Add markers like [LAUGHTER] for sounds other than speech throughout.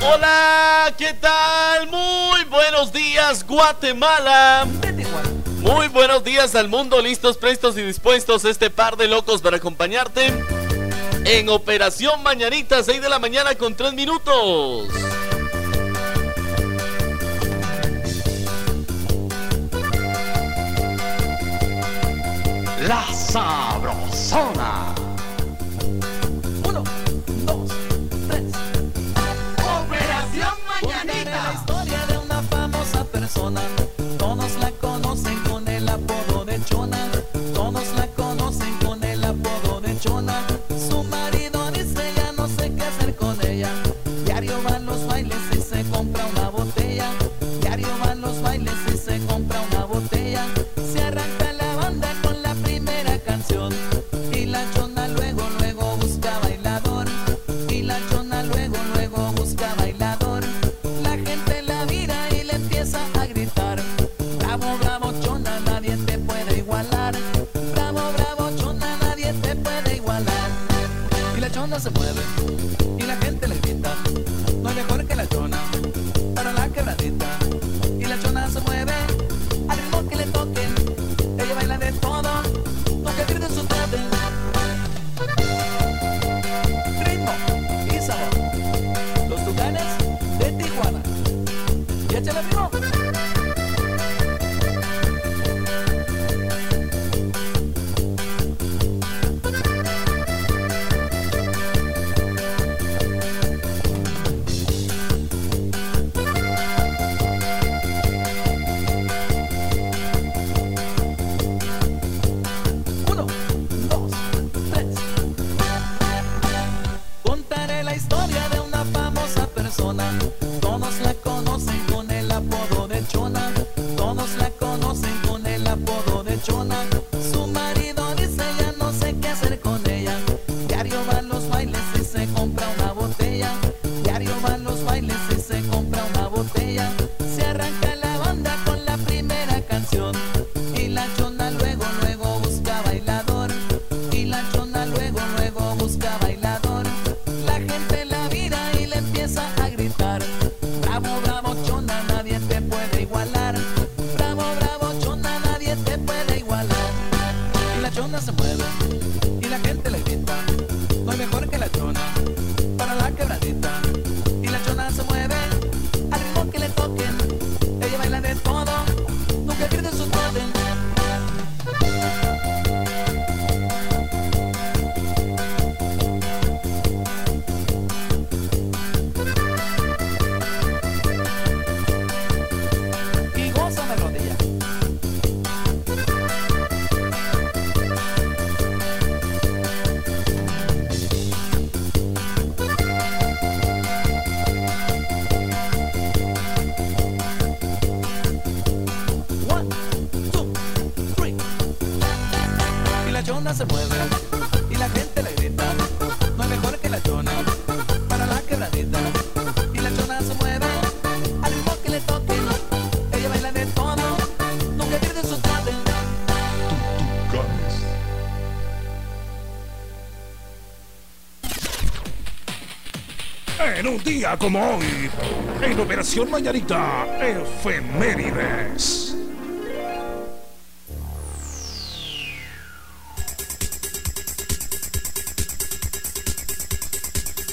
Hola, ¿qué tal? Muy buenos días, Guatemala. Muy buenos días al mundo, listos, prestos y dispuestos este par de locos para acompañarte en Operación Mañanita, 6 de la mañana con 3 minutos. La Sabrosona. Todos En un día como hoy, en Operación Mañanita, efemérides.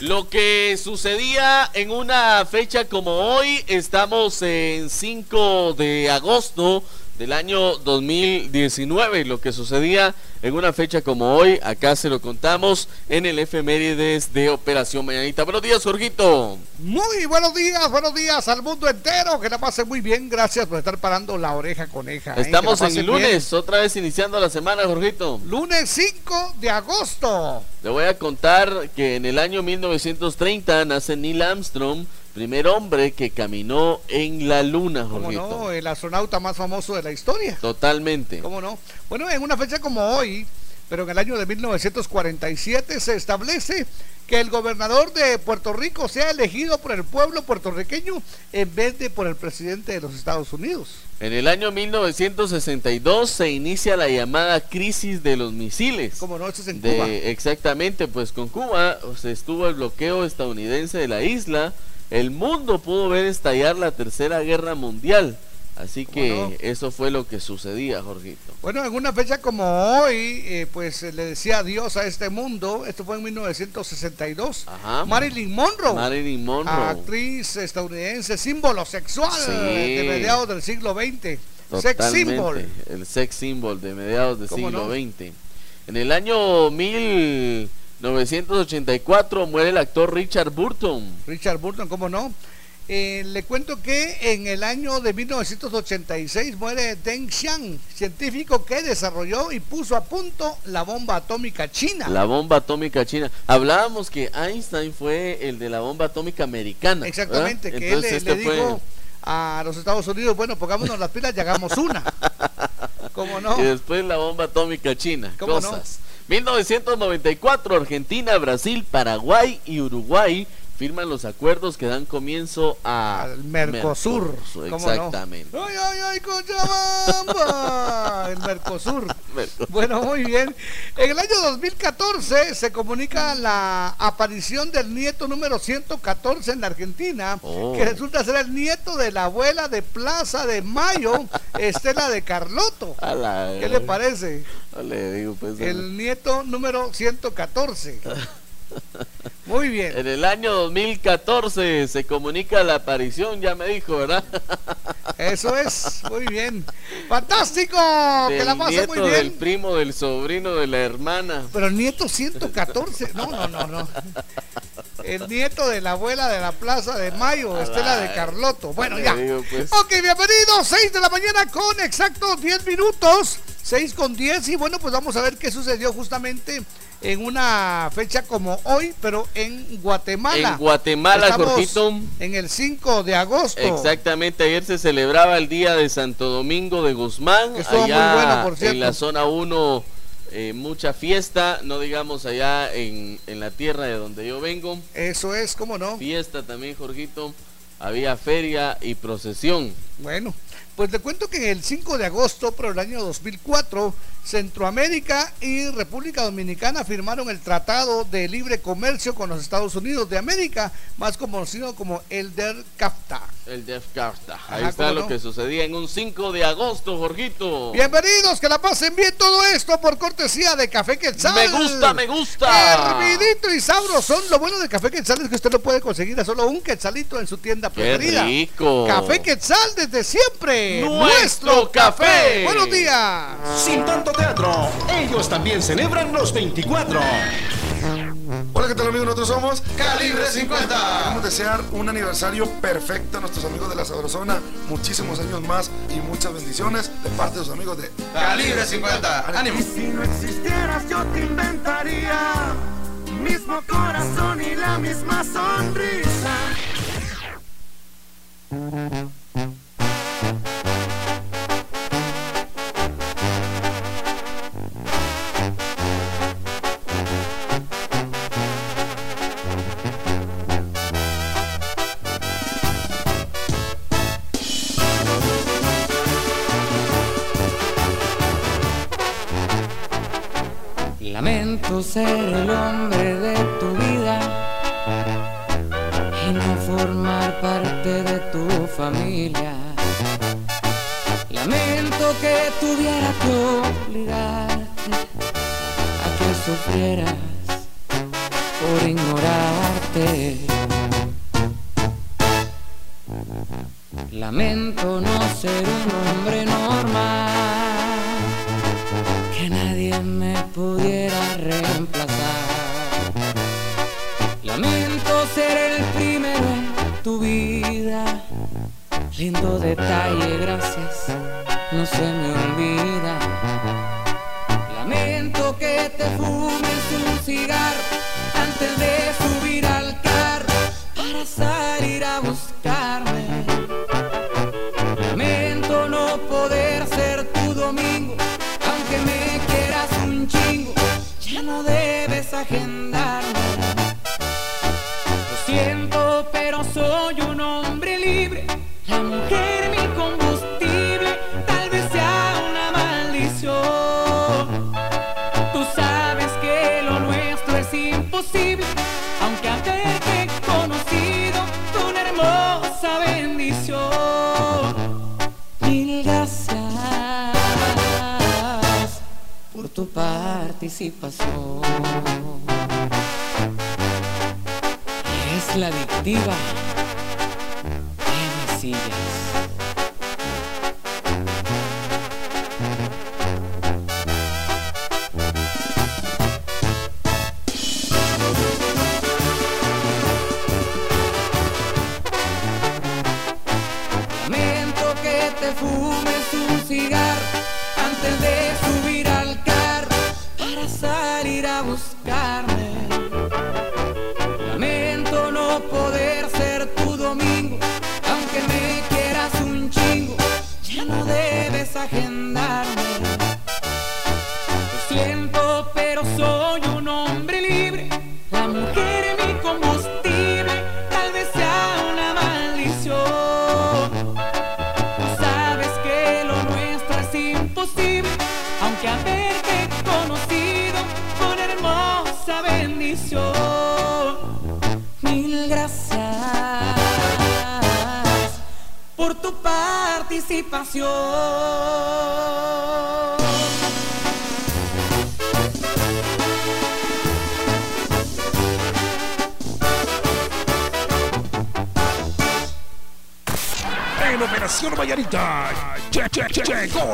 Lo que sucedía en una fecha como hoy, estamos en 5 de agosto del año 2019. Lo que sucedía en una fecha como hoy, acá se lo contamos en el efemérides de Operación Mañanita. Buenos días, Jorgito. Muy buenos días, buenos días al mundo entero. Que la pase muy bien. Gracias por estar parando la oreja coneja. ¿eh? Estamos la en bien. lunes, otra vez iniciando la semana, Jorgito. Lunes 5 de agosto. Le voy a contar que en el año 1930 nace Neil Armstrong, primer hombre que caminó en la luna, ¿Cómo Jorgito. no? El astronauta más famoso de la historia. Totalmente. ¿Cómo no? Bueno, en una fecha como hoy, pero en el año de 1947 se establece que el gobernador de Puerto Rico sea elegido por el pueblo puertorriqueño en vez de por el presidente de los Estados Unidos. En el año 1962 se inicia la llamada crisis de los misiles. ¿Cómo no? Eso es en De- Cuba. Exactamente, pues con Cuba se estuvo el bloqueo estadounidense de la isla. El mundo pudo ver estallar la tercera guerra mundial. Así que no? eso fue lo que sucedía, Jorgito. Bueno, en una fecha como hoy, eh, pues eh, le decía adiós a este mundo. Esto fue en 1962. Ajá. Marilyn Monroe. Marilyn Monroe. actriz estadounidense, símbolo sexual Sí. de mediados del siglo XX. Sex Totalmente, symbol. El sex symbol de mediados del ¿Cómo siglo no? XX. En el año 1984 muere el actor Richard Burton. Richard Burton, ¿cómo no? Eh, le cuento que en el año de 1986 muere Deng Xiang, científico que desarrolló y puso a punto la bomba atómica china. La bomba atómica china. Hablábamos que Einstein fue el de la bomba atómica americana. Exactamente, ¿verdad? que él Entonces le, este le fue- dijo a los Estados Unidos, bueno, pongámonos las pilas y hagamos una. [LAUGHS] ¿Cómo no? Y después la bomba atómica china. ¿Cómo no? Cosas. 1994, Argentina, Brasil, Paraguay y Uruguay firman los acuerdos que dan comienzo a Al Mercosur. ¿cómo no? Exactamente. ¡Ay, ay, ay, Cochabamba! [LAUGHS] El Mercosur. Mercosur. Bueno, muy bien. En el año 2014 se comunica la aparición del nieto número 114 en la Argentina, Oh. que resulta ser el nieto de la abuela de Plaza de Mayo, [LAUGHS] Estela de la- ¿Qué le parece? No le digo, pues, El nieto número 114. [LAUGHS] Muy bien. En el año 2014 se comunica la aparición, ya me dijo, ¿verdad? [LAUGHS] Eso es, muy bien. Fantástico, que Del la pase nieto, muy del bien. primo, del sobrino, de la hermana. Pero el nieto 114, no, no, no, no. El nieto de la abuela de la Plaza de Mayo, Estela de Carlotto. Bueno, ya. pues. Ok, bienvenidos, 6 de la mañana con exactos 10 minutos. 6 con 10 y bueno, pues vamos a ver qué sucedió justamente en una fecha como hoy, pero en Guatemala. En Guatemala, Estamos Jorgito. En el 5 de agosto. Exactamente, ayer se celebraba el día de Santo Domingo de Guzmán, estuvo muy allá bueno, por cierto. en la zona 1, eh, mucha fiesta, no digamos allá en, en la tierra de donde yo vengo, Eso es, ¿cómo no? fiesta también, Jorgito, había feria y procesión. Bueno, pues le cuento que el 5 de agosto, pero el año 2004, Centroamérica y República Dominicana firmaron el Tratado de Libre Comercio con los Estados Unidos de América, más conocido como el DER CAFTA. El Def Carta. Ahí Ajá, está ¿cómo lo no? que sucedía en un 5 de agosto, Jorgito. Bienvenidos, que la pasen bien todo esto por cortesía de Café Quetzal. Me gusta, me gusta. Hervidito y sabrosón. Lo bueno de Café Quetzal es que usted lo puede conseguir a solo un quetzalito en su tienda Qué preferida. rico. Café Quetzal desde siempre. Nuestro café. Buenos días. Sin tanto teatro, ellos también celebran los 24. Hola, ¿qué tal amigos? Nosotros somos Calibre 50. Queremos desear un aniversario perfecto a nuestros amigos de la Sabrosona, muchísimos años más y muchas bendiciones de parte de sus amigos de Calibre 50. Ánimo. Si no existieras yo te inventaría mismo corazón y la misma sonrisa. Lamento ser el hombre de tu vida y no formar parte de tu familia. Lamento que tuviera que obligarte a que sufrieras por ignorarte. Lamento no ser un hombre normal nadie me pudiera reemplazar. Lamento ser el primero en tu vida. Lindo detalle, gracias, no se me olvida. Lamento que te fumes tu participación. Es la adictiva de sillas.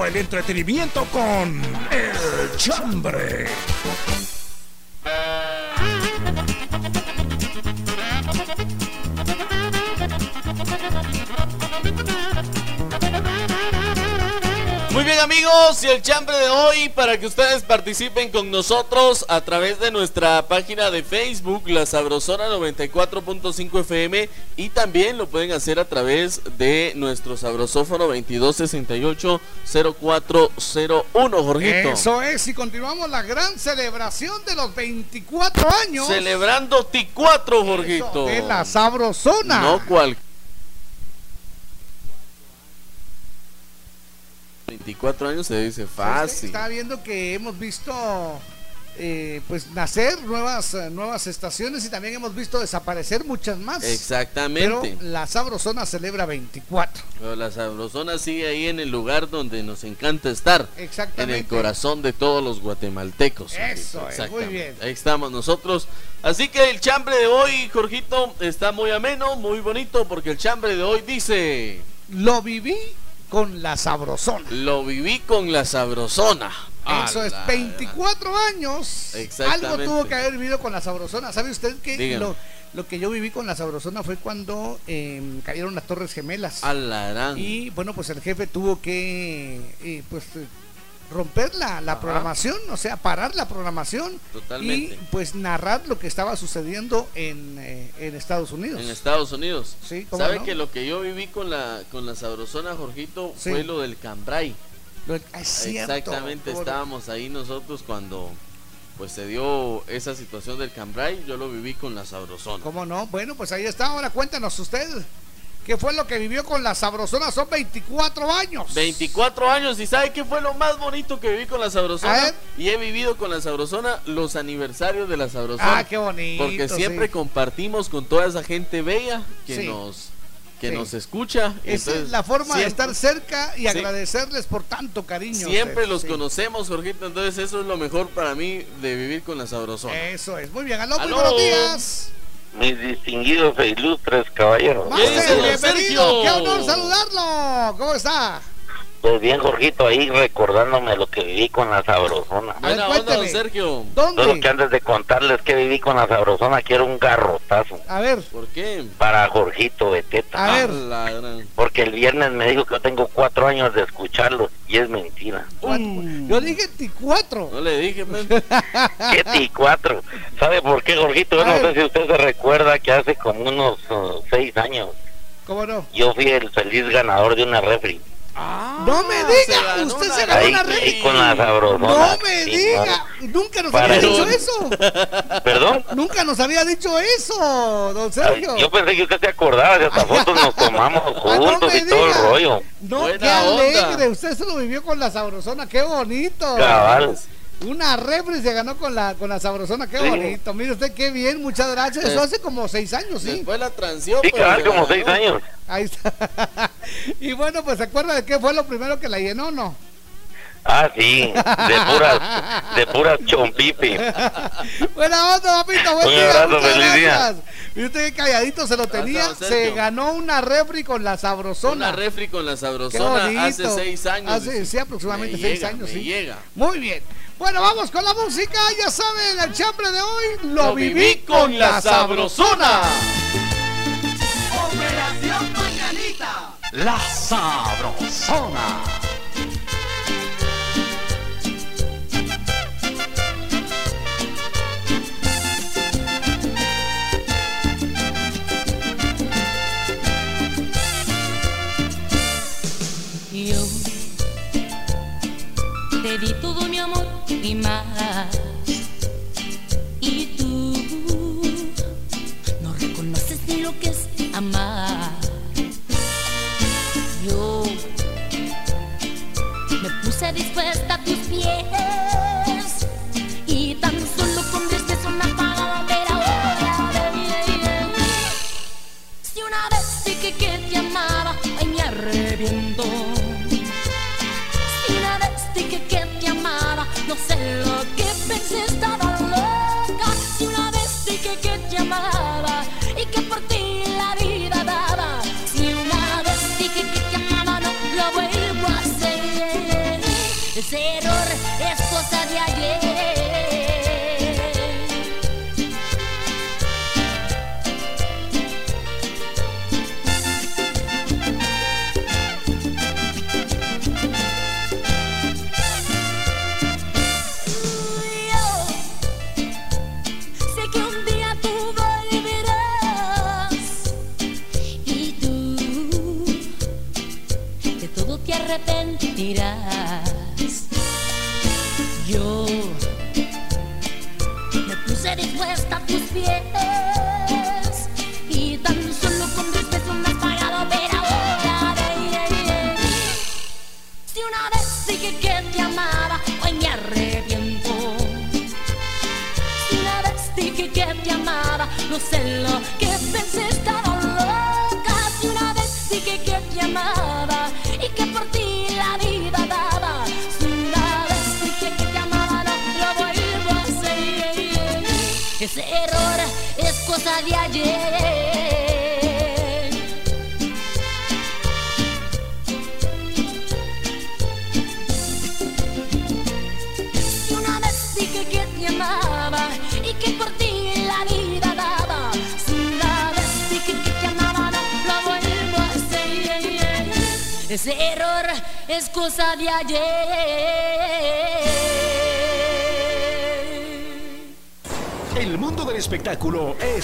El entretenimiento con El Chambre. Amigos, y el chambre de hoy para que ustedes participen con nosotros a través de nuestra página de Facebook, La Sabrosona 94.5 FM y también lo pueden hacer a través de nuestro sabrosófono 2268-0401, Jorgito. Eso es, y continuamos la gran celebración de los 24 años Celebrando T4, Jorgito. de la Sabrosona. No cual. 24 años se dice fácil. Estaba viendo que hemos visto eh, pues nacer nuevas, nuevas estaciones y también hemos visto desaparecer muchas más. Exactamente. Pero la Sabrosona celebra 24. Pero la sabrosona sigue ahí en el lugar donde nos encanta estar. Exactamente. En el corazón de todos los guatemaltecos. Eso es, muy bien. Ahí estamos nosotros. Así que el chambre de hoy, Jorgito, está muy ameno, muy bonito, porque el chambre de hoy dice: Lo viví con la Sabrosona. Lo viví con la sabrosona. Eso es, ¡Ala! 24 años. Algo tuvo que haber vivido con la Sabrosona. ¿Sabe usted que lo, lo que yo viví con la Sabrosona fue cuando eh, cayeron las Torres Gemelas? Alarán. Y bueno, pues el jefe tuvo que eh, pues romper la, la programación, o sea, parar la programación Totalmente. y pues narrar lo que estaba sucediendo en, eh, en Estados Unidos. En Estados Unidos. Sí, ¿cómo ¿Sabe no? que lo que yo viví con la con la sabrosona, Jorgito, Sí. fue lo del Cambrai? Lo- es cierto, Exactamente, estábamos ahí nosotros cuando pues se dio esa situación del Cambrai, yo lo viví con la sabrosona. ¿Cómo no? Bueno, pues ahí está. Ahora cuéntanos usted. ¿Qué fue lo que vivió con la Sabrosona? Son 24 años. 24 años y ¿sabe qué fue lo más bonito que viví con la sabrosona? Y he vivido con la sabrosona los aniversarios de la sabrosona. Ah, qué bonito. Porque siempre sí. compartimos con toda esa gente bella que Sí. nos que Sí. nos escucha. Esa es Entonces, la forma de estar cerca y agradecerles por tanto cariño. Siempre los conocemos, Jorgito, entonces eso es lo mejor para mí de vivir con la sabrosona. Eso es. Muy bien. Aló, muy Aló. buenos días. Mis distinguidos e ilustres caballeros. ¿Qué dice, Máster, don bienvenido. Sergio? Qué honor saludarlo. ¿Cómo está? Pues bien, Jorgito, ahí recordándome lo que viví con la sabrosona. A ver, Buena onda, don. Sergio. Solo que ¿Dónde? antes de contarles que viví con la sabrosona, quiero un garrotazo A ver, ¿Por qué? para Jorgito Beteta. A ver. La gran- Porque el viernes me dijo que yo tengo cuatro años de escucharlo y es mentira. cuatro. yo dije 24. No le dije, man. ¿Qué ti cuatro? ¿Sabe por qué, Jorgito? Yo A no ver. sé si usted se recuerda que hace como unos uh, seis años ¿Cómo no? yo fui el feliz ganador de una refri. No me diga, usted se ganó una refri. con la sabrosona. No me Sí, diga, nunca nos había dicho eso. [LAUGHS] ¿Perdón? Nunca nos había dicho eso, don Ay, Sergio. Yo pensé que usted se acordaba de hasta fotos nos [LAUGHS] tomamos Ah, no juntos me y todo el rollo. No, Buena qué alegre, onda. usted se lo vivió con la sabrosona, qué bonito. Cabal. Una refri se ganó con la, con la sabrosona, qué Sí. bonito. Mire usted qué bien, muchas gracias. Eso hace como seis años, sí. Después la transió. Sí, pero cabal, se como ganó. seis años. Ahí está. [LAUGHS] y bueno, pues se acuerda de qué fue lo primero que la llenó, ¿no? Ah, sí, de puras, de puras chompipi. Buena onda, papito. Buen Un día, abrazo, muchas feliz día. gracias. Y usted calladito se lo tenía. Se ganó una refri con la sabrosona. Una refri con la sabrosona hace seis años. Hace, sí, aproximadamente Me seis llega, años, me sí. llega. Muy bien. Bueno, vamos con la música. Ya saben, el chambre de hoy lo, Lo viví con la sabrosona. Operación Mañanita. La Sabrosona. Te di todo mi amor y más. Y tú no reconoces ni lo que es amar. Yo me puse dispuesta a tus pies y tan solo con diez besos me apagaba ver ahora. baby. Si una vez dije que te amaba, ay me arrepiento. Amaba,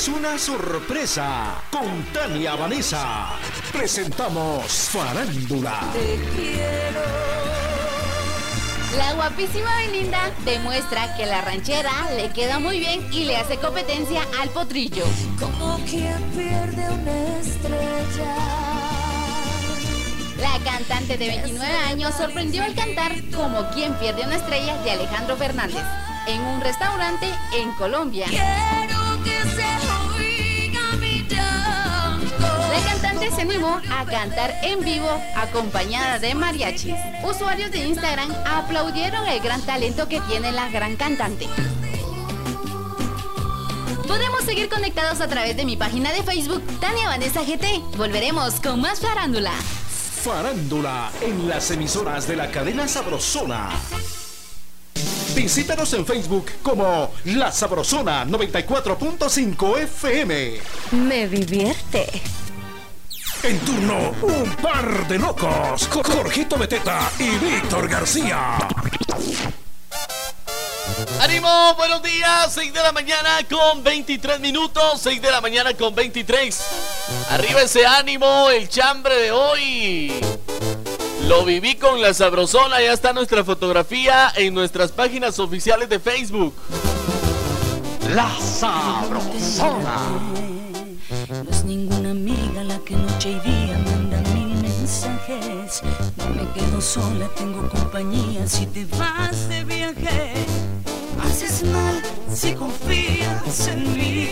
es una sorpresa. Con Tania Vanessa presentamos Farándula. La guapísima Belinda demuestra que la ranchera le queda muy bien y le hace competencia al potrillo. Como quien pierde una estrella. La cantante de 29 años sorprendió al cantar como quien pierde una estrella de Alejandro Fernández en un restaurante en Colombia. Cantante se animó a cantar en vivo acompañada de mariachis. Usuarios de Instagram aplaudieron el gran talento que tiene la gran cantante. Podemos seguir conectados a través de mi página de Facebook, Tania Vanessa GT. Volveremos con más farándula. Farándula en las emisoras de la cadena Sabrosona. Visítanos en Facebook como La Sabrosona 94.5 FM. Me divierte. En turno, un par de locos. Jorgito Beteta y Víctor García. ¡Ánimo! Buenos días, 6 de la mañana con 23 minutos, 6 de la mañana con 23. Arriba ese ánimo, el chambre de hoy. Lo viví con la sabrosona, ya está nuestra fotografía en nuestras páginas oficiales de Facebook. La Sabrosona. Que noche y día manda mil mensajes. No me quedo sola, tengo compañía si te vas de viaje. Haces mal si confías en mí.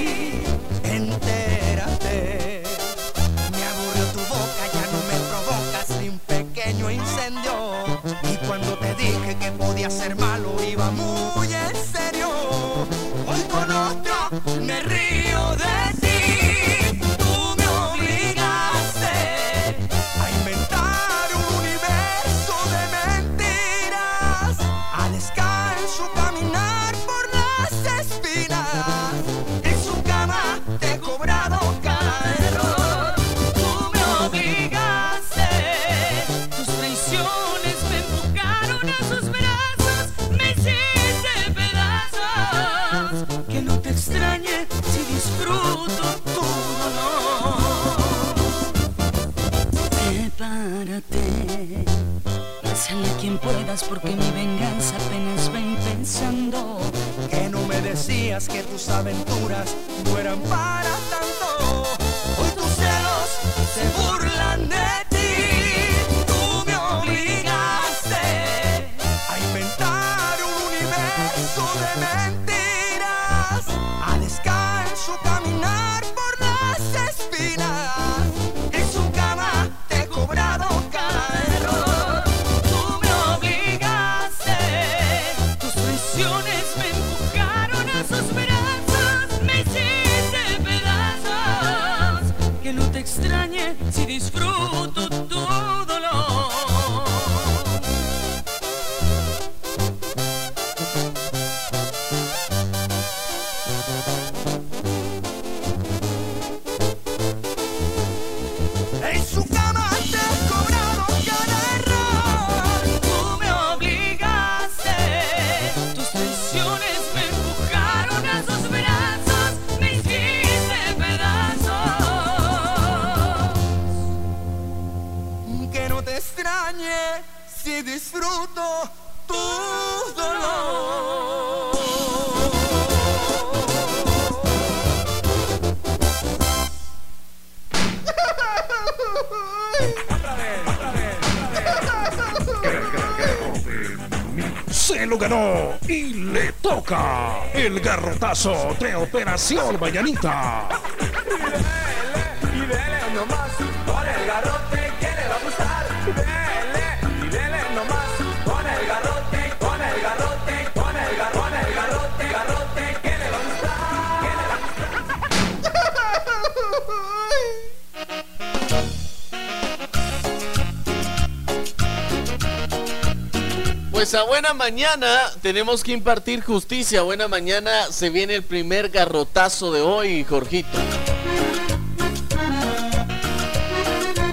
Porque mi venganza apenas va empezando. Que no me decías que tus aventuras no para tanto. Si disfruto tu dolor. [LAUGHS] Se lo ganó y le toca el garrotazo de Operación Mañanita. Y dele nomás con el garrote que le va a gustar. Buena mañana tenemos que impartir justicia. Buena mañana se viene el primer garrotazo de hoy, Jorgito.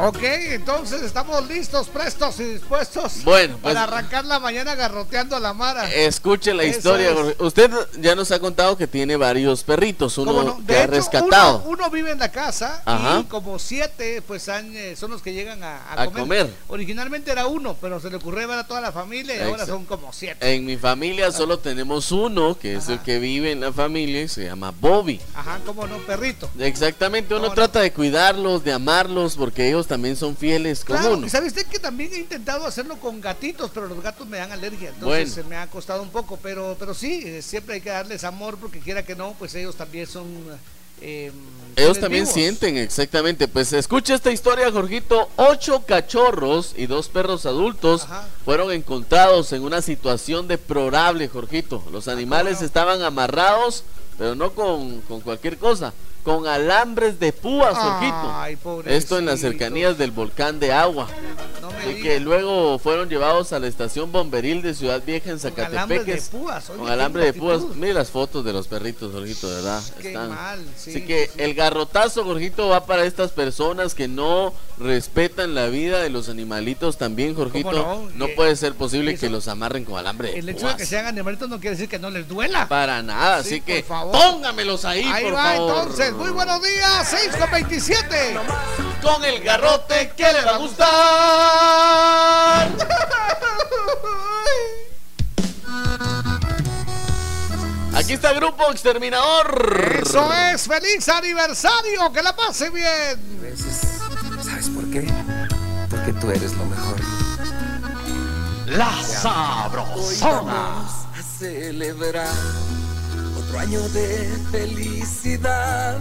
Ok, entonces estamos listos, prestos y dispuestos Bueno, pues- para arrancar la mañana garroteando a la Mara. Escuche la Eso historia. es. Usted ya nos ha contado que tiene varios perritos, uno ¿Cómo no? que ha rescatado. Uno, uno vive en la casa Ajá. y como siete pues han, eh, son los que llegan a, a A comer. comer. Originalmente era uno, pero se le ocurrió llevar a toda la familia y ahora son como siete. En mi familia solo tenemos uno, que es el que vive en la familia y se llama Bobby. Ajá, como no, perrito. Exactamente, uno No, no. trata de cuidarlos, de amarlos, porque ellos también son fieles Claro, uno. y sabe usted que también he intentado hacerlo con gatitos, pero los gatos me dan alergia, entonces Bueno. se me ha costado un poco, pero pero sí, eh, siempre hay que darles amor porque quiera que no, pues ellos también son eh, Ellos también vivos. sienten, exactamente. Pues escucha esta historia, Jorgito. Ocho cachorros y dos perros adultos Ajá. fueron encontrados en una situación deplorable, Jorgito. Los Ah, animales estaban amarrados, pero no con, con cualquier cosa, con alambres de púas. Ay, Esto en las cercanías del volcán de agua. No Y que luego fueron llevados a la estación bomberil de Ciudad Vieja en Con alambre de Zacatepeques. púas, oye, Con alambre de púas. Mire las fotos de los perritos, Jorgito, de verdad. Qué Están. mal, sí, Así que sí. el garrotazo, Jorgito, va para estas personas que no respetan la vida de los animalitos también, Jorgito. ¿Cómo no? Eh, puede ser posible eso- que los amarren con alambre de El hecho de que sean animalitos no quiere decir que no les duela. Para nada, Sí, así que por Póngamelos ahí, ahí por va, favor. entonces. Muy buenos días, 6 con 27. Con el garrote que le va a gustar. [LAUGHS] Aquí está Grupo Exterminador. Eso es, feliz aniversario, que la pase bien. ¿sabes por qué? Porque tú eres lo mejor. La sabrosona. A celebrar año de felicidad,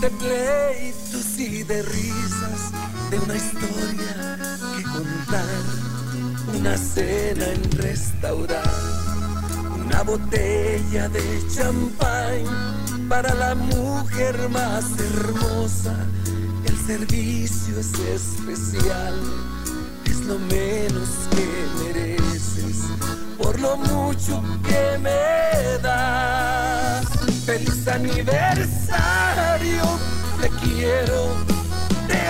de pleitos y de risas, de una historia que contar, una cena en restaurante, una botella de champán para la mujer más hermosa. El servicio es especial es lo menos que mereces por lo mucho que me das. Feliz aniversario, te quiero, te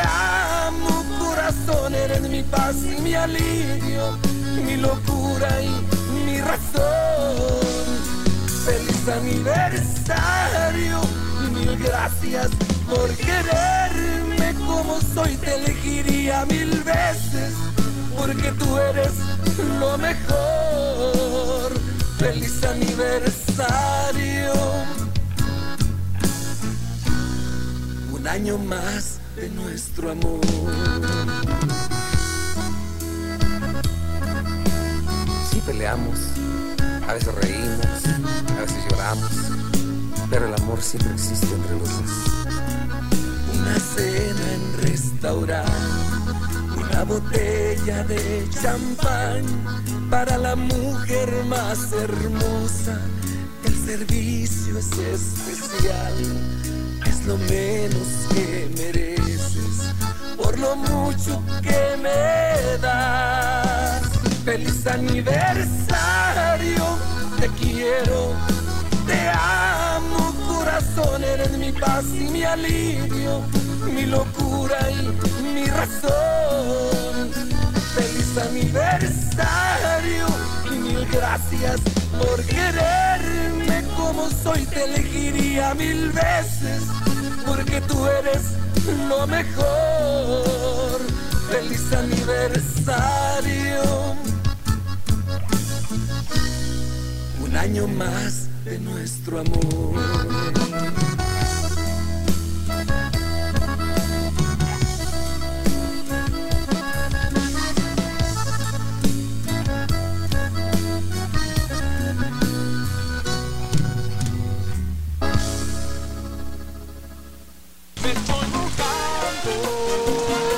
amo, corazón, eres mi paz y mi alivio, mi locura y mi razón. Feliz aniversario, mil gracias por quererme como soy, te elegiría mil veces, porque tú eres lo mejor. Feliz aniversario, un año más de nuestro amor. Sí peleamos, a veces reímos, a veces lloramos, pero el amor siempre existe entre los dos. Una cena en restaurante, una botella de champán para la mujer más hermosa. El servicio es especial, es lo menos que mereces por lo mucho que me das. Feliz aniversario, te quiero, te amo, corazón, eres mi paz y mi alivio, mi locura y mi razón. Feliz aniversario y mil gracias por quererme como soy, te elegiría mil veces, porque tú eres lo mejor. Feliz aniversario. Un año más de nuestro amor. Llueva,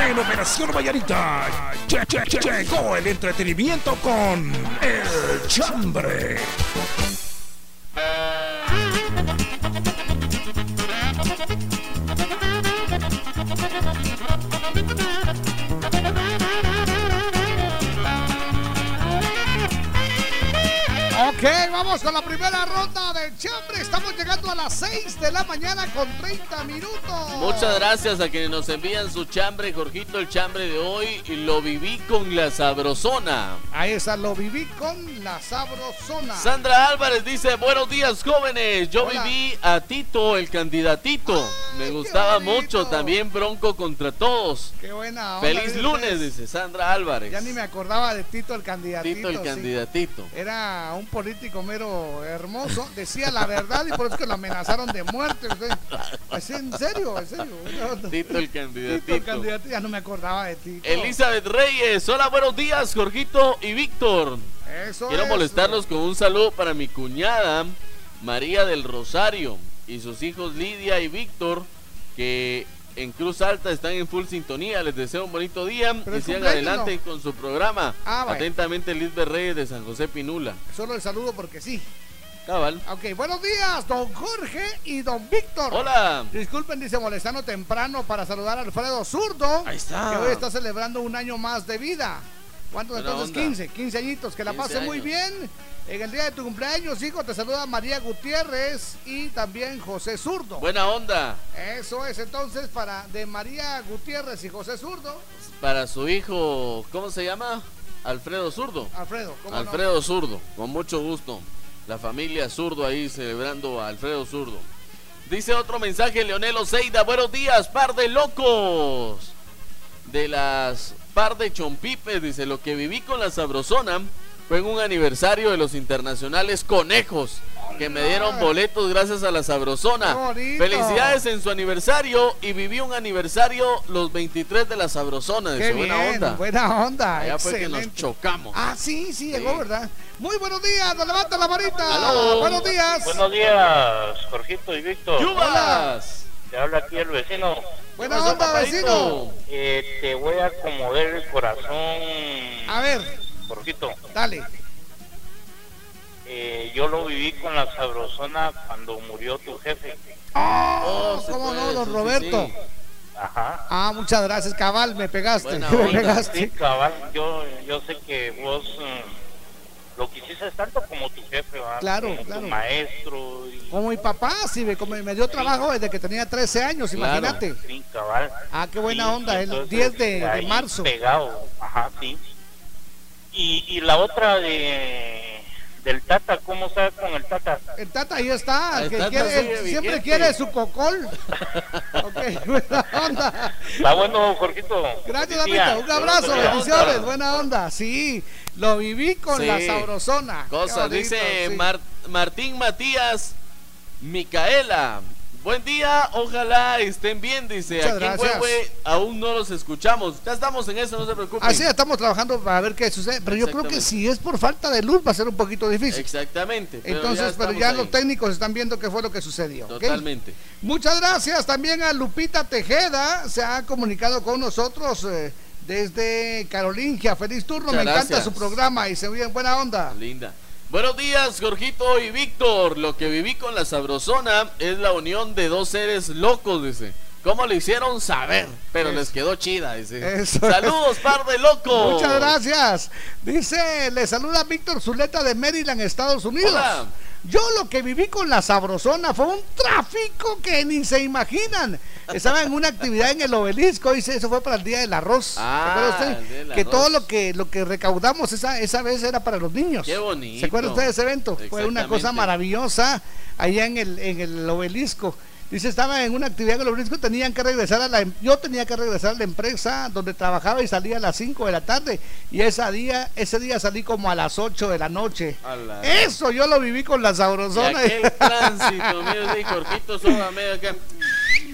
En Operación Vallarita che- che- che- llegó el entretenimiento con El Chambre. Ok, vamos con la primera ronda del chambre. Estamos llegando a las 6 de la mañana con 30 minutos. Muchas gracias a quienes nos envían su chambre, Jorgito, el chambre de hoy. Lo viví con la sabrosona. Ahí está, lo viví con la sabrosona. Sandra Álvarez dice, buenos días jóvenes, yo Hola. viví a Tito, el candidatito. Me gustaba mucho, también Bronco contra todos. Qué buena onda, Feliz lunes, dice Sandra Álvarez. Ya ni me acordaba de Tito el candidatito. Tito, el sí. candidatito. Era un político mero hermoso, decía la verdad y por eso es que lo amenazaron de muerte. Es en serio, en serio. Tito, el Tito el candidatito. candidato, ya no me acordaba de Tito. Elizabeth Reyes, hola, buenos días, Jorgito y Víctor. Eso Quiero es. molestarlos con un saludo para mi cuñada María del Rosario y sus hijos Lidia y Víctor, que en Cruz Alta están en full sintonía. Les deseo un bonito día Pero y sigan adelante con su programa. Ah. Atentamente, Lisbeth Reyes de San José Pinula. Solo el saludo porque sí. Cabal. Ok, buenos días, don Jorge y don Víctor. Hola. Disculpen, dice molestando temprano para saludar a Alfredo Zurdo. Ahí está. Que hoy está celebrando un año más de vida. ¿Cuántos entonces? onda. 15, 15 añitos. Que la 15 pase muy bien. En el día de tu cumpleaños, hijo, te saluda María Gutiérrez y también José Zurdo. Buena onda Eso es entonces para de María Gutiérrez y José Zurdo. para su hijo, ¿cómo se llama? Alfredo Zurdo. Alfredo, ¿cómo no? Alfredo Zurdo, con mucho gusto. La familia Zurdo ahí celebrando a Alfredo Zurdo. Dice otro mensaje, Leonel Oseida. Buenos días, par de locos. De las par de chompipes, dice, lo que viví con la sabrosona fue en un aniversario de los internacionales conejos. Que me dieron boletos gracias a la sabrosona. Felicidades en su aniversario y viví un aniversario los 23 de la sabrosona. Dice, Qué buena bien, onda. buena onda. Allá fue que nos chocamos. Ah, sí, sí, llegó, ¿verdad? Muy buenos días, nos levanta la varita. Aló. Buenos días. Buenos días, Jorgito y Víctor. ¡Yubas! Te habla aquí el vecino. Buena onda, vecino. Eh, te voy a acomodar el corazón, A ver, Jorgito. dale. Eh, yo lo viví con la sabrosona cuando murió tu jefe. Oh, se ¿Cómo no, don Roberto? sí. Ajá. Ah, muchas gracias, cabal, me pegaste. Buena [LAUGHS] me onda. Sí, pegaste. cabal, yo, yo sé que vos mm, lo quisiste tanto como tu jefe, ¿va? Claro, como claro. tu maestro. Y, Como mi papá, sí, me, como me dio trabajo desde que tenía 13 años, Claro. imagínate. sí, cabal. Ah, qué buena Sí, onda, el entonces, 10 de, de marzo. Pegado, ajá, sí. Y, y la otra de del Tata, ¿cómo está con el Tata? El Tata ahí está, El que Tata quiere- él siempre vigente. quiere su cocol. [LAUGHS] ok, buena onda. Está bueno, Jorgito. Gracias. Damita. Un abrazo, bendiciones, buena onda. Sí, lo viví con Sí. la sabrosona. Cosas, dice sí. Mar- Martín Matías Micaela. Buen día, ojalá estén bien, dice. Muchas Aquí en. Huehue aún no los escuchamos. Ya estamos en eso, no se preocupen. Así estamos trabajando para ver qué sucede, pero yo creo que si es por falta de luz va a ser un poquito difícil. Exactamente. pero Entonces, pero ya ahí. los técnicos están viendo qué fue lo que sucedió. Totalmente. Muchas gracias también a Lupita Tejeda, se ha comunicado con nosotros eh, desde Carolingia. Feliz turno, Muchas me encanta su programa y se ve en buena onda. Linda. Buenos días, Jorgito y Víctor. Lo que viví con la sabrosona es la unión de dos seres locos, dice. ¿Cómo lo hicieron saber? Pero Eso. les quedó chida, dice. Eso. Saludos, par de locos. Muchas gracias. Dice, le saluda Víctor Zuleta de Maryland, Estados Unidos. Hola. Yo lo que viví con la sabrosona fue un tráfico que ni se imaginan. Estaba en una actividad en el obelisco, dice, eso fue para el Día del Arroz. ¿Se Ah, acuerda usted? Que Arroz. todo lo que lo que recaudamos esa, esa vez era para los niños. Qué bonito. ¿Se acuerda usted de ese evento? Fue una cosa maravillosa allá en el, en el obelisco. Dice, estaba en una actividad en el obelisco, tenían que regresar a la, em- yo tenía que regresar a la empresa donde trabajaba y salía a las 5 de la tarde. Y ese día, ese día salí como a las 8 de la noche. La- Eso yo lo viví con la Y sabrosona. aquel tránsito, mira, sí, Jorgito, súbame acá.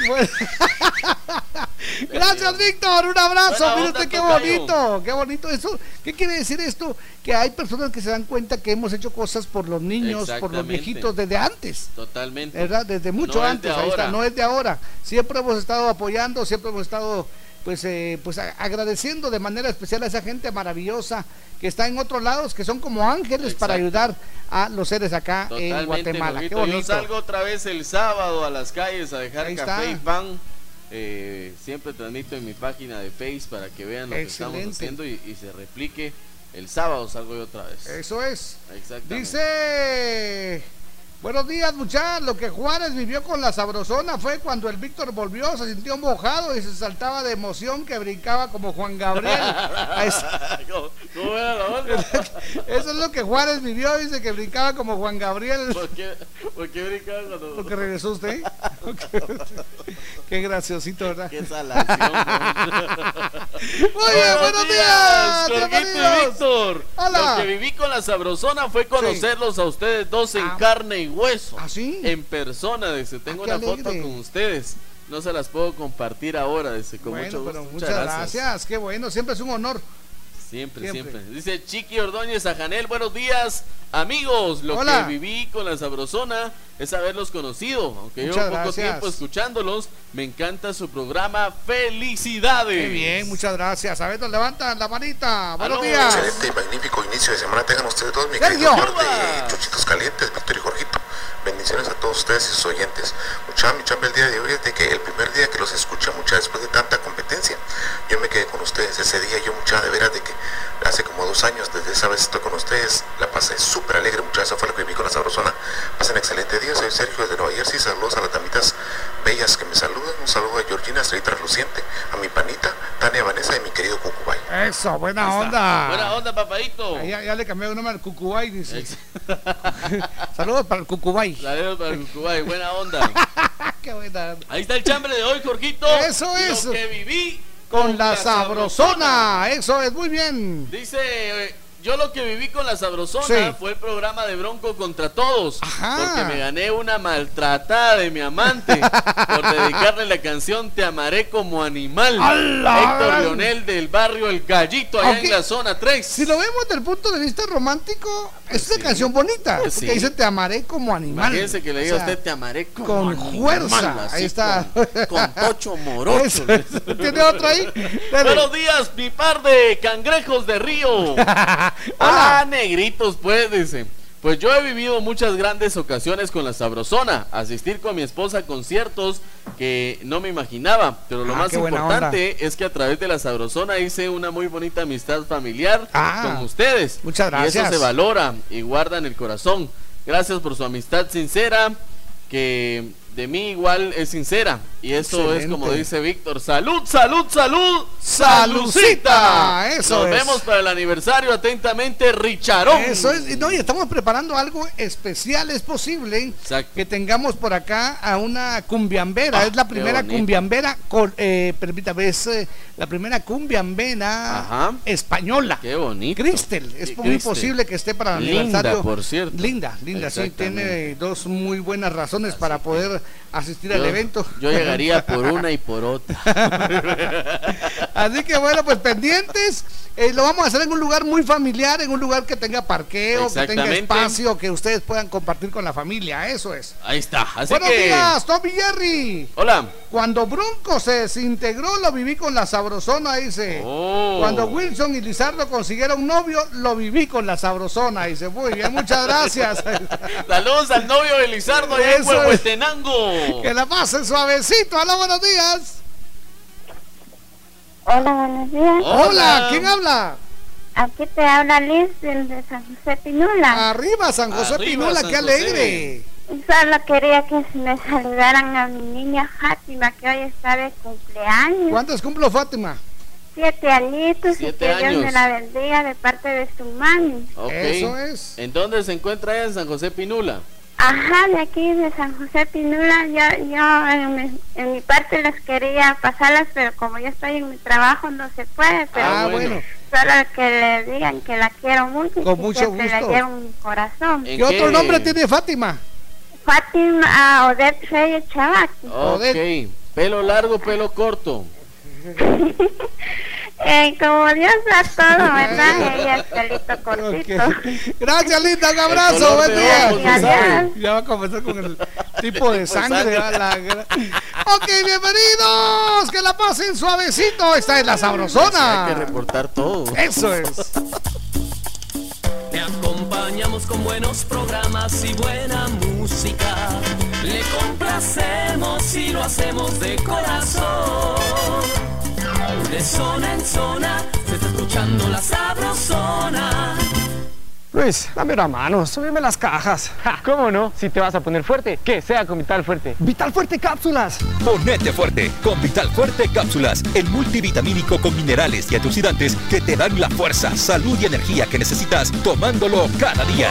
Bueno. [LAUGHS] Gracias, Víctor. Un abrazo. Onda, usted qué bonito. Qué bonito eso. ¿Qué quiere decir esto? Que hay personas que se dan cuenta que hemos hecho cosas por los niños, por los viejitos desde antes. Totalmente. ¿verdad? Desde mucho No antes, de ahí está, no es de ahora. Siempre hemos estado apoyando, siempre hemos estado pues eh, pues agradeciendo de manera especial a esa gente maravillosa que está en otros lados, que son como ángeles para ayudar a los seres acá en Guatemala. Qué Jorgito. Yo bonito. salgo otra vez el sábado a las calles a dejar Ahí café está. y pan. Eh, siempre transmito en mi página de Face para que vean lo que estamos haciendo y, y se replique. El sábado salgo yo otra vez. Eso es. Exactamente. Dice, buenos días muchachos, lo que Juárez vivió con la sabrosona fue cuando el Víctor volvió, se sintió mojado y se saltaba de emoción que brincaba como Juan Gabriel. Eso- ¿Cómo, cómo era la onda? [LAUGHS] Eso es lo que Juárez vivió, dice que brincaba como Juan Gabriel. ¿Por qué, por qué brincaba cuando.? Porque regresó usted. [LAUGHS] Qué graciosito, ¿verdad? Qué salación. [LAUGHS] Muy bien, buenos días. Jorgito y bienvenidos. Víctor. Hola. Lo que viví con la sabrosona fue conocerlos a ustedes dos en Ah. carne y hueso. ¿Ah, sí? En persona, dice. Tengo Ah, una foto con ustedes. No se las puedo compartir ahora, dice. Con Bueno, mucho gusto. pero muchas gracias. Qué bueno, siempre es un honor. Siempre, Siempre. siempre, Dice Chiqui Ordóñez a Janel, buenos días, amigos. Lo Hola. que viví con la sabrosona es haberlos conocido. Aunque llevo poco gracias. tiempo escuchándolos, me encanta su programa. ¡Felicidades! Qué bien, muchas gracias. A ver, nos levantan la manita. Buenos Aló. días. Excelente y magnífico inicio de semana tengan ustedes dos, mi Sergio. querido de chuchitos calientes, Jorgito. Bendiciones a todos ustedes y sus oyentes. Mucha, mi chamba el día de hoy es de que el primer día que los escucha, mucha después de tanta competencia, yo me quedé con ustedes ese día, yo mucha de veras de que hace como dos años, desde esa vez estoy con ustedes, la pasé súper alegre, mucha eso fue lo que viví con la sabrosona. Pasen excelente día, soy Sergio desde Nueva Jersey, saludos a las damitas bellas que me saludan, un saludo a Georgina Estrella Transluciente, a mi panita, Tania Vanessa y mi querido Cucubay. Eso, buena onda. Buena onda, papadito. Ya, ya le cambié el nombre al Cucubay, dice. [LAUGHS] Saludos para el Cucubay. Saludos para el Cucubay, buena onda. [LAUGHS] Qué buena onda. Ahí está el chambre de hoy, Jorgito. Eso es. Lo que viví Con la sabrosona. Eso es, muy bien. Dice, eh, yo lo que viví con la sabrosona Sí. fue el programa de Bronco contra todos. Ajá. Porque me gané una maltratada de mi amante por dedicarle la canción Te amaré como animal. ¡Ala! Héctor Leonel del barrio El Gallito, allá en la zona 3. Si lo vemos desde el punto de vista romántico, es una canción bonita. Porque Sí. dice te amaré como animal. Imagínense que le diga O a sea, usted Te amaré como con animal", fuerza. así Ahí está. Con, con tocho morocho. [LAUGHS] ¿Tiene otro ahí? [LAUGHS] Dale. Buenos días, mi par de cangrejos de río. [LAUGHS] ah, negritos, pues, dice. Pues yo he vivido muchas grandes ocasiones con la sabrosona, asistir con mi esposa a conciertos que no me imaginaba, pero lo Ah, más importante es que a través de la sabrosona hice una muy bonita amistad familiar Ah, con ustedes. muchas Y eso gracias. se valora y guarda en el corazón. Gracias por su amistad sincera, que de mí igual es sincera. Y eso es como dice Víctor. Salud, salud, salud. Salucita, eso Nos es. vemos para el aniversario atentamente, Richarón. Eso es, no, y estamos preparando algo especial, es posible Exacto. que tengamos por acá a una cumbiambera, Ah, es la qué primera bonito. cumbiambera, eh, permítame, es eh, la primera cumbiambera Ajá. española. Qué bonito. Cristel, es muy posible que esté para el Linda, aniversario. por cierto. Linda, linda, sí, tiene dos muy buenas razones para poder asistir al evento. Yo llegaría por una y por otra. [LAUGHS] Así que bueno, pues pendientes. eh, lo vamos a hacer en un lugar muy familiar, en un lugar que tenga parqueo, que tenga espacio, que ustedes puedan compartir con la familia. Eso es. Ahí está. Así Buenos que. días, Tommy Jerry. Hola. Cuando Bronco se desintegró, lo viví con la sabrosona, dice. Oh. Cuando Wilson y Lizardo consiguieron novio, lo viví con la sabrosona, dice. Muy bien, muchas gracias. [LAUGHS] Saludos al novio de Lizardo en es. Huehuetenango. que la pasen suavecito. Hola, buenos días. Hola, buenos días. Hola, ¿quién habla? Aquí te habla Liz del de San José Pinula. Arriba, San José Arriba, Pinula, San qué José. alegre. Solo quería que me saludaran a mi niña Fátima, que hoy está de cumpleaños. ¿Cuántos cumplo, Fátima? Siete añitos Siete y que Dios años. me la bendiga de parte de su mami. Ok. Eso es. ¿En dónde se encuentra ella? En San José Pinula. Ajá, de aquí de San José Pinula, yo, yo en, mi, en mi parte las quería pasarlas, pero como yo estoy en mi trabajo no se puede, pero Ah, bueno. solo que le digan que la quiero mucho y Con que mucho siempre la gusto. llevo en mi corazón. ¿En ¿Qué otro nombre tiene Fátima? Fátima ah, Odette Reyes Chavaki. Ok. Pelo largo, pelo corto. [LAUGHS] Eh, como Dios da todo, [LAUGHS] ¿verdad? Ella es pelito cortito. Gracias, linda. Un abrazo. Buen día. ojos, sabes. Ya va a comenzar con el tipo de sangre. sangre. a la ok, bienvenidos. Que la pasen suavecito. Esta es la Hay que sabrosona. reportar todo. Eso es. Te acompañamos con buenos programas y buena música. Le complacemos y lo hacemos de corazón. De zona en zona se está escuchando la sabrosona. Luis, dame una mano, súbeme las cajas. ¿Cómo no? Si te vas a poner fuerte, que sea con Vital Fuerte. Vital Fuerte Cápsulas. Ponete fuerte con Vital Fuerte Cápsulas, el multivitamínico con minerales y antioxidantes que te dan la fuerza, salud y energía que necesitas tomándolo cada día.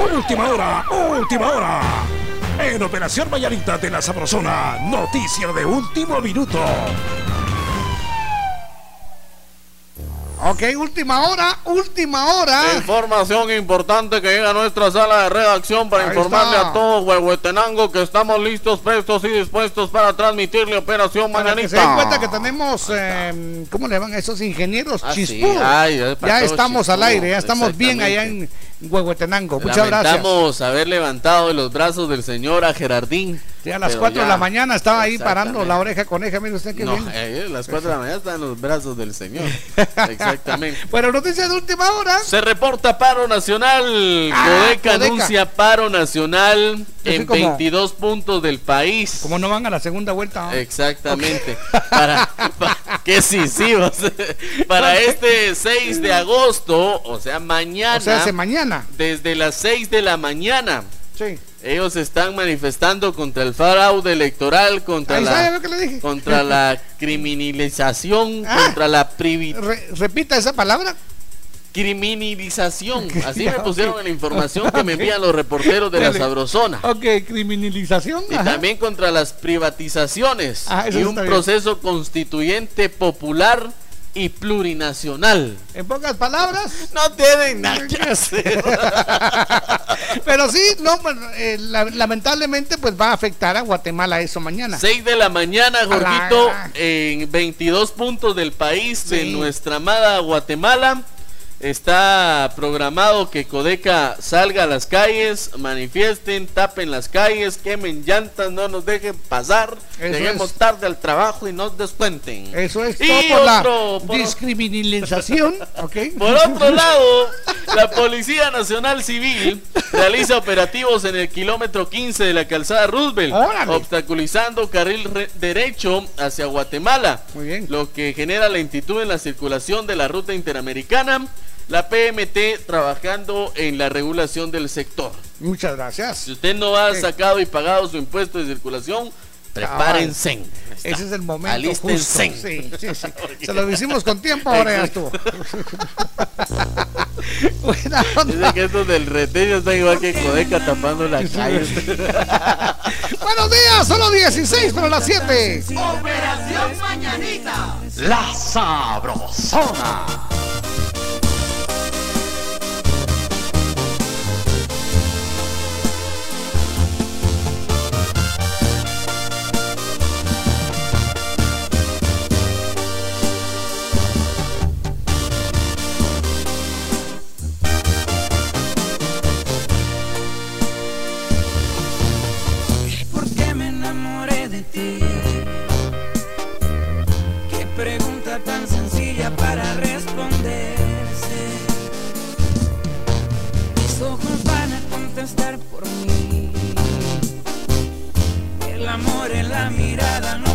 Última hora, última hora. En Operación Vallarita de la Sabrosona, noticia de último minuto. Ok, última hora, última hora. Información importante que llega a nuestra sala de redacción para Ahí informarle está. a todos Huehuetenango que estamos listos, prestos y dispuestos para transmitirle Operación Para que Mañanita. se den cuenta que tenemos, eh, ¿cómo le llaman a esos ingenieros? Ah, sí. Chispú. Ay, ya estamos al aire, ya estamos bien allá en Huehuetenango. Muchas gracias. Lamentamos haber levantado de los brazos del señor a Gerardín. Sí, a las pero 4 de la mañana estaba ahí parando la oreja coneja, mire usted qué No, bien. eh, a las 4 de la mañana están en los brazos del señor. [LAUGHS] Exactamente. Bueno, noticias de última hora. Se reporta paro nacional. Ah, Codeca Codeca. anuncia paro nacional en como- 22 puntos del país. Como no van a la segunda vuelta. ¿no? Exactamente. Para, [LAUGHS] pa- qué sisivos. Para este 6 de agosto, o sea, mañana. O sea, hace mañana. Desde las 6 de la mañana. Sí. Ellos están manifestando contra el fraude electoral, contra Ahí la que contra la [LAUGHS] criminalización, Ah. contra la privi- Re- repita esa palabra. Criminalización. [LAUGHS] Así me pusieron en la información que me envían los reporteros de la. Sabrosona. Ok, criminalización. Y también contra las privatizaciones Ah, y un bien. proceso constituyente popular y plurinacional. En pocas palabras. No tienen nada que hacer. [LAUGHS] Pero sí, no, bueno, eh, la- lamentablemente pues va a afectar a Guatemala eso mañana. 6 de la mañana, A la Jorgito, en 22 puntos del país de Sí. nuestra amada Guatemala. Está programado que Codeca salga a las calles, manifiesten, tapen las calles, quemen llantas, no nos dejen pasar, Eso lleguemos es. tarde al trabajo y nos descuenten. Eso es Y todo por otro, la por- discriminalización, [LAUGHS] ¿ok? Por otro lado, la Policía Nacional Civil realiza operativos en el kilómetro 15 de la calzada Roosevelt, Órale. obstaculizando carril re- derecho hacia Guatemala, Muy bien. lo que genera lentitud en la circulación de la ruta interamericana. La PMT trabajando en la regulación del sector. Muchas gracias. Si usted no ha Sí. sacado y pagado su impuesto de circulación, prepárense. Ahí está. Ese es el momento Alístense. justo. Sí, sí, sí. [LAUGHS] Se lo hicimos con tiempo, ahora ya estuvo. [LAUGHS] Buena onda. Dice que estos del reteño están igual que Codeca tapando la calle. [LAUGHS] Buenos días, solo 16 para las 7. Operación Mañanita. La Sabrosona. Ti. Qué pregunta tan sencilla para responderse. Mis ojos van a contestar por mí. El amor en la mirada no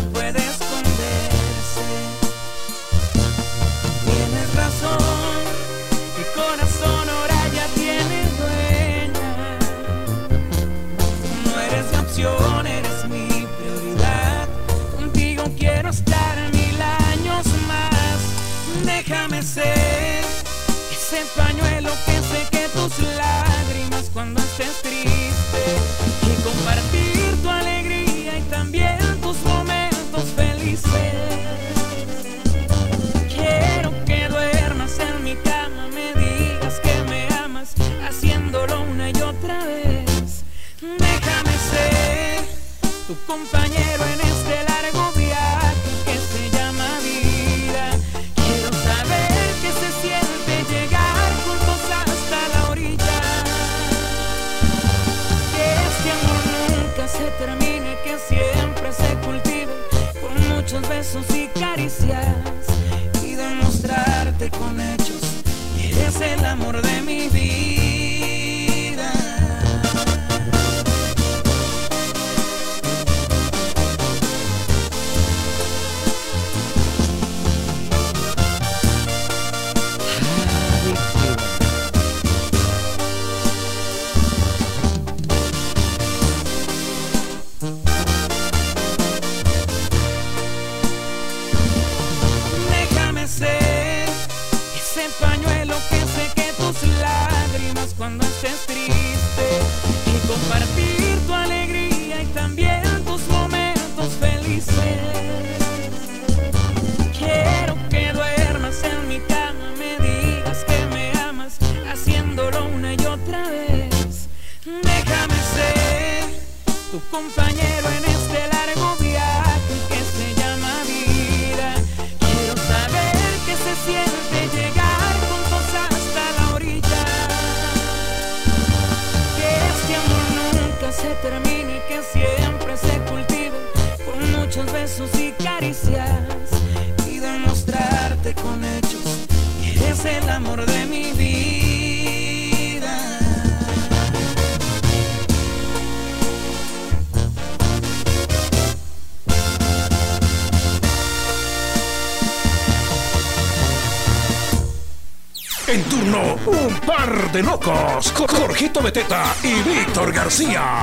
estés triste. Y compartir tu alegría y también tus momentos felices. Quiero que duermas en mi cama, me digas que me amas, haciéndolo una y otra vez. Déjame ser tu compañero besos y caricias y demostrarte con hechos que eres el amor de mi vida. compartir tu alegría y también tus momentos felices. Quiero que duermas en mi cama, me digas que me amas, haciéndolo una y otra vez. Déjame ser tu compañero en este besos y caricias y demostrarte con hechos que eres el amor de mi vida. En turno, un par de locos. Jorgito Beteta y Víctor García.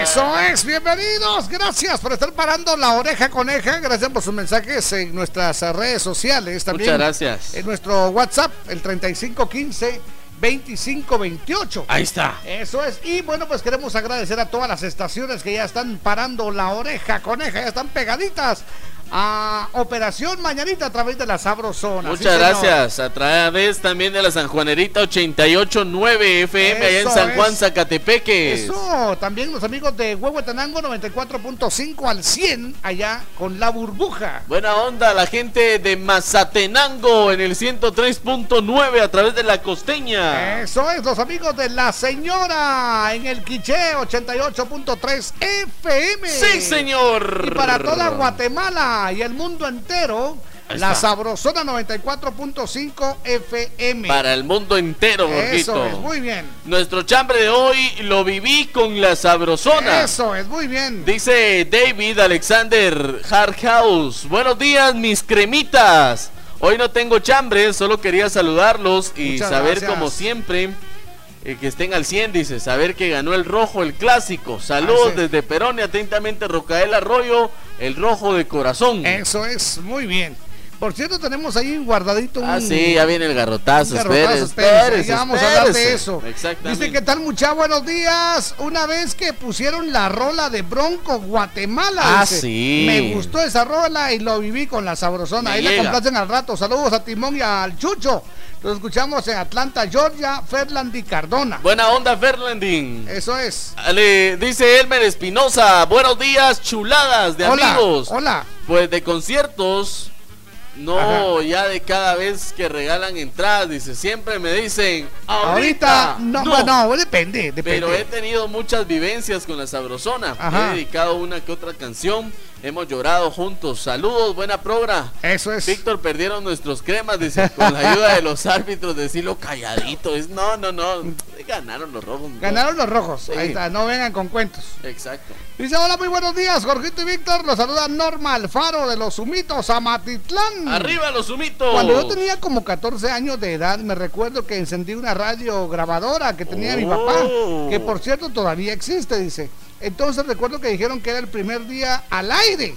Eso es, bienvenidos. Gracias por estar parando la oreja coneja. Gracias por sus mensajes en nuestras redes sociales. También Muchas gracias. En nuestro WhatsApp, el 3515 2528. Ahí está. Eso es. Y bueno, pues queremos agradecer a todas las estaciones que ya están parando la oreja coneja, ya están pegaditas a Operación Mañanita a través de la Sabrosona. Muchas gracias. A través también de la San Juanerita 889 FM allá en San Juan. Zacatepeque. Eso, también los amigos de Huehuetenango 94.5 al 100 allá con la burbuja. Buena onda la gente de Mazatenango en el 103.9 a través de la costeña. Eso es, los amigos de La Señora en el Quiché 88.3 FM. Sí, señor. Y para toda Guatemala y el mundo entero, La. Sabrosona 94.5 FM. Para el mundo entero, Eso es, muy bien. Nuestro chambre de hoy lo viví con la sabrosona. Eso es, muy bien. Dice David Alexander Hardhouse. Buenos días, mis cremitas. Hoy no tengo chambre, solo quería saludarlos y Muchas saber gracias. como siempre eh, que estén al 100, dice, saber que ganó el rojo, el clásico. Saludos desde Perón y atentamente Rocael Arroyo, el rojo de corazón. Eso es, muy bien. Por cierto, tenemos ahí guardadito un... Ah, sí, ya viene el garrotazo. Garrotazo, espérese, vamos a hablar de eso. Exactamente. Dice, ¿qué tal mucha? Buenos días. Una vez que pusieron la rola de Bronco Guatemala. Ah, dice, sí. Me gustó esa rola y lo viví con la sabrosona. Me Ahí le llega. complacen al rato. Saludos a Timón y al Chucho. Los escuchamos en Atlanta, Georgia, Ferland y Cardona. Buena onda, Ferlandín. Eso es. Le dice Elmer Espinosa, buenos días, chuladas de Hola, amigos. hola. Pues de conciertos, no ya de cada vez que regalan entradas, dice, siempre me dicen, ahorita, Ahorita, no, bueno, depende, depende. Pero he tenido muchas vivencias con la Sabrosona. Ajá. He dedicado una que otra canción. Hemos llorado juntos. Saludos, buena progra. Eso es. Víctor, perdieron nuestros cremas, dice, con la ayuda de los [LAUGHS] árbitros, decirlo calladito. Es, no, no, no. Ganaron los rojos. Ganaron los rojos. Sí. Ahí está, no vengan con cuentos. Exacto. Dice, hola, muy buenos días, Jorgito y Víctor. Los saluda Norma Alfaro de los Sumitos, Amatitlán. Arriba los sumitos. Cuando yo tenía como 14 años de edad, me recuerdo que encendí una radio grabadora que tenía mi papá, que por cierto todavía existe, dice. Entonces recuerdo que dijeron que era el primer día al aire.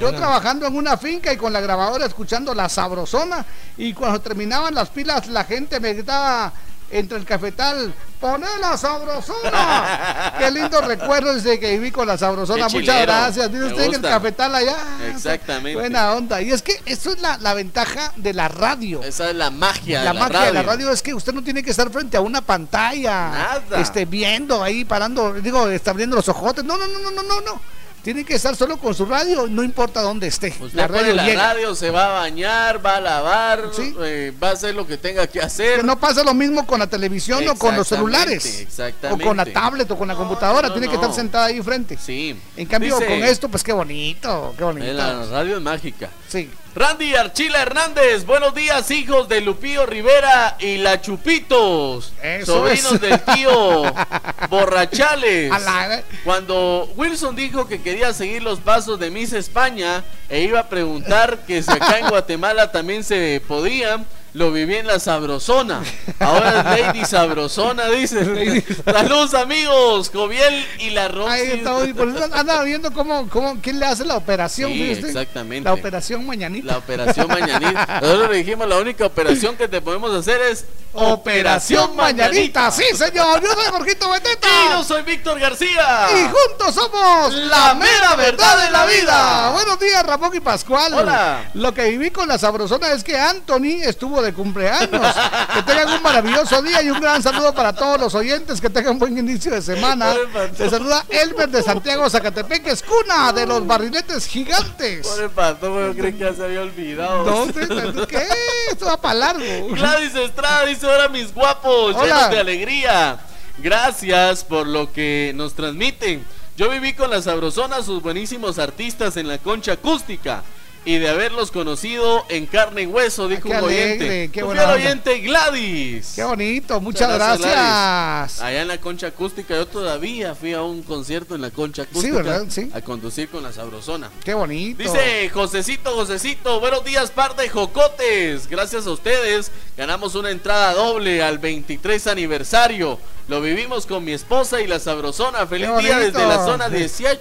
Yo trabajando en una finca y con la grabadora escuchando la sabrosona y cuando terminaban las pilas la gente me gritaba entre el cafetal, poné la sabrosona. Qué lindo recuerdo desde que viví con la sabrosona. Qué Muchas chilero. gracias. Dice usted en el cafetal allá. Exactamente. Buena onda. Y es que eso es la, la ventaja de la radio. Esa es la magia La, de la magia radio. de la radio es que usted no tiene que estar frente a una pantalla. Nada. Este, viendo ahí, parando, digo, está abriendo los ojotes. No, no, no, no, no, no, no. Tiene que estar solo con su radio, no importa dónde esté. Usted la radio la llega. radio, se va a bañar, va a lavar, eh, va a hacer lo que tenga que hacer. Que no pasa lo mismo con la televisión o con los celulares. O Exactamente. con la tablet o con la computadora. no, tiene que estar sentada ahí frente. Sí. En cambio, Dice- con esto, pues qué bonito, qué bonito. La radio es mágica. Sí. Randy Archila Hernández, buenos días, hijos de Lupío Rivera y la Chupitos. Eso sobrinos es. del tío [LAUGHS] Borrachales. La- Cuando Wilson dijo que quería seguir los pasos de Miss España e iba a preguntar que si acá en [LAUGHS] Guatemala también se podía, lo viví en la Sabrosona. Ahora es Lady Sabrosona, dice. [LAUGHS] Saludos amigos, Joviel y la Roxy. Ahí está, y por eso anda viendo cómo, cómo, quién le hace la operación. Exactamente. La operación mañanita. La operación mañanita. Nosotros le dijimos, la única operación que te podemos hacer es Operación Mañanita. Sí, señor. Yo soy Jorgito Beteta. Y yo soy Víctor García. Y juntos somos La mera verdad de la vida. Buenos días, Ramón y Pascual. Hola. Lo que viví con la sabrosona es que Anthony estuvo de cumpleaños. Que tengan un maravilloso día y un gran saludo para todos los oyentes. Que tengan buen inicio de semana. Te saluda Elmer de Santiago Zacatepec, es cuna de los barriletes gigantes. Pobre pato, yo creí que ya se había olvidado. ¿Dónde? ¿Qué? Esto va para largo. Gladys Estrada dice: Hola, mis guapos, Hola. llenos de alegría. Gracias por lo que nos transmiten. Yo viví con la Sabrosona, sus buenísimos artistas en la concha acústica. Y de haberlos conocido en carne y hueso, dijo qué un oyente. qué buena oyente, Gladys. Qué bonito, muchas Gladys. gracias. Allá en la concha acústica, yo todavía fui a un concierto en la concha acústica. ¿verdad? Sí. A conducir con la Sabrosona. Qué bonito. Dice Josecito, Josecito, buenos días, par de jocotes. Gracias a ustedes, ganamos una entrada doble al 23 aniversario. Lo vivimos con mi esposa y la sabrosona. Feliz día desde la zona 18.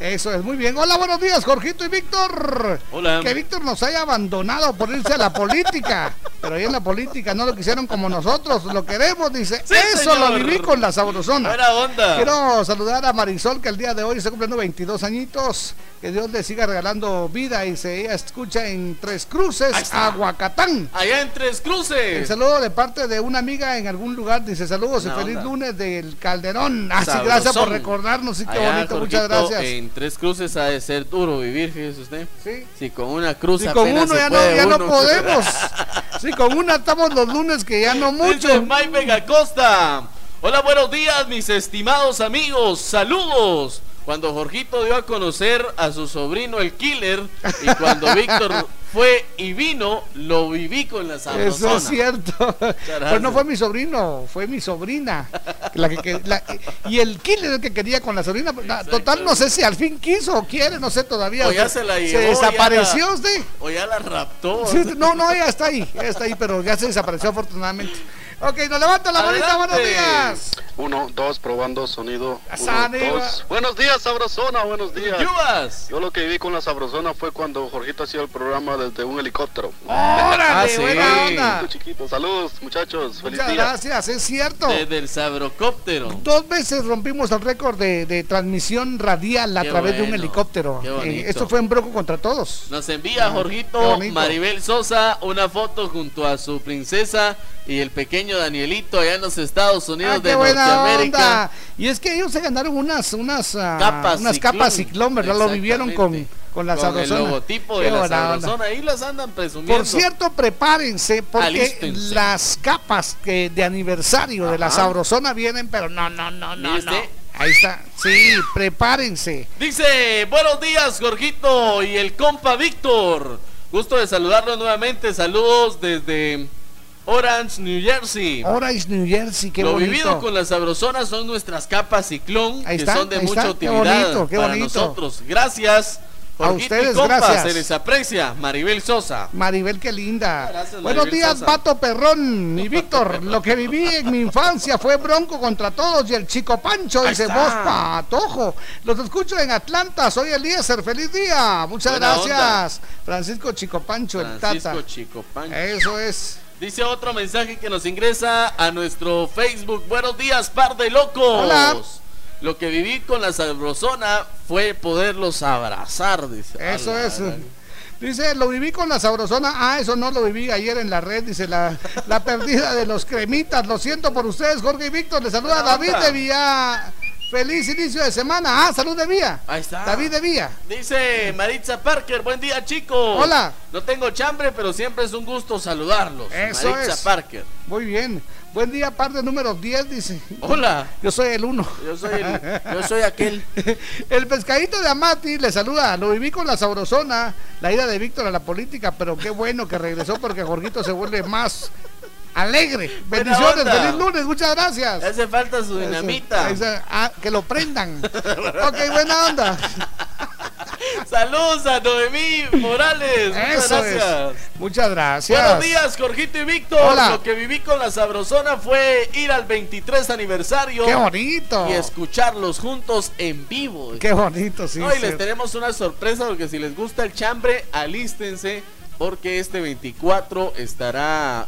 Eso es muy bien. Hola, buenos días, Jorgito y Víctor. Hola. Que Víctor nos haya abandonado por irse a la política. Pero ahí en la política no lo quisieron como nosotros. Lo queremos, dice. Sí, Eso lo señor. viví con la sabrosona. Buena onda. Quiero saludar a Marisol, que el día de hoy está cumpliendo 22 añitos. Que Dios le siga regalando vida y se ella escucha en Tres Cruces, Aguacatán. Allá en Tres El Cruces. saludo de parte de una amiga en algún lugar. Dice saludos y feliz onda. lunes del Calderón. Así, gracias por recordarnos. Sí, qué Allá, bonito. Muchas gracias. En Tres Cruces ha de ser duro vivir, fíjese usted. Sí. Sí, con una cruz Si con uno ya, no, ya no podemos. [LAUGHS] Si con una estamos los lunes que ya no mucho. Dice Mike Vega Costa. Hola, buenos días, mis estimados amigos. Saludos. Cuando Jorgito dio a conocer a su sobrino el Killer y cuando [LAUGHS] Víctor fue y vino, lo viví con la sabrosona. Eso es cierto. Pero no fue mi sobrino, fue mi sobrina. La que, que- la- y el killer el que quería con la sobrina. na- Total, no sé si al fin quiso o quiere, no sé todavía. O ya se la llevó. Se ya desapareció la- usted. O ya la raptó. Sí, no, no, ella está ahí, ella está ahí, pero ya se desapareció afortunadamente. Ok, nos levanta la manita, buenos días. Uno, dos, probando sonido. Uno, dos. Buenos días, Sabrosona, buenos días. Yubas. Yo lo que viví con la Sabrosona fue cuando Jorgito hacía el programa desde un helicóptero. ¡Órale, Ah, sí. buena onda! Chiquito. Saludos, muchachos. Feliz Muchas día. gracias, es cierto. Desde el sabrocóptero. Dos veces rompimos el récord de, de transmisión radial a Qué través de un helicóptero. qué Eh, esto fue en Broco contra todos. Nos envía Jorgito. Maribel Sosa una foto junto a su princesa y el pequeño Danielito allá en los Estados Unidos Ah, de Norteamérica. onda. Y es que ellos se ganaron unas unas ah, Capas unas ciclón. capas ciclón, ¿verdad? Lo vivieron con, con la Con el logotipo de la sabrosona. Ahí las andan presumiendo. Por cierto, prepárense porque Alístense. las capas que de aniversario de la sabrosona vienen, pero no, no, no, no, ¿Viste? no. Ahí está. Sí, prepárense. Dice, buenos días, Jorgito y el compa Víctor. Gusto de saludarlo nuevamente. Saludos desde Orange, New Jersey. Orange, New Jersey, qué Lo bonito. vivido con la sabrosona son nuestras capas ciclón, Ahí que son de mucha está, qué utilidad bonito, qué para bonito. nosotros. Gracias. A Jorgito ustedes, compa, gracias. Se les aprecia. Maribel Sosa. Maribel, qué linda. Gracias, Buenos Maribel días, Sosa. Pato Perrón y Víctor. Lo que viví en mi infancia fue Bronco contra todos y el Chico Pancho, Ahí dice está. vos, Patojo. Los escucho en Atlanta, soy Eliezer, feliz día. Muchas Buena gracias. Francisco Chico Pancho, el Francisco Tata. Chico Pancho. Eso es. Dice otro mensaje que nos ingresa a nuestro Facebook. Buenos días, par de locos. Hola. Lo que viví con la sabrosona fue poderlos abrazar, dice. Eso Ala, es. ala. Dice, lo viví con la sabrosona. Ah, eso no lo viví ayer en la red. Dice, la, la perdida de los cremitas. Lo siento por ustedes, Jorge y Víctor. Le saluda David de Villa. Feliz inicio de semana. Ah, salud de Vía. Ahí está. David de Vía. Dice Maritza Parker, buen día chicos. Hola. No tengo chambre, pero siempre es un gusto saludarlos. Eso Maritza es. Parker. Muy bien. Buen día, parte número 10, dice. Hola. Yo soy el uno. Yo soy, el- yo soy aquel. [LAUGHS] El pescadito de Amati le saluda. Lo viví con la sabrosona, la ida de Víctor a la política, pero qué bueno que regresó porque Jorgito se vuelve más alegre. Bendiciones, feliz lunes, muchas gracias. Hace falta su dinamita. Eso, eso, ah, que lo prendan. ok, buena onda. [LAUGHS] Saludos a Noemí Morales. Muchas Eso gracias. es. Muchas gracias. Buenos días, Jorgito y Víctor. Hola. Lo que viví con la Sabrosona fue ir al 23 aniversario. Qué bonito. Y escucharlos juntos en vivo. Qué bonito, sí. No, y sí. les tenemos una sorpresa porque si les gusta el chambre, alístense porque este 24 estará...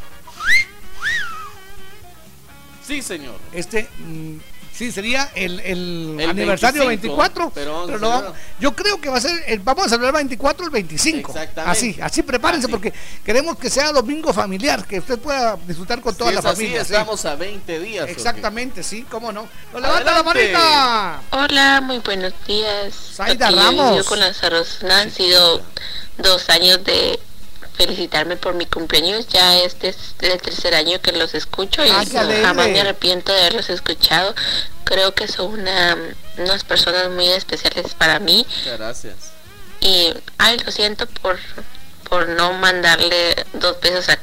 Sí, señor. Este, mm, Sí, sería el, el El aniversario 25, 24. pero celebrar. vamos- yo creo que va a ser, el- vamos a celebrar 24 el 25. Exactamente. Así, así prepárense porque queremos que sea domingo familiar, que usted pueda disfrutar con toda Si la es así, familia. sí. estamos a 20 días. Exactamente, sí, cómo no. ¡Nos levanta la manita! Hola, muy buenos días. Yo Ramos. vivo con la Sarosuna. Han sido dos años de felicitarme por mi cumpleaños. Ya este es el tercer año que los escucho y Ah, jamás me arrepiento de haberlos escuchado. Creo que son una, unas personas muy especiales para mí. Muchas gracias. Y, ay, lo siento por, por no mandarle dos besos a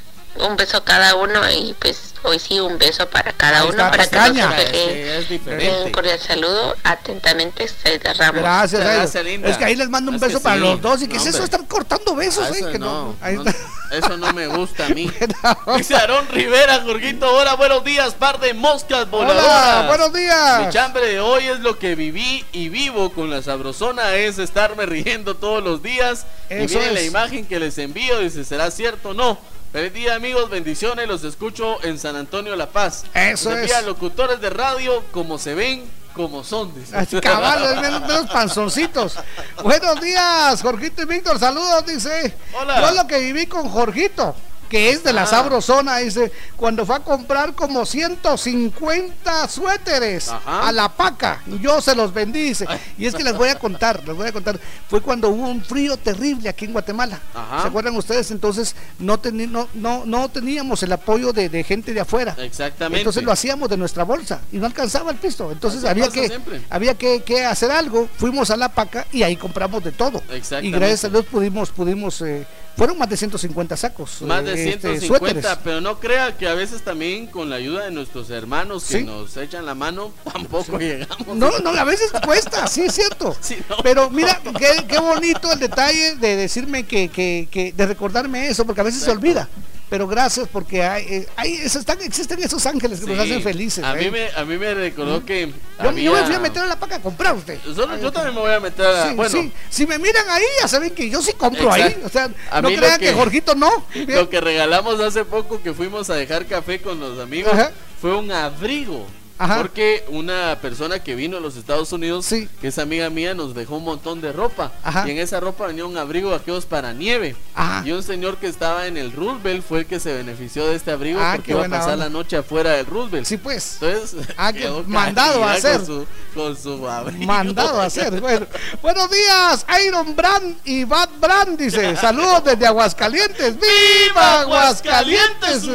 un beso a cada uno y pues hoy sí un beso para cada Ahí uno está, para que tacaña. no se Sí, diferente. Un cordial saludo, atentamente, Zaida Ramos. Gracias, gracias, linda. Es que ahí les mando un Es que beso para sí. los dos. ¿Y qué No, es eso? Estar cortando besos, Ah, ¿eh? eso, Que no- no, ahí no, está. eso no me gusta a mí. [LAUGHS] [LAUGHS] Dice Aarón Rivera, Jorgito, hola, buenos días, par de moscas voladoras. Hola, buenos días. Mi chambre de hoy es lo que viví y vivo con la sabrosona, es estarme riendo todos los días. y miren la imagen que les envío, dice, ¿será cierto o no? Feliz día amigos, bendiciones, los escucho en San Antonio La Paz. Eso Les es. envía locutores de radio como se ven, como son. dice. Así, Cabal, menos, menos panzoncitos. [LAUGHS] Buenos días, Jorgito y Víctor. Saludos, dice. Hola. Yo lo que viví con Jorgito, que es de la Ah. Sabrosona, dice, cuando fue a comprar como 150 suéteres Ajá. a la paca. Y yo se los vendí, dice. Y es que les voy a contar, les voy a contar. Fue cuando hubo un frío terrible aquí en Guatemala. Ajá. ¿Se acuerdan ustedes? Entonces no, no, no, no teníamos el apoyo de, de gente de afuera. Exactamente. Entonces lo hacíamos de nuestra bolsa y no alcanzaba el pisto. Entonces Así había que, siempre. había que, que hacer algo. Fuimos a la paca y ahí compramos de todo. Y gracias a Dios pudimos, pudimos, eh, fueron más de 150 sacos. Más de eh, este, 150, pero no crea que a veces también con la ayuda de nuestros hermanos que Sí. nos echan la mano, [LAUGHS] tampoco llegamos. No, no, a veces cuesta, sí es cierto. [LAUGHS] Sí, no. Pero mira, qué, qué bonito el detalle de decirme que, que, que- de recordarme eso, porque a veces se olvida. Pero gracias porque hay, eh, hay esos- están, existen esos ángeles que nos hacen felices. A ¿eh? mí me, a mí me recordó que. yo, había- yo me fui a meter a la paca a comprar usted. Yo también me voy a meter a. Sí, bueno, sí. Si me miran ahí, ya saben que yo sí compro Exacto. ahí. O sea, A no crean que... que- Jorgito no. [LAUGHS] lo que regalamos hace poco que fuimos a dejar café con los amigos Ajá. fue un abrigo. Ajá. Porque una persona que vino a los Estados Unidos, que es amiga mía, nos dejó un montón de ropa. Ajá. Y en esa ropa venía un abrigo de aquellos para nieve. Ajá. Y un señor que estaba en el Roosevelt fue el que se benefició de este abrigo Ah, porque iba a pasar onda. la noche afuera del Roosevelt. Sí, pues. Entonces, [LAUGHS] Ah, mandado a hacer. Con su, con su abrigo. Mandado a [LAUGHS] hacer. Bueno, buenos días, Iron Brand y Bad Brand dice. [LAUGHS] Saludos desde Aguascalientes. ¡Viva Aguascalientes!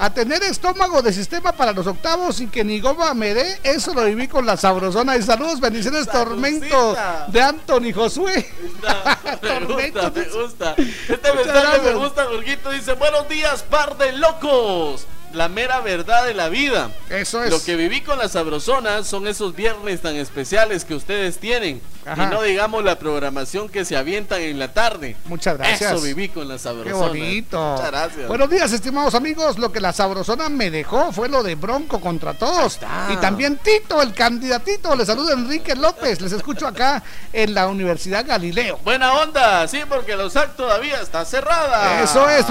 A tener estómago de sistema para los octavos y que ni goma me dé, eso lo viví con la sabrosona. Y saludos, bendiciones, tormento de Anthony Josué. [LAUGHS] Me gusta, me gusta. [LAUGHS] Este mensaje me gusta, Jorgito. Dice, buenos días, par de locos. La mera verdad de la vida. Eso es. Lo que viví con la sabrosona son esos viernes tan especiales que ustedes tienen. Ajá. Y no digamos la programación que se avientan en la tarde. Muchas gracias. Eso viví con la Qué sabrosona. bonito. Muchas gracias. Buenos días, estimados amigos. Lo que la sabrosona me dejó fue lo de Bronco contra todos. Y también Tito, el candidatito. Les saluda Enrique López. Les escucho acá en la Universidad Galileo. Buena onda, sí, porque la USAC todavía está cerrada. Eso es.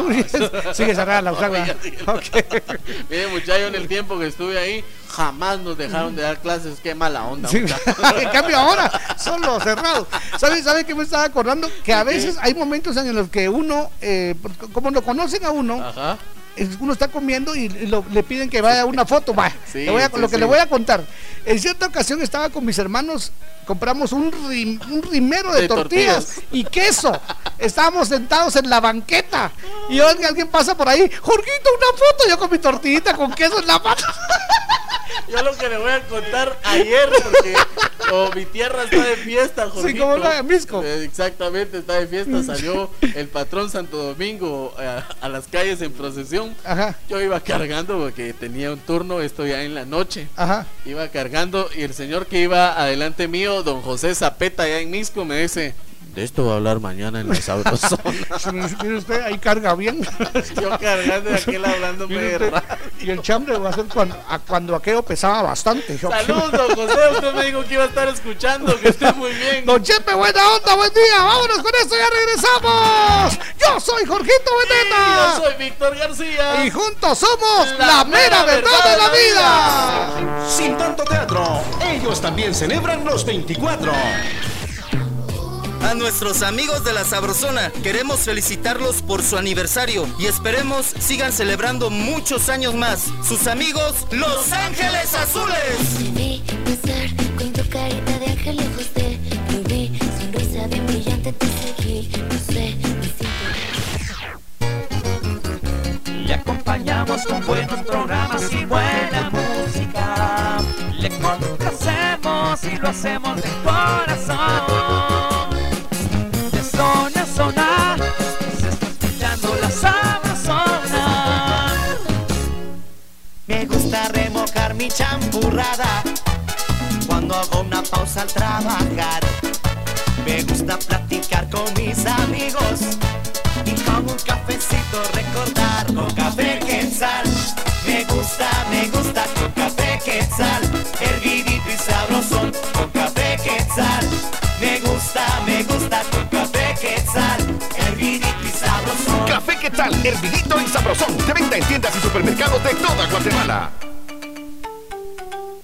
Sigue cerrada la USAC, ¿verdad? [LAUGHS] Miren, muchachos, en el tiempo que estuve ahí, jamás nos dejaron de dar clases. Qué mala onda. Sí, [LAUGHS] en cambio ahora solo cerrado. ¿Sabe, ¿Sabe qué me estaba acordando? Que a veces hay momentos en los que uno, eh, como lo conocen a uno, Ajá. Uno está comiendo y lo- le piden que vaya una foto. Va, [LAUGHS] Sí, le voy a- sí, lo que sí. le voy a contar. En cierta ocasión estaba con mis hermanos, compramos un, rim- un rimero de, De tortillas, tortillas. y queso. Estábamos sentados en la banqueta y alguien, alguien pasa por ahí, Jorgito, una foto. Yo con mi tortillita con queso en la mano. [LAUGHS] Yo lo que le voy a contar ayer, porque mi tierra está de fiesta, Jorgito. como la Misco. Eh, Exactamente, está de fiesta. Salió el patrón Santo Domingo eh, a, las calles en procesión. Ajá. Yo iba cargando porque tenía un turno, esto ya en la noche. Ajá. Iba cargando y el señor que iba adelante mío, don José Zapeta, allá en Misco, me dice: De esto va a hablar mañana en la sabrosona. [LAUGHS] Mire usted, ahí carga bien. [LAUGHS] Yo cargando y aquel de usted, radio. Y el chambre va a ser cuando, a- cuando aquello pesaba bastante. Yo- Saludos, don José. Usted me dijo que iba a estar escuchando, que esté muy bien. Don Chepe, buena onda, buen día. Vámonos con esto, ya regresamos. Yo soy Jorgito Beteta. Yo soy Víctor García. Y juntos somos la, mera verdad de la vida. Sin tanto teatro, ellos también celebran los 24. A nuestros amigos de la Sabrosona queremos felicitarlos por su aniversario y esperemos sigan celebrando muchos años más. Sus amigos, Los Ángeles Azules. Vi pasar con tu carita de ángel ojos de rubí, sonrisa bien brillante te seguí, no sé, me siento Le acompañamos con buenos programas y buena música. Le complacemos y lo hacemos de corazón. Champurrada cuando hago una pausa al trabajar. Me gusta platicar con mis amigos y con un cafecito recordar con café quetzal. Me gusta, me gusta con café quetzal, hervidito y sabrosón con café quetzal. Me gusta, me gusta con café quetzal, hervidito y sabrosón. Café ¿qué tal? Hervidito y sabrosón. De venta en tiendas y supermercados de toda Guatemala.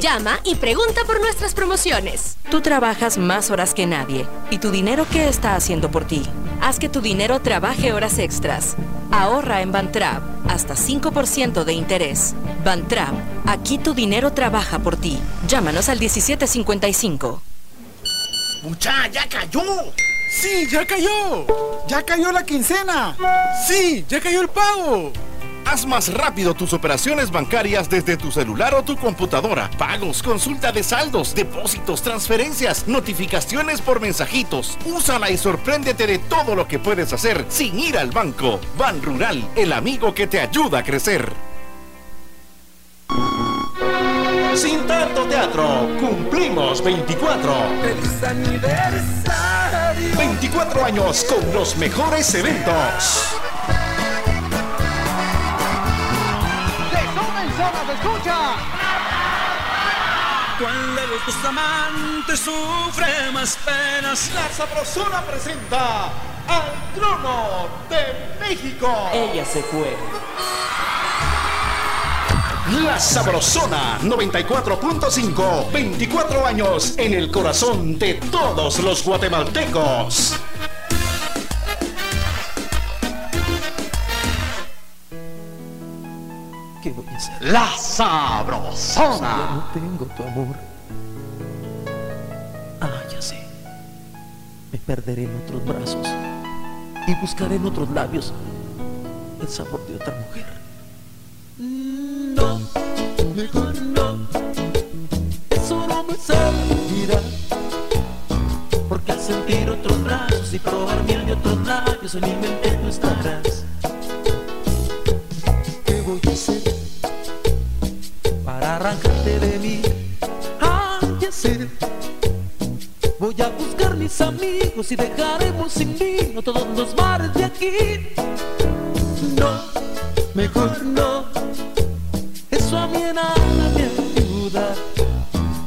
Llama y pregunta por nuestras promociones. Tú trabajas más horas que nadie. ¿Y tu dinero qué está haciendo por ti? Haz que tu dinero trabaje horas extras. Ahorra en Bantrap hasta 5% de interés. Bantrap, aquí tu dinero trabaja por ti. Llámanos al 1755. ¡Mucha, ya cayó! ¡Sí, ya cayó! ¡Ya cayó la quincena! ¡Sí, ya cayó el pago! Haz más rápido tus operaciones bancarias desde tu celular o tu computadora. Pagos, consulta de saldos, depósitos, transferencias, notificaciones por mensajitos. Úsala y sorpréndete de todo lo que puedes hacer sin ir al banco. Ban Rural, el amigo que te ayuda a crecer. Sin tanto teatro, cumplimos 24. ¡Feliz aniversario! 24 años con los mejores eventos. Escucha! ¿Cuál de los dos amantes sufre más penas? La Sabrosona presenta al trono de México. Ella se fue. La Sabrosona 94.5, 24 años en el corazón de todos los guatemaltecos. ¿Qué voy a hacer? La Sabrosona. Ya no tengo tu amor. Ah, ya sé. Me perderé en otros brazos y buscaré en otros labios el sabor de otra mujer. No, mejor no. Eso no me servirá. Porque al sentir otros brazos y probar miel de otros labios, en mi mente no estarás. Para arrancarte de mí? Sé. Voy a buscar mis amigos y dejaremos sin vino todos los bares de aquí. No, mejor no. Eso a mí nada me ayuda.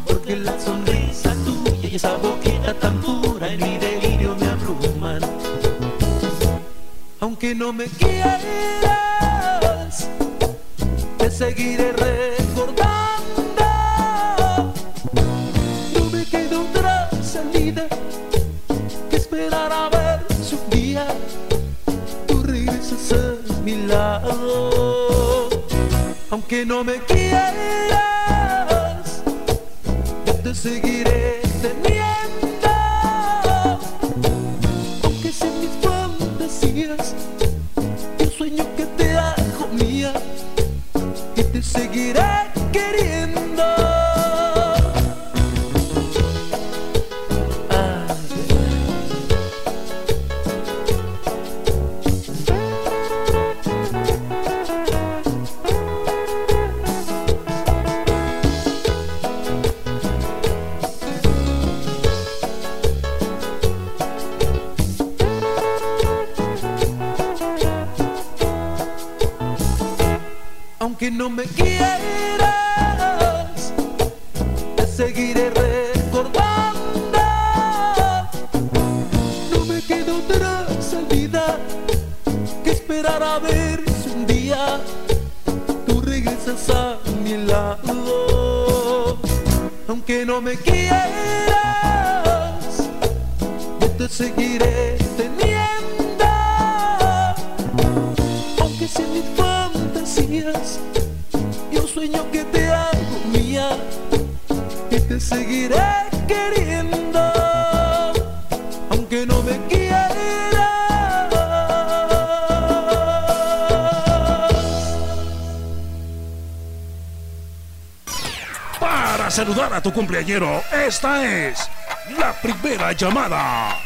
Porque la sonrisa tuya y esa boquita tan pura en mi delirio me abruman. Aunque no me quieras, te seguiré recordando. Aunque no me quieras, yo te seguiré teniendo. Aunque sean mis fantasías, esta es la primera llamada.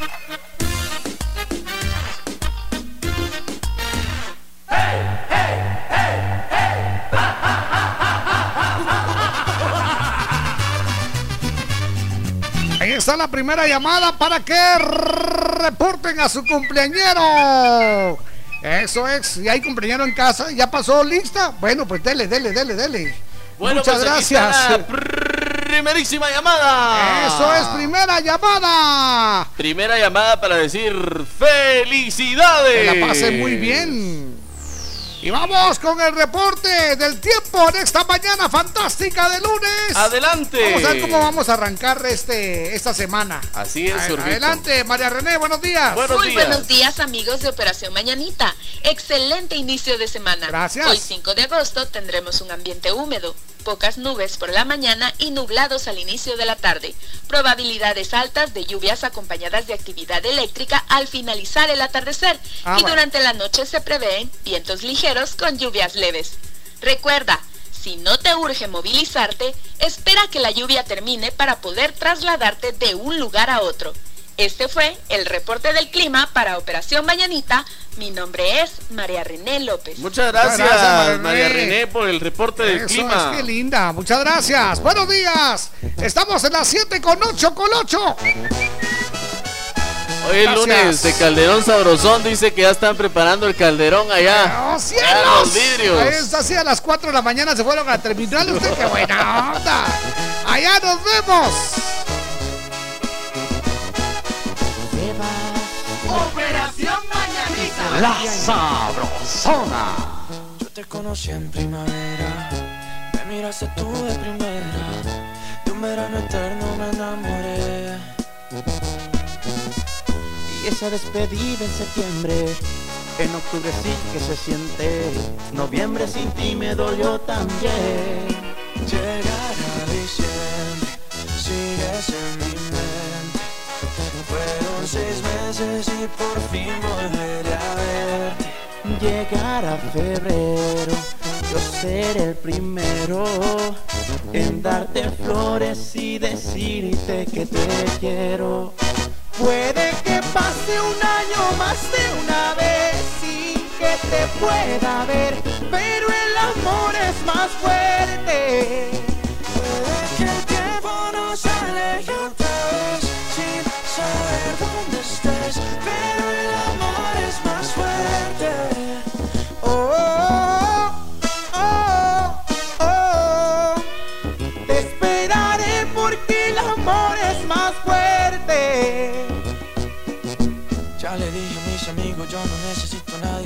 Ahí está la primera llamada para que reporten a su cumpleañero. Eso es, y hay cumpleañero en casa, ya pasó lista. Bueno, pues dele, dele, dele, dele. Bueno, Muchas pues aquí está gracias. la primerísima llamada. Eso es primera llamada. Primera llamada para decir felicidades. Que la pasen muy bien. Y vamos con el reporte del tiempo en esta mañana fantástica de lunes. Adelante. Vamos a ver cómo vamos a arrancar este, esta semana. Así es, A-. Adelante, María René, buenos días. Muy buenos días amigos de Operación Mañanita. Excelente inicio de semana. Gracias. Hoy 5 de agosto tendremos un ambiente húmedo, pocas nubes por la mañana y nublados al inicio de la tarde. Probabilidades altas de lluvias acompañadas de actividad eléctrica al finalizar el atardecer. Ah, y bueno. durante la noche se prevén vientos ligeros con lluvias leves. Recuerda, si no te urge movilizarte, espera que la lluvia termine para poder trasladarte de un lugar a otro. Este fue el reporte del clima para Operación Mañanita. Mi nombre es María René López. Muchas gracias, María María René. Por el reporte del Eso clima. es, qué linda, muchas gracias. Buenos días. Estamos en las 7 con 8 con 8. Hoy es lunes de Calderón Sabrosón dice que ya están preparando el calderón allá. ¡Oh, cielos! Allá los vidrios. Ahí está, así a las 4 de la mañana se fueron a la terminal. Usted, qué buena onda. Allá nos vemos. Operación Mañanita. La Sabrosona. Yo te conocí en primavera, me miraste tú de primera, de un verano eterno me enamoré. Y esa despedida en septiembre, en octubre sí que se siente, noviembre sin ti me dolió también. Llegará diciembre, sigues en seis meses y por fin volveré a verte. Llegará febrero, yo seré el primero en darte flores y decirte que te quiero. Puede que pase un año más de una vez sin que te pueda ver, pero el amor es más fuerte. Puede que el tiempo nos aleje otra vez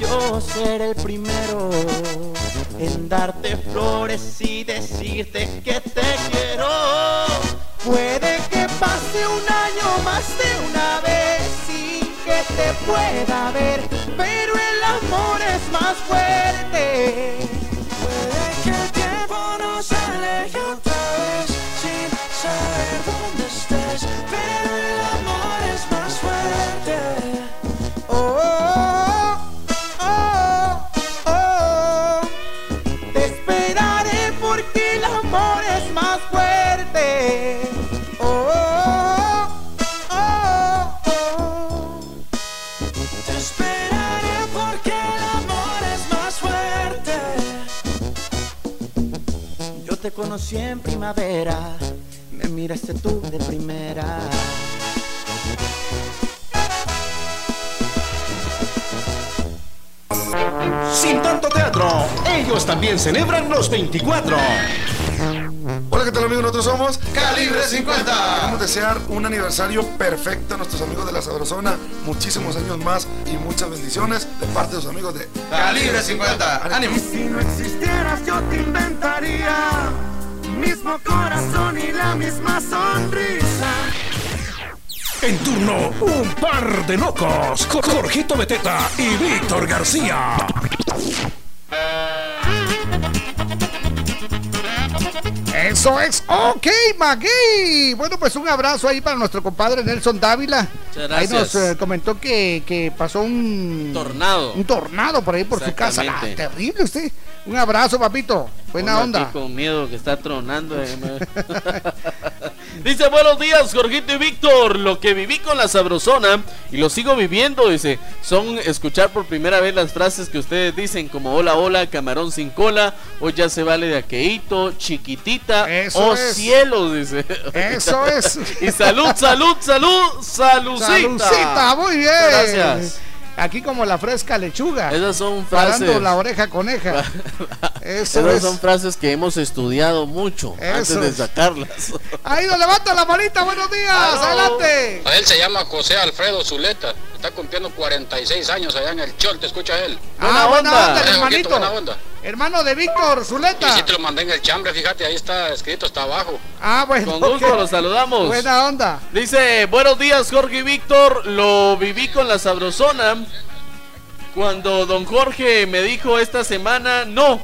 yo seré el primero en darte flores y decirte que te quiero. Puede que pase un año más de una vez sin que te pueda ver, pero el amor es más fuerte. Te conocí en primavera, me miraste tú de primera. Sin tanto teatro, ellos también celebran los 24. Hola, ¿qué tal amigos? Nosotros somos Calibre 50. Queremos desear un aniversario perfecto a nuestros amigos de la Sabrosona, muchísimos años más y muchas bendiciones de parte de sus amigos de Calibre 50. ¡Ánimo! Si no existieras yo te inventaría mismo corazón y la misma sonrisa. En turno, un par de locos. Con Jorgito Beteta y Víctor García. Eso es. Ok, Magui. Bueno, pues un abrazo ahí para nuestro compadre Nelson Dávila. Ahí nos eh, comentó que, que pasó un Tornado. Un tornado por ahí por su casa. Ah, terrible usted. Un abrazo, papito. Buena Uno onda. con miedo que está tronando. eh, [LAUGHS] dice, buenos días, Jorgito y Víctor. Lo que viví con la sabrosona y lo sigo viviendo, dice, son escuchar por primera vez las frases que ustedes dicen como hola, hola, camarón sin cola, hoy ya se vale de aqueíto, chiquitita, Eso oh es. cielo, dice. Eso [LAUGHS] es. y salud, salud, salud, [LAUGHS] salucita. Salucita, muy bien. Gracias. Aquí como la fresca lechuga. Esas son Parando frases. la oreja coneja. [LAUGHS] Eso Esas es. son frases que hemos estudiado mucho antes de sacarlas. [LAUGHS] Ahí nos levanta la manita. Buenos días. Adelante. A él se llama José Alfredo Zuleta. Está cumpliendo 46 años allá en el Chol. ¿Te escucha él? Ah, buena onda, hermanito. Buena onda. Hermano de Víctor Y Zuleta. sí te lo mandé en el chambre, fíjate, ahí está escrito, está abajo. Ah, bueno. Con gusto ok. los saludamos. Buena onda. Dice, buenos días Jorge y Víctor, lo viví con la sabrosona cuando don Jorge me dijo esta semana no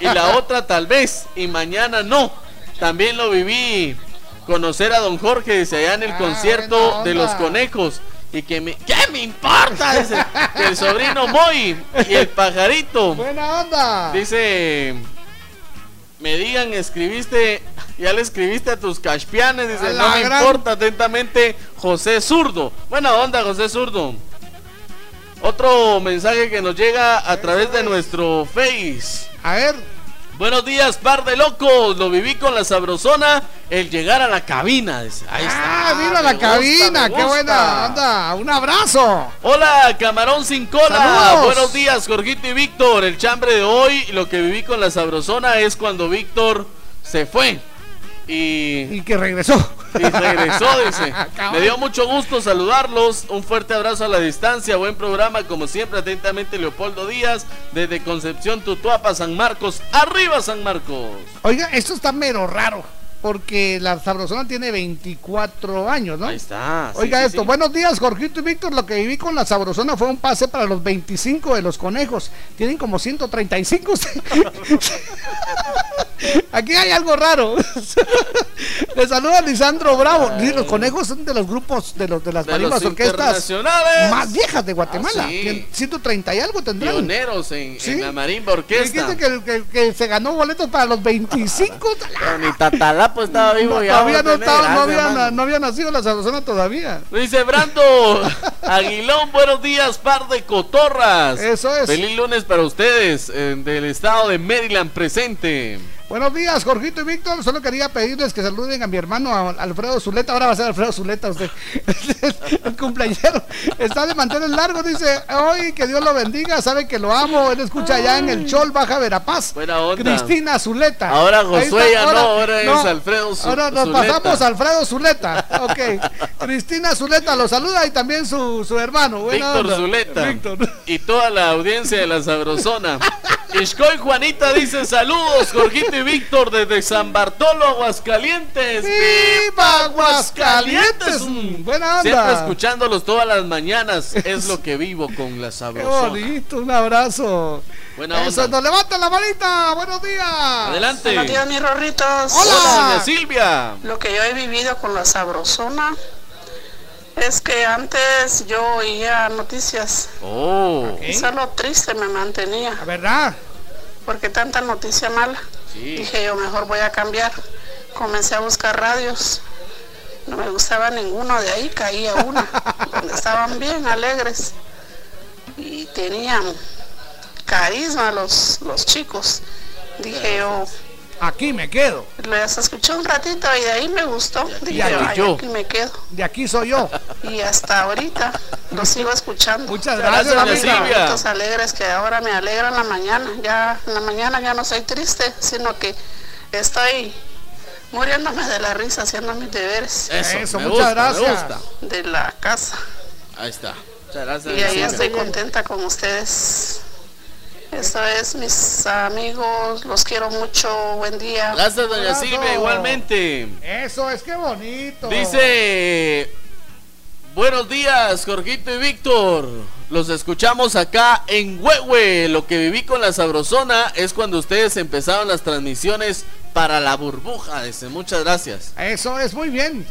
y la [LAUGHS] otra tal vez y mañana no. También lo viví conocer a don Jorge dice allá en el Ah, concierto de los conejos y que me ¿qué me importa? Dice, que el sobrino Moy y el pajarito. Buena onda. Dice, me digan, escribiste, ya le escribiste a tus caspianes, dice, no me gran- importa, atentamente, José Zurdo. Buena onda, José Zurdo. Otro mensaje que nos llega a través de nuestro Face. A ver. Buenos días, par de locos. Lo viví con la sabrosona. El llegar a la cabina. dice. Ahí está. Ah, mira la me gusta, cabina. Qué buena onda. Un abrazo. Hola, camarón sin cola. Saludos. Buenos días, Jorgito y Víctor. El chambre de hoy, lo que viví con la sabrosona es cuando Víctor se fue. Y, Y que regresó. Y regresó, dice. [LAUGHS] Me dio mucho gusto saludarlos. Un fuerte abrazo a la distancia. Buen programa, como siempre, atentamente Leopoldo Díaz, desde Concepción, Tutuapa, San Marcos. ¡Arriba, San Marcos! Oiga, esto está mero raro. Porque la sabrosona tiene 24 años, ¿no? Ahí está. sí, Oiga sí, esto, sí. buenos días, Jorgito y Víctor. Lo que viví con la sabrosona fue un pase para los 25 de los conejos. Tienen como 135. [LAUGHS] Aquí hay algo raro. [LAUGHS] Le saluda Lisandro Bravo. Los conejos son de los grupos de los de las De marimbas orquestas más viejas de Guatemala. Ah, sí. Tien- 130 y algo tendrán. Pioneros en, la marimba orquesta. Dijiste que, que- que se ganó boletos para los 25. Pero ni Tatalapo estaba vivo No, ya. todavía no, estaba- no había, no había nacido la sabrosona todavía. Dice Brando [LAUGHS] Aguilón, buenos días, par de cotorras. Eso es. Feliz lunes para ustedes, eh, del estado de Maryland presente. Buenos días, Jorgito y Víctor. Solo quería pedirles que saluden a mi hermano a- Alfredo Zuleta. Ahora va a ser Alfredo Zuleta usted. [LAUGHS] El cumpleañero. Está de mantener largo. Dice, hoy que Dios lo bendiga. Sabe que lo amo. Él escucha allá en el Chol, Baja Verapaz. Buena onda. Cristina Zuleta. Ahora Josué ya no, ahora es Alfredo Zu- Ahora nos Zuleta. pasamos a Alfredo Zuleta. Ok. Cristina Zuleta lo saluda y también su, su hermano. Buena Víctor onda. Zuleta. Víctor. Y toda la audiencia de la Sabrosona. [LAUGHS] Ishkoy Juanita dice saludos, Jorgito y Víctor desde San Bartolo, Aguascalientes. ¡Viva Aguascalientes! Mm, Buena onda. Siempre escuchándolos todas las mañanas. Es lo que vivo con la [LAUGHS] Qué Sabrosona. bonito, un abrazo. Buena Eso, onda. nos levanta la manita. Buenos días. Adelante. Buenos días, mis rorritos. Hola, doña Silvia. Lo que yo he vivido con la sabrosona es que antes yo oía noticias. Oh. Solo triste me mantenía. ¿Verdad? Porque tanta noticia mala. Sí. Dije yo mejor voy a cambiar. Comencé a buscar radios. No me gustaba ninguno de ahí, caía una. [LAUGHS] donde estaban bien alegres. Y tenían carisma los, los chicos. Dije yo, Aquí me quedo. Les escuché un ratito y de ahí me gustó. Dije, aquí "Ay, yo". aquí me quedo. De aquí soy yo. Y hasta ahorita lo sigo escuchando. Muchas gracias, momentos alegres que ahora me alegran la mañana. Ya en la mañana ya no soy triste, sino que estoy muriéndome de la risa haciendo mis deberes. Eso, me muchas gusta, me gracias. gusta. De la casa. Ahí está. Muchas gracias. Y ahí estoy contenta con ustedes. Esto es mis amigos, los quiero mucho, buen día. Gracias, doña Silvia, igualmente. Eso es que bonito. Dice, buenos días, Jorgito y Víctor. Los escuchamos acá en Huehue. Lo que viví con la Sabrosona es cuando ustedes empezaron las transmisiones para la burbuja. Dice, muchas gracias. Eso es muy bien.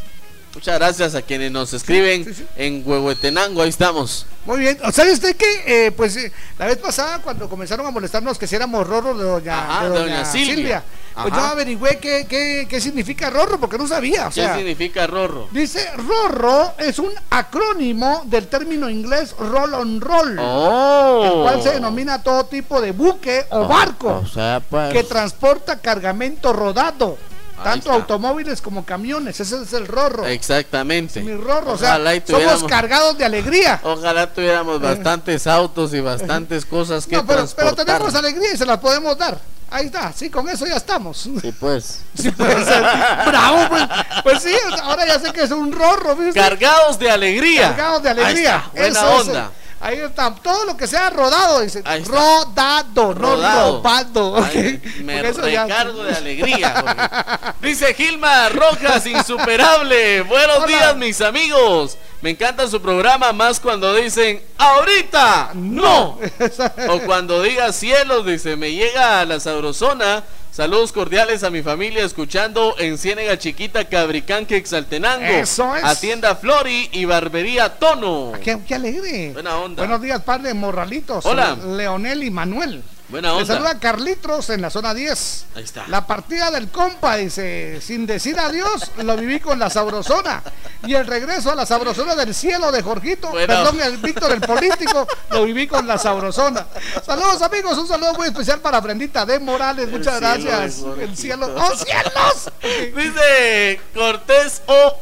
Muchas gracias a quienes nos escriben en Huehuetenango. Ahí estamos. Muy bien. ¿Sabe usted que eh, pues eh, la vez pasada cuando comenzaron a molestarnos que si éramos rorro de doña, Ajá, de de doña doña Silvia, Silvia. pues yo averigüé qué, qué, qué significa rorro porque no sabía. O ¿Qué significa Rorro? dice rorro es un acrónimo del término inglés roll on roll, Oh. el cual se denomina todo tipo de buque o barco O sea, pues. que transporta cargamento rodado, tanto automóviles como camiones. Ese es el rorro. Exactamente. Mi rorro, o sea, somos cargados de alegría. [LAUGHS] Ojalá tuviéramos bastantes autos y bastantes [LAUGHS] cosas que No, pero, tenemos alegría y se las podemos dar. Ahí está, sí, con eso ya estamos. Sí, pues. [LAUGHS] Sí, pues, eh, bravo, pues, pues sí, ahora ya sé que es un rorro, ¿viste? Cargados de alegría. Cargados de Ahí alegría. está, buena Eso es, onda. Ahí está, todo lo que sea rodado, dice. Rodado, no Rodado. robado. ok. Ay, me ya- recargo de alegría. [LAUGHS] Dice Gilma Rojas, insuperable. Buenos Hola. días, mis amigos. Me encanta su programa más cuando dicen ahorita no. [LAUGHS] o cuando diga cielos, dice, me llega a la sabrosona. Saludos cordiales a mi familia escuchando en Ciénega Chiquita, Cabricanque, Exaltenango. Eso es. A tienda Flori y Barbería Tono. Qué, qué alegre. Buena onda. Buenos días, padre Morralitos. Hola. Leonel y Manuel. Buena Le onda. saluda Carlitos en la zona 10. Ahí está. La partida del compa, dice, sin decir adiós, lo viví con la sabrosona. Y el regreso a la sabrosona del cielo de Jorgito, Bueno. perdón, el Víctor, el político, lo viví con la sabrosona. Saludos amigos, un saludo muy especial para Brendita de Morales, muchas gracias. El cielo, ¡oh cielos! Dice Cortés O.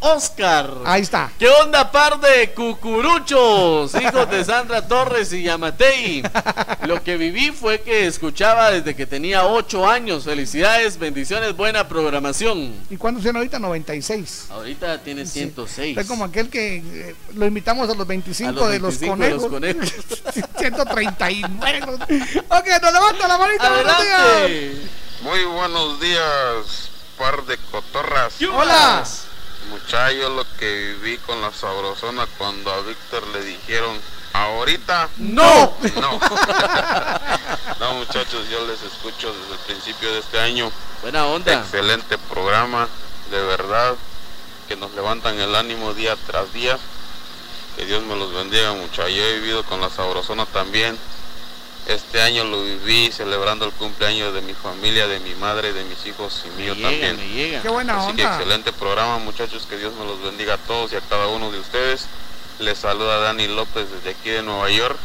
Oscar. Ahí está. ¿Qué onda, par de cucuruchos? Hijos de Sandra Torres y Yamatei. Lo que viví fue que escuchaba desde que tenía 8 años. Felicidades, bendiciones, buena programación. ¿Y cuándo tiene ahorita? 96. Ahorita tiene 106. Es como aquel que eh, lo invitamos a los 25, A los de, los 25 de los conejos. conejos. [LAUGHS] 139. ok, nos levanta la manita. buenos días. Adelante. Muy buenos días, par de cotorras. Hola. Muchacho, lo que viví con la sabrosona cuando a Víctor le dijeron, ahorita No. no. [LAUGHS] no, muchachos, yo les escucho desde el principio de este año. Buena onda. Excelente programa, de verdad, que nos levantan el ánimo día tras día. Que Dios me los bendiga, muchachos. Yo he vivido con la sabrosona también. Este año lo viví celebrando el cumpleaños de mi familia, de mi madre, de mis hijos y mío llega, también. me llega. Qué buena Así que excelente programa, muchachos. Que Dios me los bendiga a todos y a cada uno de ustedes. Les saluda Dani López desde aquí de Nueva York.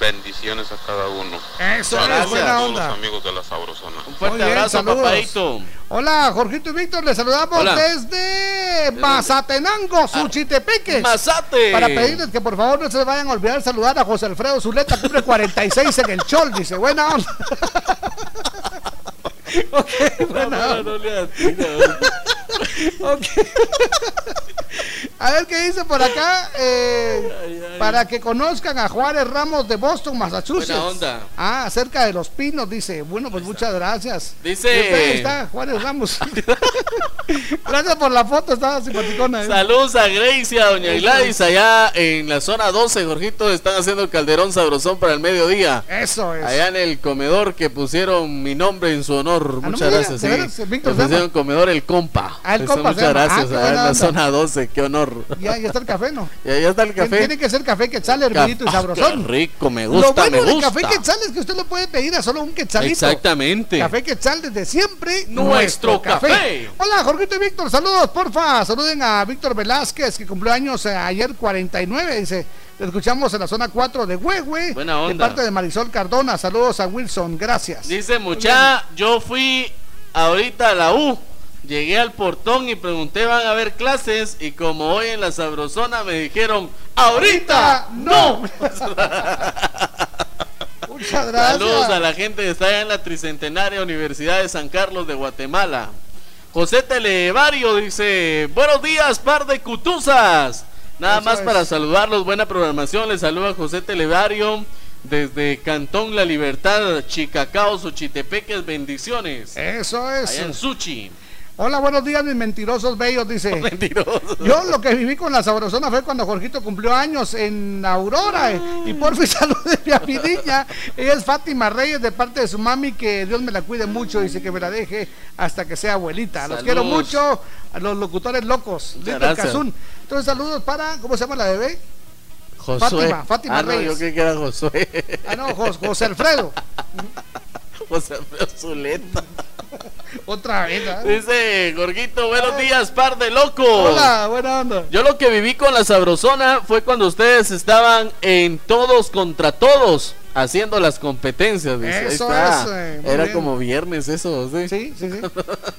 Bendiciones a cada uno. Eso Saludos es, buena a todos onda. los amigos de la Sabrosona. Un fuerte bien, abrazo, saludos. papadito. Hola, Jorgito y Víctor, les saludamos Hola. desde Mazatenango, Suchitepeques. Mazate. Para pedirles que por favor no se vayan a olvidar saludar a José Alfredo Zuleta, cumple 46 en el Chol, dice, buena onda. [LAUGHS] ok, [LAUGHS] buena onda. No le atina. [LAUGHS] Ok. A ver qué dice por acá. eh, Para que conozcan a Juárez Ramos de Boston, Massachusetts. Buena onda. Ah, acerca de los pinos, dice. Bueno, pues muchas gracias. Dice- Ahí está, Juárez Ramos. [LAUGHS] gracias por la foto, estaba simpaticona. ¿eh? Saludos a Grace y a Doña Gladys allá en la zona 12, Jorgito. Están haciendo el calderón sabrosón para el mediodía. Eso es. Allá en el comedor que pusieron mi nombre en su honor. Ah, Muchas gracias. digas, de sí. veras, Víctor pusieron comedor el compa. Ah, el compa Muchas. Ah, gracias. qué allá en la zona 12, qué honor. Ya, ya está el café, ¿no? [LAUGHS] Ya, ya está el café. Tiene que ser café quetzal, hervidito y sabrosón. Qué rico, me Lo gusta, bueno me del gusta. café quetzal es que usted lo puede pedir a solo un quetzalito. Exactamente. Café Quetzal desde siempre. Nuestro café. Hola, Jorgito y Víctor, saludos, porfa. Saluden a Víctor Velázquez, que cumplió años eh, ayer 49, dice. Te escuchamos en la zona 4 de Huehue. Buena De onda. parte de Marisol Cardona. Saludos a Wilson, gracias. Dice mucha, yo fui ahorita a la U. Llegué al portón y pregunté, ¿van a haber clases? Y como hoy en la Sabrosona me dijeron, ¡ahorita no! [LAUGHS] Muchas gracias. Saludos a la gente que está allá en la Tricentenaria Universidad de San Carlos de Guatemala. José Televario dice, buenos días, par de cutuzas. Nada Eso más es. para saludarlos, buena programación. Les saluda José Televario desde Cantón La Libertad, Chicacao, Xochitepeques, bendiciones. Eso es. Allá en Suchi. Hola, buenos días, mis mentirosos bellos, dice. [LAUGHS] Mentirosos. Yo lo que viví con la sabrosona fue cuando Jorgito cumplió años en Aurora. eh, Y por fin [LAUGHS] saludé a mi niña. Ella es Fátima Reyes de parte de su mami. Que Dios me la cuide mucho. Dice que me la deje hasta que sea abuelita. Los quiero mucho. A los locutores locos. Cazún. Entonces, saludos para. ¿Cómo se llama la bebé? Josué. Fátima, Fátima ah, no, Reyes. yo creí que era Josué. Ah, no, Jos- José Alfredo. [LAUGHS] José Alfredo Zuleta. [LAUGHS] Otra vez. ¿ah? Dice Gorguito, buenos días, par de locos. Hola, buena onda. Yo lo que viví con la sabrosona fue cuando ustedes estaban en todos contra todos haciendo las competencias. dice. Eso está. es, eh, Era bien. como viernes eso, ¿sí? Sí, sí, sí.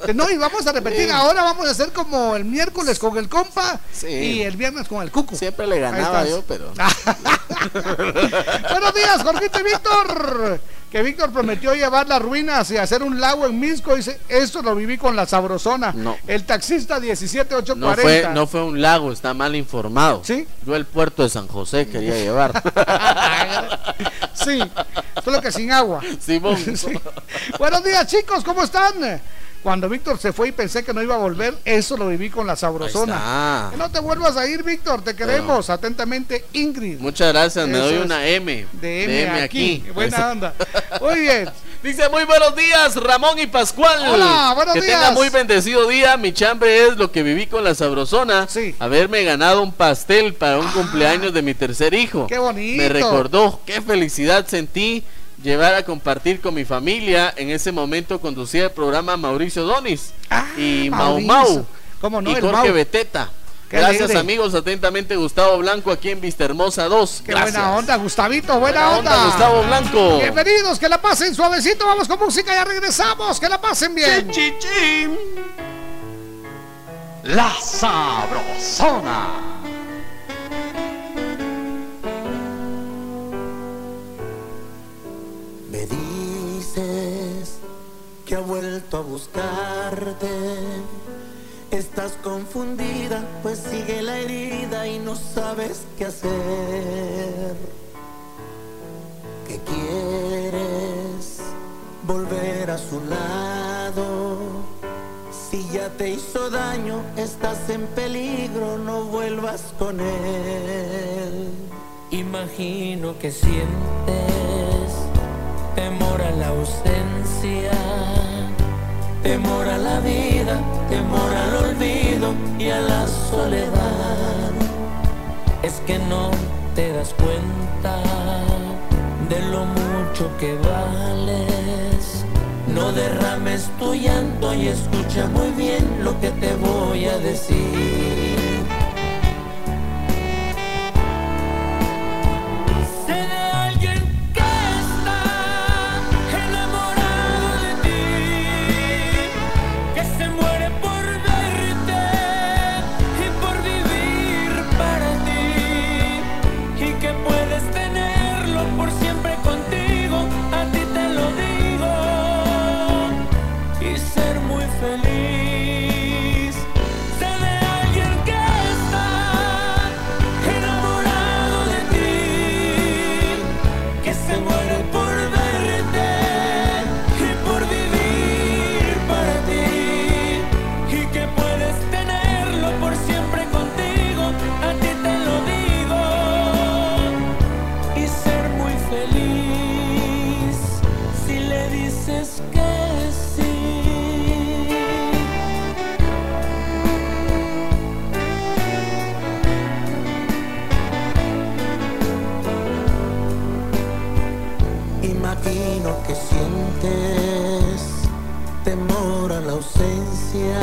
Que No, y vamos a repetir. Sí. Ahora vamos a hacer como el miércoles con el compa Sí. y el viernes con el cuco. Siempre le ganaba yo, pero. [LAUGHS] Buenos días, Jorgito y Víctor. Que Víctor prometió llevar las ruinas y hacer un lago en Misco. Dice, esto lo viví con la sabrosona. No. El taxista No 17840. fue, no fue un lago, está mal informado. ¿Sí? Yo el puerto de San José quería llevar. [LAUGHS] Sí, solo que sin agua. Simón. [LAUGHS] Sí. Buenos días, chicos, ¿cómo están? Cuando Víctor se fue y pensé que no iba a volver, eso lo viví con la sabrosona. Que no te vuelvas a ir, Víctor, te queremos. Atentamente, Ingrid. Muchas gracias, me Eso doy una M. De M, aquí. Ahí Buena onda. Muy bien. [LAUGHS] Dice muy buenos días, Ramón y Pascual. Hola, buenos que días. tenga muy bendecido día. Mi chambre es lo que viví con la sabrosona. Haberme ganado un pastel para un cumpleaños de mi tercer hijo. Ah. Qué bonito. Me recordó qué felicidad sentí llevar a compartir con mi familia. En ese momento conducía el programa Mauricio Donis y Mau Ah, Mauricio. Mau ¿Cómo no? y Jorge Mau. Beteta. Qué Gracias alegre. amigos, atentamente Gustavo Blanco aquí en Vista Hermosa 2. Qué Gracias. buena onda, Gustavito, buena, Buena onda, Gustavo Blanco. Bienvenidos, que la pasen suavecito. Vamos con música, ya regresamos. Que la pasen bien. La Sabrosona. Que ha vuelto a buscarte. Estás confundida, pues sigue la herida y no sabes qué hacer. ¿Qué quieres? Volver a su lado. Si ya te hizo daño, estás en peligro, no vuelvas con él. Imagino que sientes temor a la ausencia, temor a la vida, temor al olvido y a la soledad. Es que no te das cuenta de lo mucho que vales. No derrames tu llanto y escucha muy bien lo que te voy a decir. Y ser muy feliz. Temor a la ausencia,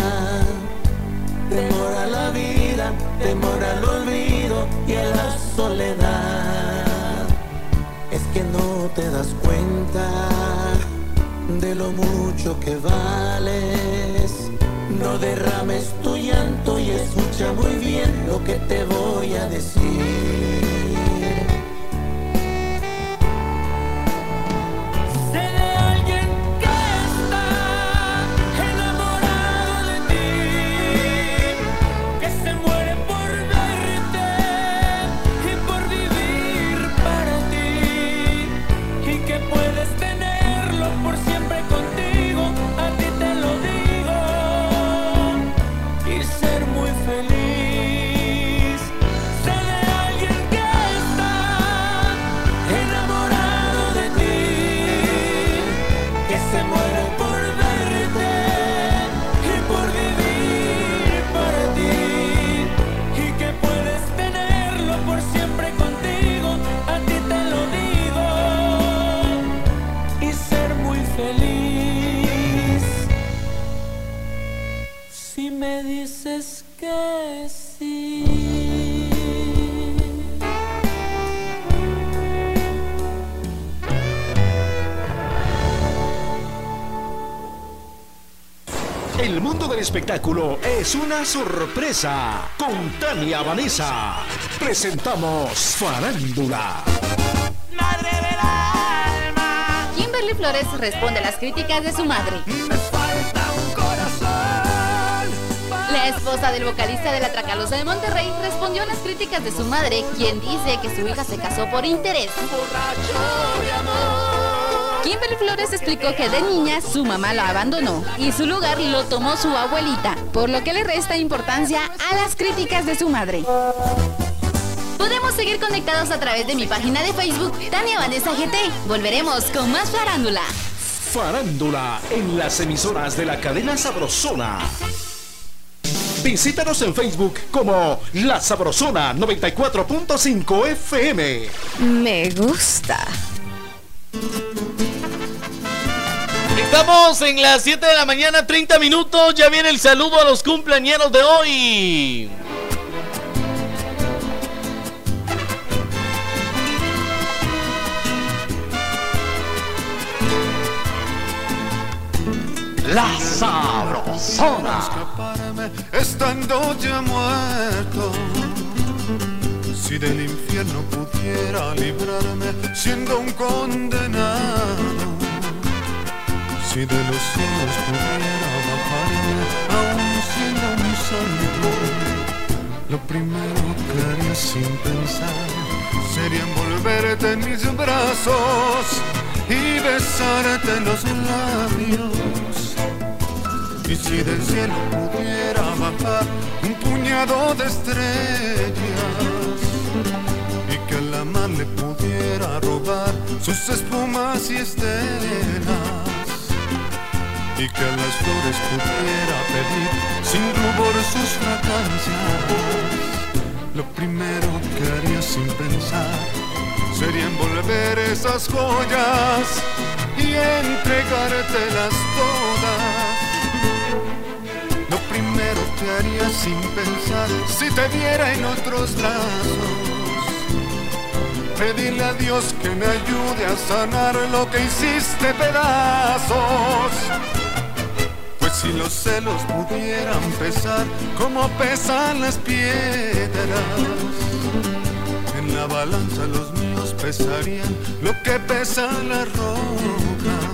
temor a la vida, temor al olvido y a la soledad. Es que no te das cuenta de lo mucho que vales. No derrames tu llanto y escucha muy bien lo que te voy a decir. Espectáculo es una sorpresa. Con Tania Vanessa presentamos Farándula. Kimberly Flores responde a las críticas de su madre. La esposa del vocalista de la Tracalosa de Monterrey respondió a las críticas de su madre, quien dice que su hija se casó por interés. Kimberly Flores explicó que de niña su mamá la abandonó y su lugar lo tomó su abuelita, por lo que le resta importancia a las críticas de su madre. Podemos seguir conectados a través de mi página de Facebook, Tania Vanessa GT. Volveremos con más farándula. Farándula en las emisoras de la cadena Sabrosona. Visítanos en Facebook como La Sabrosona 94.5 FM. Me gusta. Estamos en las 7 de la mañana, 30 minutos. Ya viene el saludo a los cumpleañeros de hoy. La Sabrosona. escaparme estando ya muerto. Si del infierno pudiera librarme siendo un condenado. Si de los cielos pudiera bajarme aún siendo un santo. Lo primero que haría sin pensar sería envolverte en mis brazos y besarte los labios. Y si del cielo pudiera bajar un puñado de estrellas y que la mar le pudiera robar sus espumas y estelas y que las flores pudiera pedir sin rubor sus fragancias, lo primero que haría sin pensar sería envolver esas joyas y entregártelas todas. Lo primero que haría sin pensar si te viera en otros brazos. Pedirle a Dios que me ayude a sanar lo que hiciste pedazos. Si los celos pudieran pesar como pesan las piedras, en la balanza los míos pesarían lo que pesan las rocas.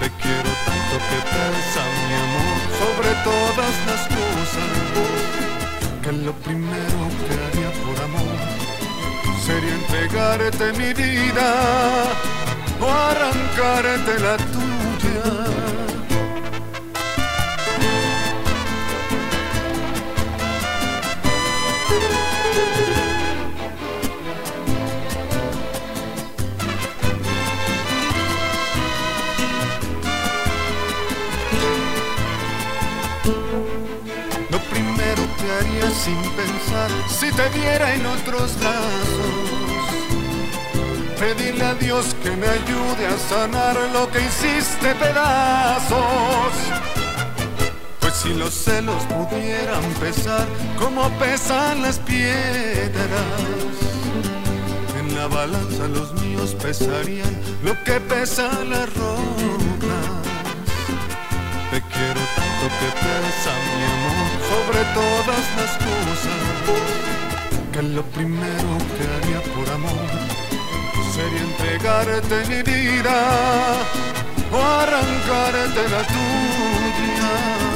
Te quiero tanto que pesa mi amor sobre todas las cosas, que lo primero que haría por amor sería entregarte mi vida o arrancarte la tuya. Sin pensar si te viera en otros brazos. Pedirle a Dios que me ayude a sanar lo que hiciste pedazos. Pues si los celos pudieran pesar como pesan las piedras, en la la balanza los míos pesarían lo que pesan las rocas. Te quiero tanto que pesa mi amor sobre todas las cosas. Que lo primero que haría por amor sería entregarte mi vida o arrancarte la tuya.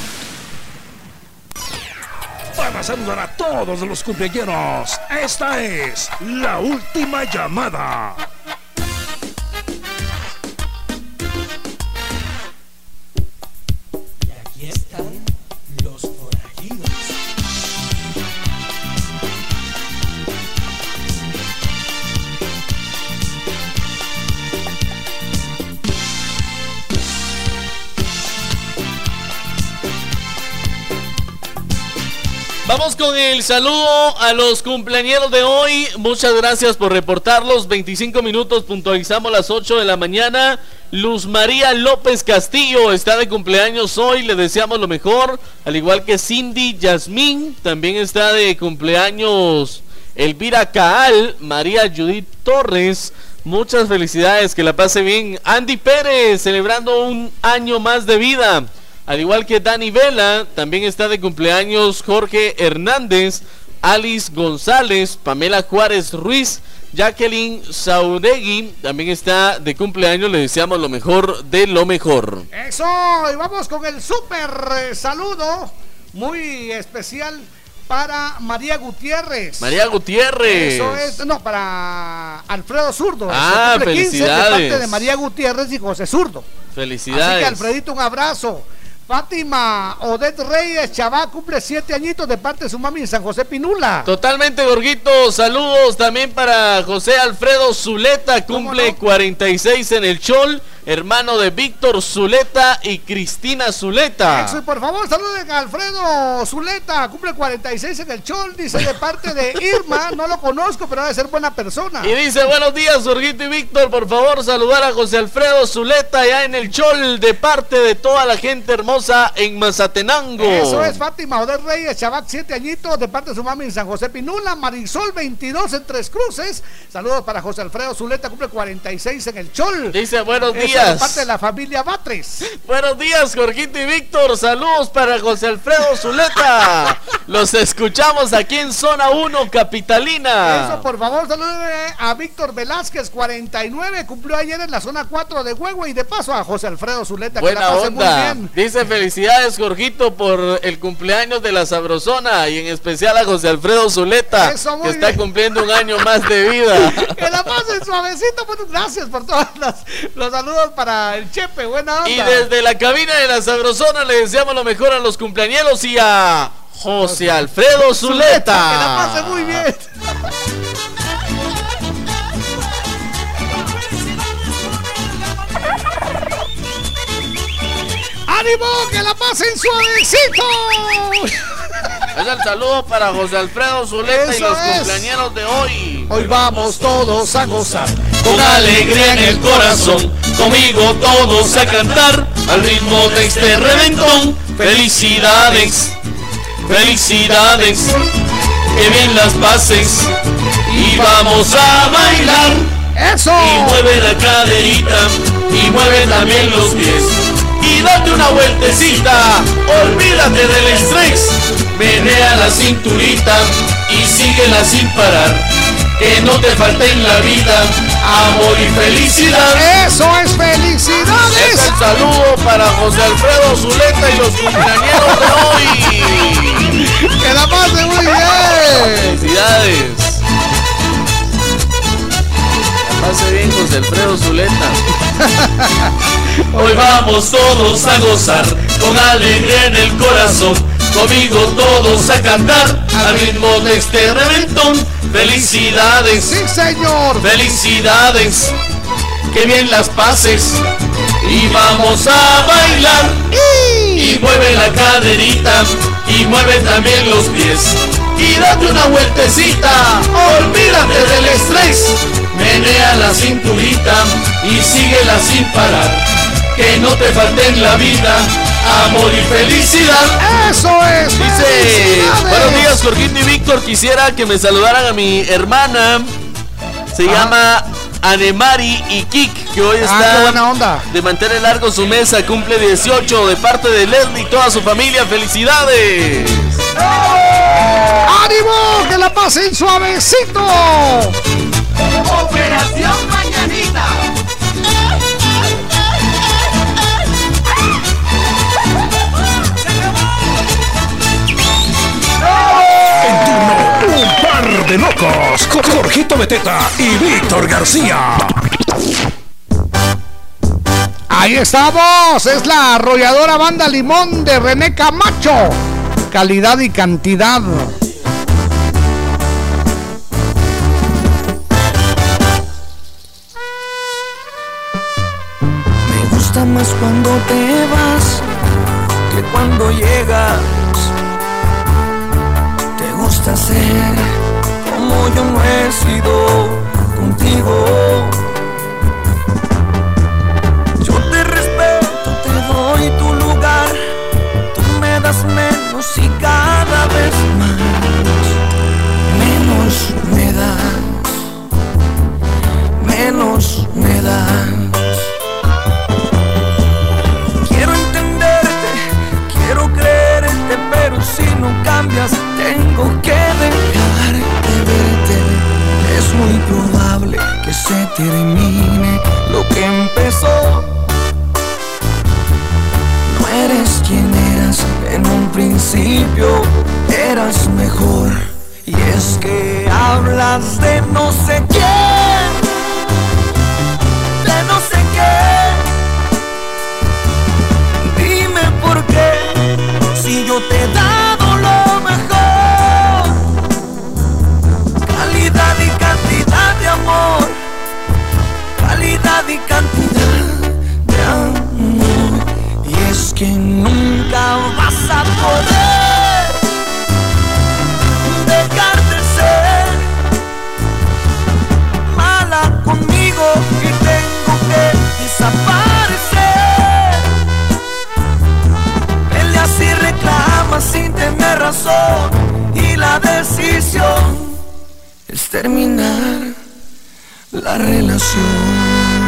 Para saludar a todos los cumpleaños, esta es la última llamada. Con el saludo a los cumpleañeros de hoy. Muchas gracias por reportarlos. 25 minutos, puntualizamos las 8 de la mañana. Luz María López Castillo está de cumpleaños hoy. Le deseamos lo mejor. Al igual que Cindy Yasmín, también está de cumpleaños Elvira Caal, María Judith Torres. Muchas felicidades, que la pase bien. Andy Pérez, celebrando un año más de vida. Al igual que Dani Vela, también está de cumpleaños Jorge Hernández, Alice González, Pamela Juárez Ruiz, Jacqueline Sauregui, también está de cumpleaños. Le deseamos lo mejor de lo mejor. Eso, y vamos con el súper eh, saludo muy especial para María Gutiérrez. María Gutiérrez. Eso es, no, para Alfredo Zurdo. Ah, cumple 15 felicidades. De parte de María Gutiérrez y José Zurdo. Felicidades. Así que Alfredito, un abrazo. Fátima Odette Reyes Chavá cumple siete añitos de parte de su mami en San José Pinula. Totalmente, Gorguito. Saludos también para José Alfredo Zuleta, cumple 46 en el Chol, hermano de Víctor Zuleta y Cristina Zuleta. Eso, y por favor, saluden a Alfredo Zuleta, cumple 46 en el Chol, dice de parte de Irma, no lo conozco, pero debe ser buena persona. Y dice, buenos días, Jorgito y Víctor, por favor, saludar a José Alfredo Zuleta allá en el Chol, de parte de toda la gente hermosa en Mazatenango. Eso es Fátima Odette Reyes, Chabac, siete añitos, de parte de su mami en San José Pinula, Marisol 22 en Tres Cruces. Saludos para José Alfredo Zuleta, cumple 46 en el Chol. Dice, buenos Eso días. parte de la familia Batres. Buenos días, Jorgito y Víctor. Saludos para José Alfredo Zuleta. [LAUGHS] Los escuchamos aquí en Zona 1 Capitalina. Eso, por favor, saluden a Víctor Velázquez, 49, cumplió ayer en la zona 4 de Huevo y de paso a José Alfredo Zuleta, que la Buena onda. muy bien. Dice felicidades, Jorgito, por el cumpleaños de la Sabrosona y en especial a José Alfredo Zuleta, Eso, que está cumpliendo un año más de [LAUGHS] vida. Que la pasen suavecito, pues, gracias por todos los, los saludos para el Chepe, buena onda. Y desde la cabina de la Sabrosona le deseamos lo mejor a los cumpleañeros y a José Alfredo Zuleta. Que la pase muy bien. [LAUGHS] ¡Ánimo! ¡Que la pasen suavecito! Es el saludo para José Alfredo Zuleta y los es. cumpleañeros de hoy. Hoy vamos todos a gozar. Con alegría en el corazón, conmigo todos a cantar al ritmo de este reventón. Felicidades, felicidades, que bien las pases y vamos a bailar. ¡Eso! Y mueve la caderita y mueve también los pies. Y date una vueltecita, olvídate del estrés. Menea la cinturita y síguela sin parar. Que no te falte en la vida amor y felicidad. ¡Eso es felicidades! Es el saludo para José Alfredo Zuleta y los cumpleañeros de hoy. [LAUGHS] ¡Que la pase muy bien! Felicidades. Pase bien José Alfredo Zuleta. [LAUGHS] Hoy vamos todos a gozar con alegría en el corazón. Conmigo todos a cantar al ritmo de este reventón. Felicidades, sí señor. Felicidades, que bien las pases. Y vamos a bailar. Y mueve la caderita y mueve también los pies. Y date una vueltecita, olvídate del estrés. Menea la cinturita y síguela sin parar. Que no te falte en la vida amor y felicidad. Eso es. Dice, buenos días Jorgito y Víctor, quisiera que me saludaran a mi hermana. Se llama Anemari y Kik, que hoy Ah, está qué buena onda. de mantener largo su mesa, cumple 18 de parte de Leslie y toda su familia. ¡Felicidades! ¡Ánimo! ¡Que la pasen suavecito! Operación Mañanita. En turno, un par de locos con Jorgito Beteta y Víctor García. Ahí estamos, es la arrolladora banda Limón de René Camacho. Calidad y cantidad. Me gusta más cuando te vas que cuando llegas. Te gusta ser como yo no he sido contigo. Menos y cada vez más. Menos me das. Menos me das. Quiero entenderte, quiero creerte, pero si no cambias, tengo que dejar de verte. Es muy probable que se termine lo que empezó. Eres quien eras en un principio, eras mejor. Y es que hablas de no sé quién, de no sé qué. Dime por qué, si yo te he dado lo mejor. Calidad y cantidad de amor. Calidad y cantidad dejar de ser mala conmigo y tengo que desaparecer. Peleas y reclamas sin tener razón y la decisión es terminar la relación.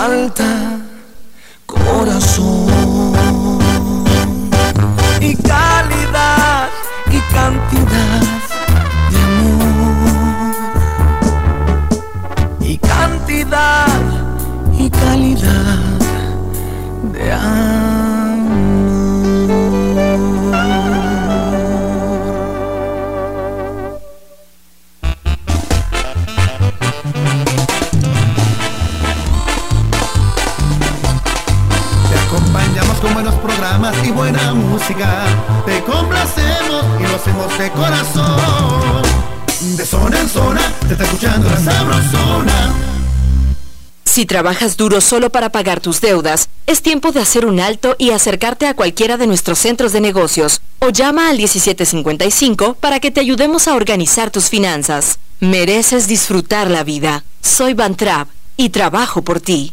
Falta Si trabajas duro solo para pagar tus deudas, es tiempo de hacer un alto y acercarte a cualquiera de nuestros centros de negocios o llama al 1755 para que te ayudemos a organizar tus finanzas. Mereces disfrutar la vida. Soy Bantrap y trabajo por ti.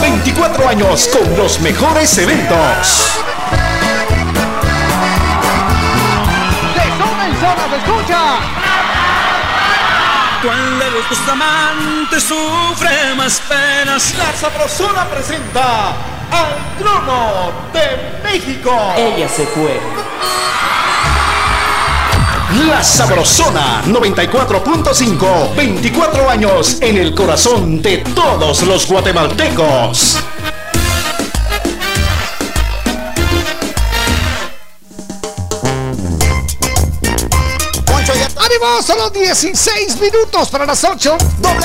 24 años con los mejores eventos. De zona en zona se escucha. ¿Cuál de los dos amantes sufre más penas? La Sabrosona presenta al trono de México. Ella se fue. La Sabrosona 94.5, 24 años en el corazón de todos los guatemaltecos. ¡Ánimo! Solo 16 minutos para las 8.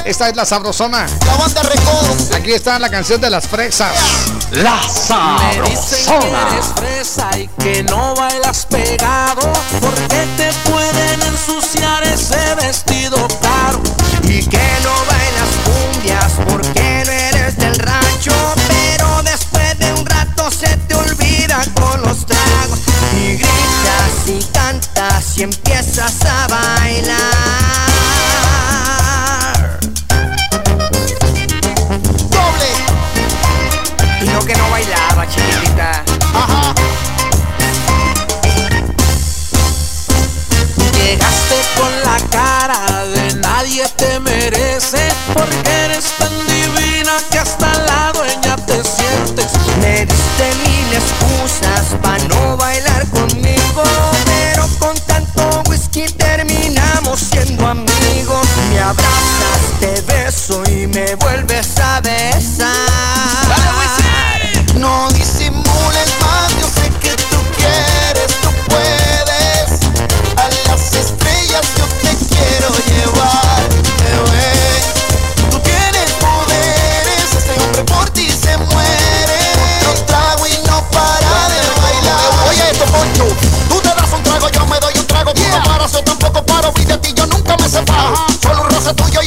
Esta es la sabrosona. La banda Recodo. Aquí está la canción de las fresas. La Me dicen que eres fresa y que no bailas pegado Porque te pueden ensuciar ese vestido caro. Y que no bailas cumbias porque no eres del rancho. Pero después de un rato se te olvida con los tragos. Y gritas y cantas y empiezas a bailar. Doble. Y no que no bailaba, chiquitita nadie te merece Porque eres tan divina que hasta la dueña te sientes. Me diste mil excusas para no bailar conmigo Pero con tanto whisky terminamos siendo amigos. Me abrazas, te beso y me vuelves a besar Solo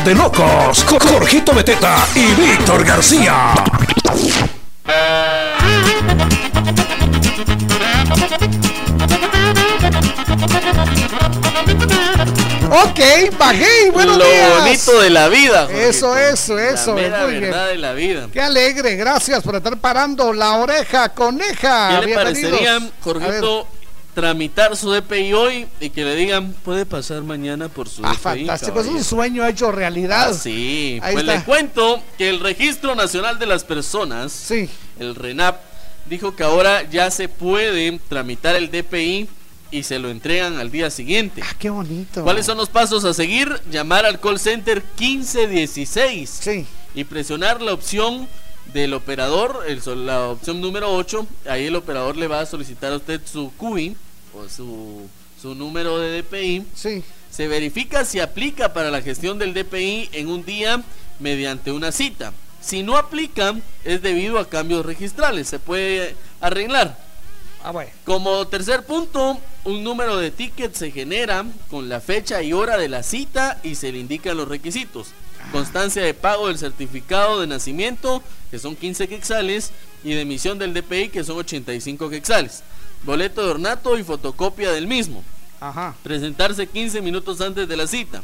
par de locos. con Jorgito Beteta y Víctor García. Ok, bajé. Buenos Lo días. bonito de la vida. Jorgito. Eso, eso, eso. La mera muy bien. verdad de la vida. Qué alegre, gracias por estar parando la oreja, coneja. ¿Qué le Bienvenidos. parecería. Jorgito, tramitar su DPI hoy y que le digan, puede pasar mañana por su Ah, DPI? fantástico, es un caballero"? sueño hecho realidad. Ah, sí, Ahí pues está. le cuento que el Registro Nacional de las Personas, el RENAP, dijo que ahora ya se puede tramitar el DPI y se lo entregan al día siguiente. Ah, qué bonito. ¿Cuáles son los pasos a seguir? Llamar al call center 1516 y presionar la opción del operador, el la opción número 8. Ahí el operador le va a solicitar a usted su CUI o su, su número de DPI. Sí. Se verifica si aplica para la gestión del DPI en un día mediante una cita. Si no aplica, es debido a cambios registrales. Se puede arreglar. Ah, bueno. Como tercer punto, un número de ticket se genera con la fecha y hora de la cita y se le indican los requisitos. Constancia de pago del certificado de nacimiento, que son 15 quexales, y de emisión del DPI, que son 85 quexales. Boleto de ornato y fotocopia del mismo. Ajá. Presentarse 15 minutos antes de la cita.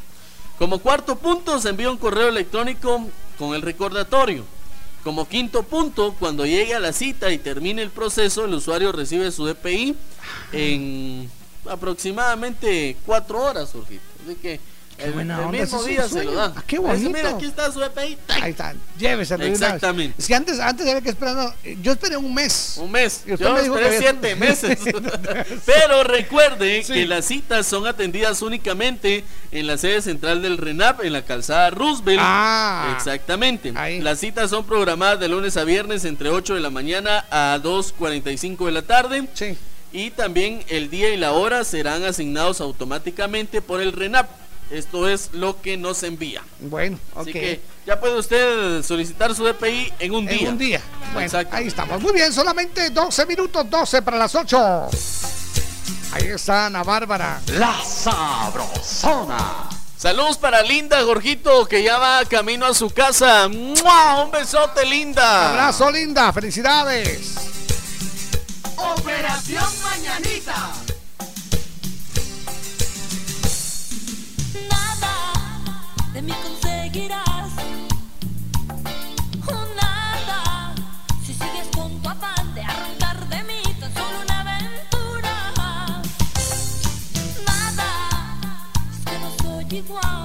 Como cuarto punto, se envía un correo electrónico con el recordatorio. Como quinto punto, cuando llegue a la cita y termine el proceso, el usuario recibe su DPI en aproximadamente cuatro horas, Jorgito. Así que el, buena el onda, mismo día se lo dan. Ah, qué bonito. Mira, aquí está su DPI. Ahí está, lléveselo. Exactamente. Es que antes, antes había que esperar. Yo esperé un mes. Un mes. Y usted Yo me dijo esperé que- siete [LAUGHS] meses. [LAUGHS] Pero recuerde que las citas son atendidas únicamente en la sede central del RENAP, en la calzada Roosevelt. Ah. Exactamente. Las citas son programadas de lunes a viernes entre 8 de la mañana a 2.45 de la tarde. Sí. Y también el día y la hora serán asignados automáticamente por el RENAP. Esto es lo que nos envía. Bueno, ok. Así que ya puede usted solicitar su DPI en un En día. un día. Bueno, Exacto. ahí estamos. Muy bien, solamente 12 minutos, 12 para las 8. Ahí está Ana Bárbara. La sabrosona. Saludos para Linda, Jorgito, que ya va camino a su casa. ¡Mua! Un besote, Linda. Abrazo, linda. Felicidades. Operación Mañanita. De mí conseguirás. Nada. Si sigues con tu afán de arrancar de mí tan solo una aventura. Nada. Es que no soy igual.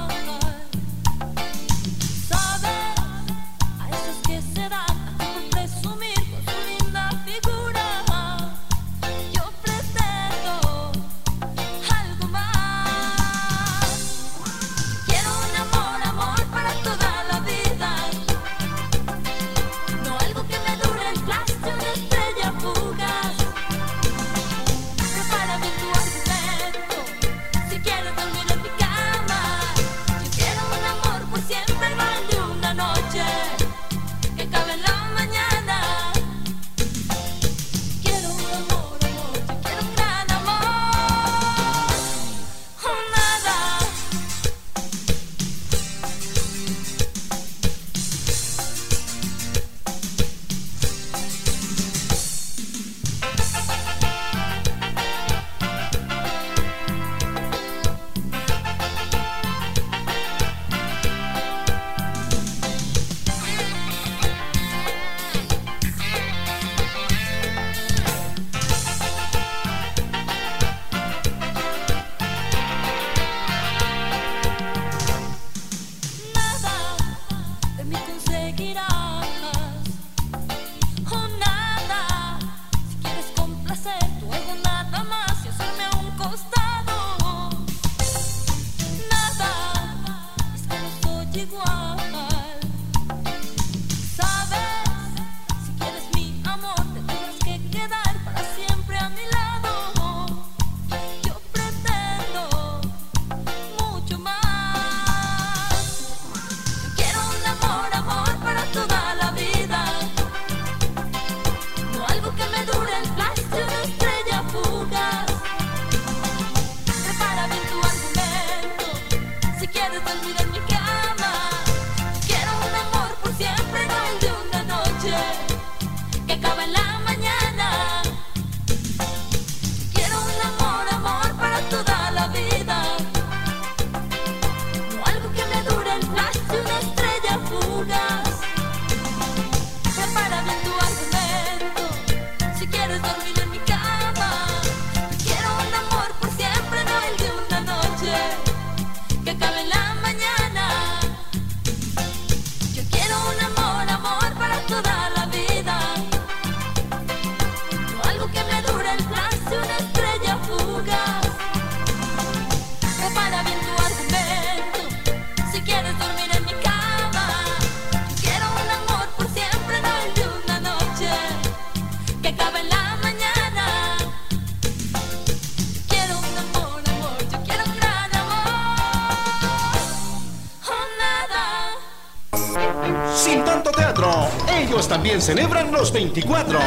Celebran los 24.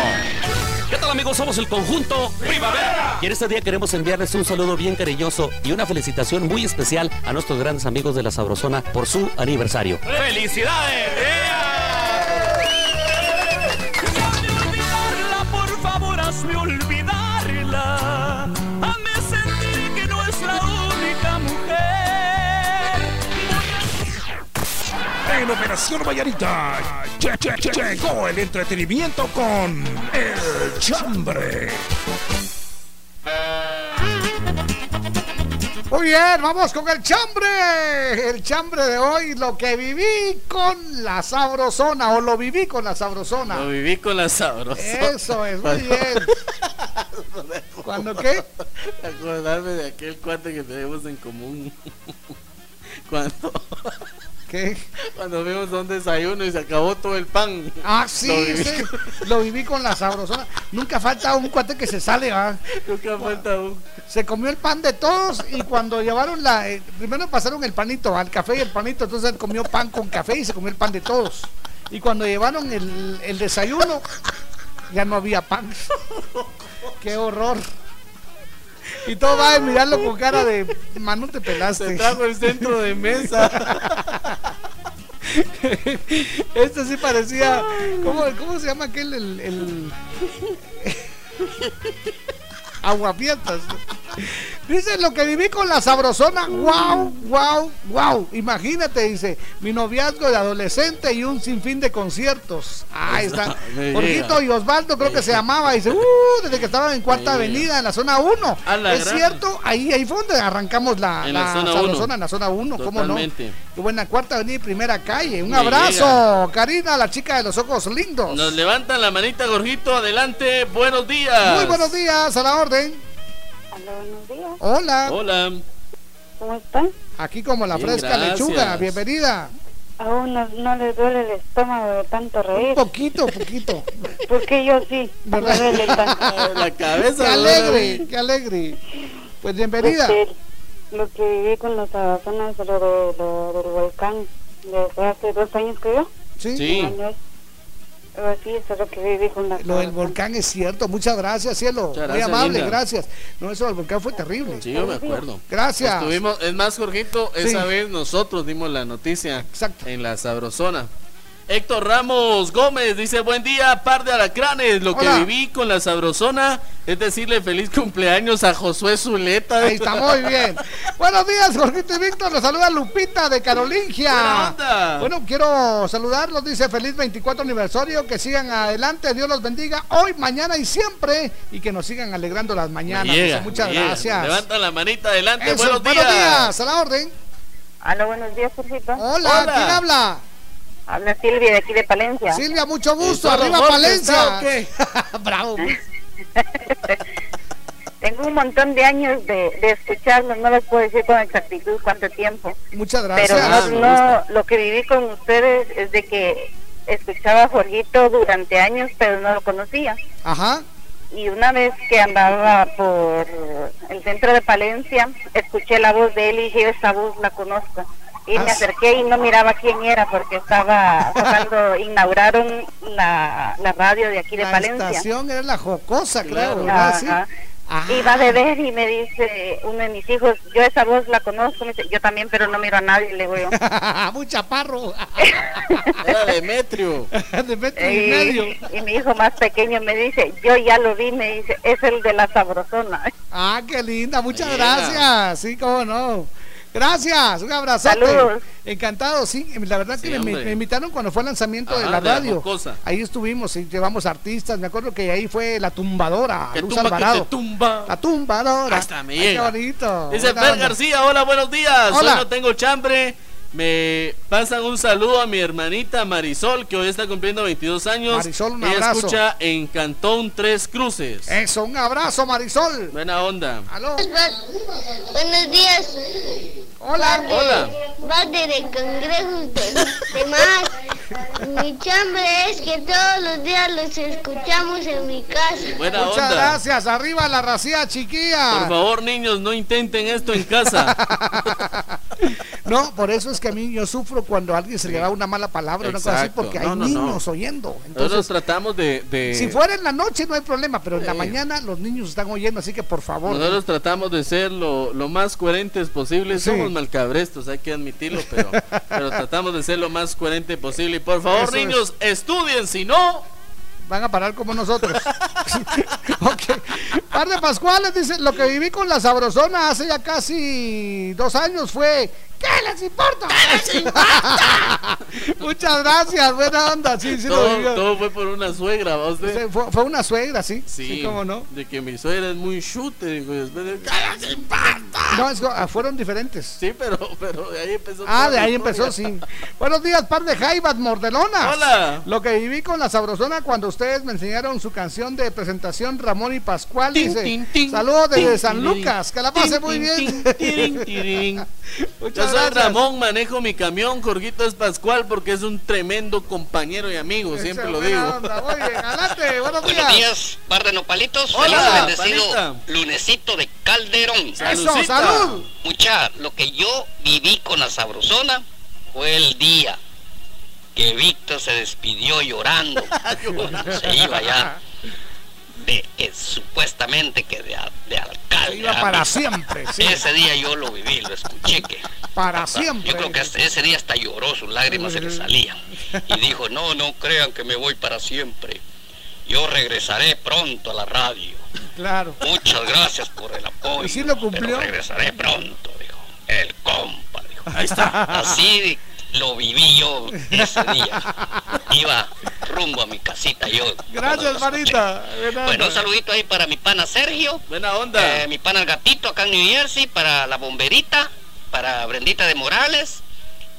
¿Qué tal amigos? Somos el conjunto Primavera. Y en este día queremos enviarles un saludo bien cariñoso y una felicitación muy especial a nuestros grandes amigos de la Sabrosona por su aniversario. ¡Felicidades! En Operación Vallarita lle- lle- lle- llegó el entretenimiento con El Chambre. Muy bien, vamos con el chambre. El chambre de hoy, lo que viví con la sabrosona o lo viví con la sabrosona. Lo viví con la sabrosona. Eso es, muy bien. ¿Cuándo qué? Acordarme de aquel cuate que tenemos en común. [LAUGHS] Cuando. ¿Qué? Cuando vimos un desayuno y se acabó todo el pan. Ah, sí, Lo viví sí, [LAUGHS] con- lo viví con la sabrosona. Nunca falta un cuate que se sale, ¿va? Nunca falta un. Se comió el pan de todos y cuando llevaron la. eh, primero pasaron el panito al café y el panito, entonces él comió pan con café y se comió el pan de todos. Y cuando llevaron el, el desayuno, ya no había pan. [LAUGHS] ¡Qué horror! Y todo va a mirarlo con cara de Manu te pelaste. Se trajo el centro de mesa. [LAUGHS] [LAUGHS] Este sí parecía. ¿Cómo, cómo se llama aquel? El. el... [LAUGHS] Aguafiestas. Dice lo que viví con la sabrosona. ¡Wow! ¡Wow! ¡Wow! Imagínate, dice. Mi noviazgo de adolescente y un sinfín de conciertos. Ahí está. [LAUGHS] Jorgito y Osvaldo creo que se llamaba. Dice, ¡uh! Desde que estaban en Cuarta Avenida, en la zona 1. A la Es gran. cierto, ahí, ahí fue donde arrancamos la, En la zona uno. sabrosona, en la zona 1. ¿Cómo no? Qué buena Cuarta Avenida y Primera Calle. Un Me abrazo, llega. Karina, la chica de los ojos lindos. Nos levantan la manita, Gorjito. Adelante. Buenos días. Muy buenos días, a la orden. Hola, buenos días. Hola. Hola. ¿Cómo están? Aquí como la Bien, fresca gracias. lechuga. Bienvenida. Aún no, no les duele el estómago de tanto reír. Poquito, poquito. [LAUGHS] Porque yo sí. Me ¿Verdad? duele tanto. [LAUGHS] La cabeza. Qué alegre, qué alegre. Pues bienvenida. Lo que viví con los sabazonas, lo, de, lo del volcán, de hace dos años creo. Sí. Sí. Un año. Pero sí, eso es lo que viví con la Lo del volcán es cierto. Muchas gracias, cielo. Muchas Muy amable, linda. gracias. No, eso del volcán fue terrible. Sí, yo me acuerdo. Gracias. Estuvimos, es más, Jorgito, esa Sí. vez nosotros dimos la noticia en la Sabrosona. Héctor Ramos Gómez dice, buen día, par de alacranes. Lo que viví con la Sabrosona es decirle feliz cumpleaños a Josué Zuleta. Ahí está, muy bien. [LAUGHS] Buenos días, Jorgito y Víctor. Los saluda Lupita de Carolingia. Bueno, quiero saludarlos. Dice feliz 24 aniversario. Que sigan adelante. Dios los bendiga hoy, mañana y siempre. Y que nos sigan alegrando las mañanas. llega, muchas llega. gracias. Levanta la manita adelante. Eso, buenos, buenos días. días. A la orden. Hola, buenos días, Jorgito. Hola, Hola. ¿quién habla? Habla Silvia de aquí de Palencia. Silvia, mucho gusto. ¿Está Arriba Jorge, Palencia. Bravo. [LAUGHS] Tengo un montón de años de, de escucharlos, no les puedo decir con exactitud cuánto tiempo. Muchas Pero gracias. no, no, lo que viví con ustedes es de que escuchaba a Jorgito durante años, pero no lo conocía. Ajá. Y una vez que andaba por el centro de Palencia, escuché la voz de él y dije, esa voz la conozco. Y me Ah, acerqué y no miraba quién era porque estaba cuando [LAUGHS] inauguraron la, la radio de aquí de La Palencia. estación era la jocosa, creo. Claro. ¿verdad? Sí. Ajá. Ah. Iba de ver y me dice uno de mis hijos, yo esa voz la conozco, me dice, yo también, pero no miro a nadie, le digo yo. [LAUGHS] Muy chaparro. [LAUGHS] Era Demetrio. de metro y medio. y, y mi hijo más pequeño me dice, yo ya lo vi, me dice, es el de la sabrosona. Ah, qué linda, muchas Mira. gracias. Sí, cómo no. Gracias, un. Saludos. Encantado, sí. La verdad Sí, que me, me invitaron cuando fue el lanzamiento de la de radio. ahí estuvimos y llevamos artistas. Me acuerdo que ahí fue la tumbadora, Que Luz tumba, que Alvarado. te tumba. La tumbadora. Hasta me Ay, qué bonito. Dice Fer. García, hola, buenos días. Hola. Hoy no tengo chambre. Me pasan un saludo a mi hermanita Marisol, que hoy está cumpliendo 22 años. Marisol, un Ella abrazo. escucha en Cantón Tres Cruces. Eso, un abrazo, Marisol. Buena onda. Aló. Buenos días. Hola. Hola. Parte de congresos de, de más. Mi chambre es que todos los días los escuchamos en mi casa. Buena Muchas onda. gracias. Arriba la racía chiquilla. Por favor, niños, no intenten esto en casa. [LAUGHS] No, por eso es que a mí yo sufro cuando a alguien se le da una mala palabra, una cosa así, Exacto. porque No, hay no, no. niños oyendo. Nosotros Entonces, tratamos de... de- si fuera en la noche no hay problema, pero en la mañana los niños están oyendo, así que por favor. Nosotros tratamos de ser lo, lo más coherentes posible. Sí. Somos malcabrestos, hay que admitirlo, pero, pero tratamos de ser lo más coherente posible. Y por favor, Eso niños, estudien, si no... van a parar como nosotros. [LAUGHS] ok. Par de Pascuales dice, lo que viví con la sabrosona hace ya casi dos años fue... ¿Qué les importa? [LAUGHS] Muchas gracias, buena onda. Sí, sí lo todo, vivió. todo fue por una suegra, ¿va usted? Fue, fue una suegra, sí. Sí, Sí, cómo no. De que mi suegra es muy chute, dijo, y después de- No, es ah, fueron diferentes. Sí, pero, pero de ahí empezó. Ah, de ahí empezó, sí. Buenos días, par de jaivas mordelonas. Hola. Lo que viví con la sabrosona cuando ustedes me enseñaron su canción de presentación Ramón y Pascual. Dice, saludos desde San Lucas, que la pase muy bien. [LAUGHS] Muchas soy. Ramón, manejo mi camión, Jorgito es Pascual porque es un tremendo compañero y amigo, siempre lo digo. onda. Muy bien, adelante, [LAUGHS] buenos días. Buenos días, par de nopalitos. Hola, Feliz bendecido panita. lunesito de Calderón. Eso, salud. Mucha, lo que yo viví con la sabrosona fue el día que Víctor se despidió llorando [LAUGHS] se iba ya de que supuestamente que de, de alcalde. Se iba para siempre, [LAUGHS] sí. Ese día yo lo viví, lo escuché que Para siempre. yo creo que hasta ese día hasta lloró, sus lágrimas se le salían. Y dijo, no, no crean que me voy para siempre. Yo regresaré pronto a la radio. Claro. Muchas gracias por el apoyo. ¿Y sí lo cumplió? Pero regresaré pronto, dijo. El compa, dijo. Ahí está. Así lo viví yo ese día. Iba rumbo a mi casita yo. Gracias, Marita. Buena Bueno, un saludito ahí para mi pana Sergio. Buena onda. Eh, mi pana el gatito acá en New Jersey, para la bomberita, para Brendita de Morales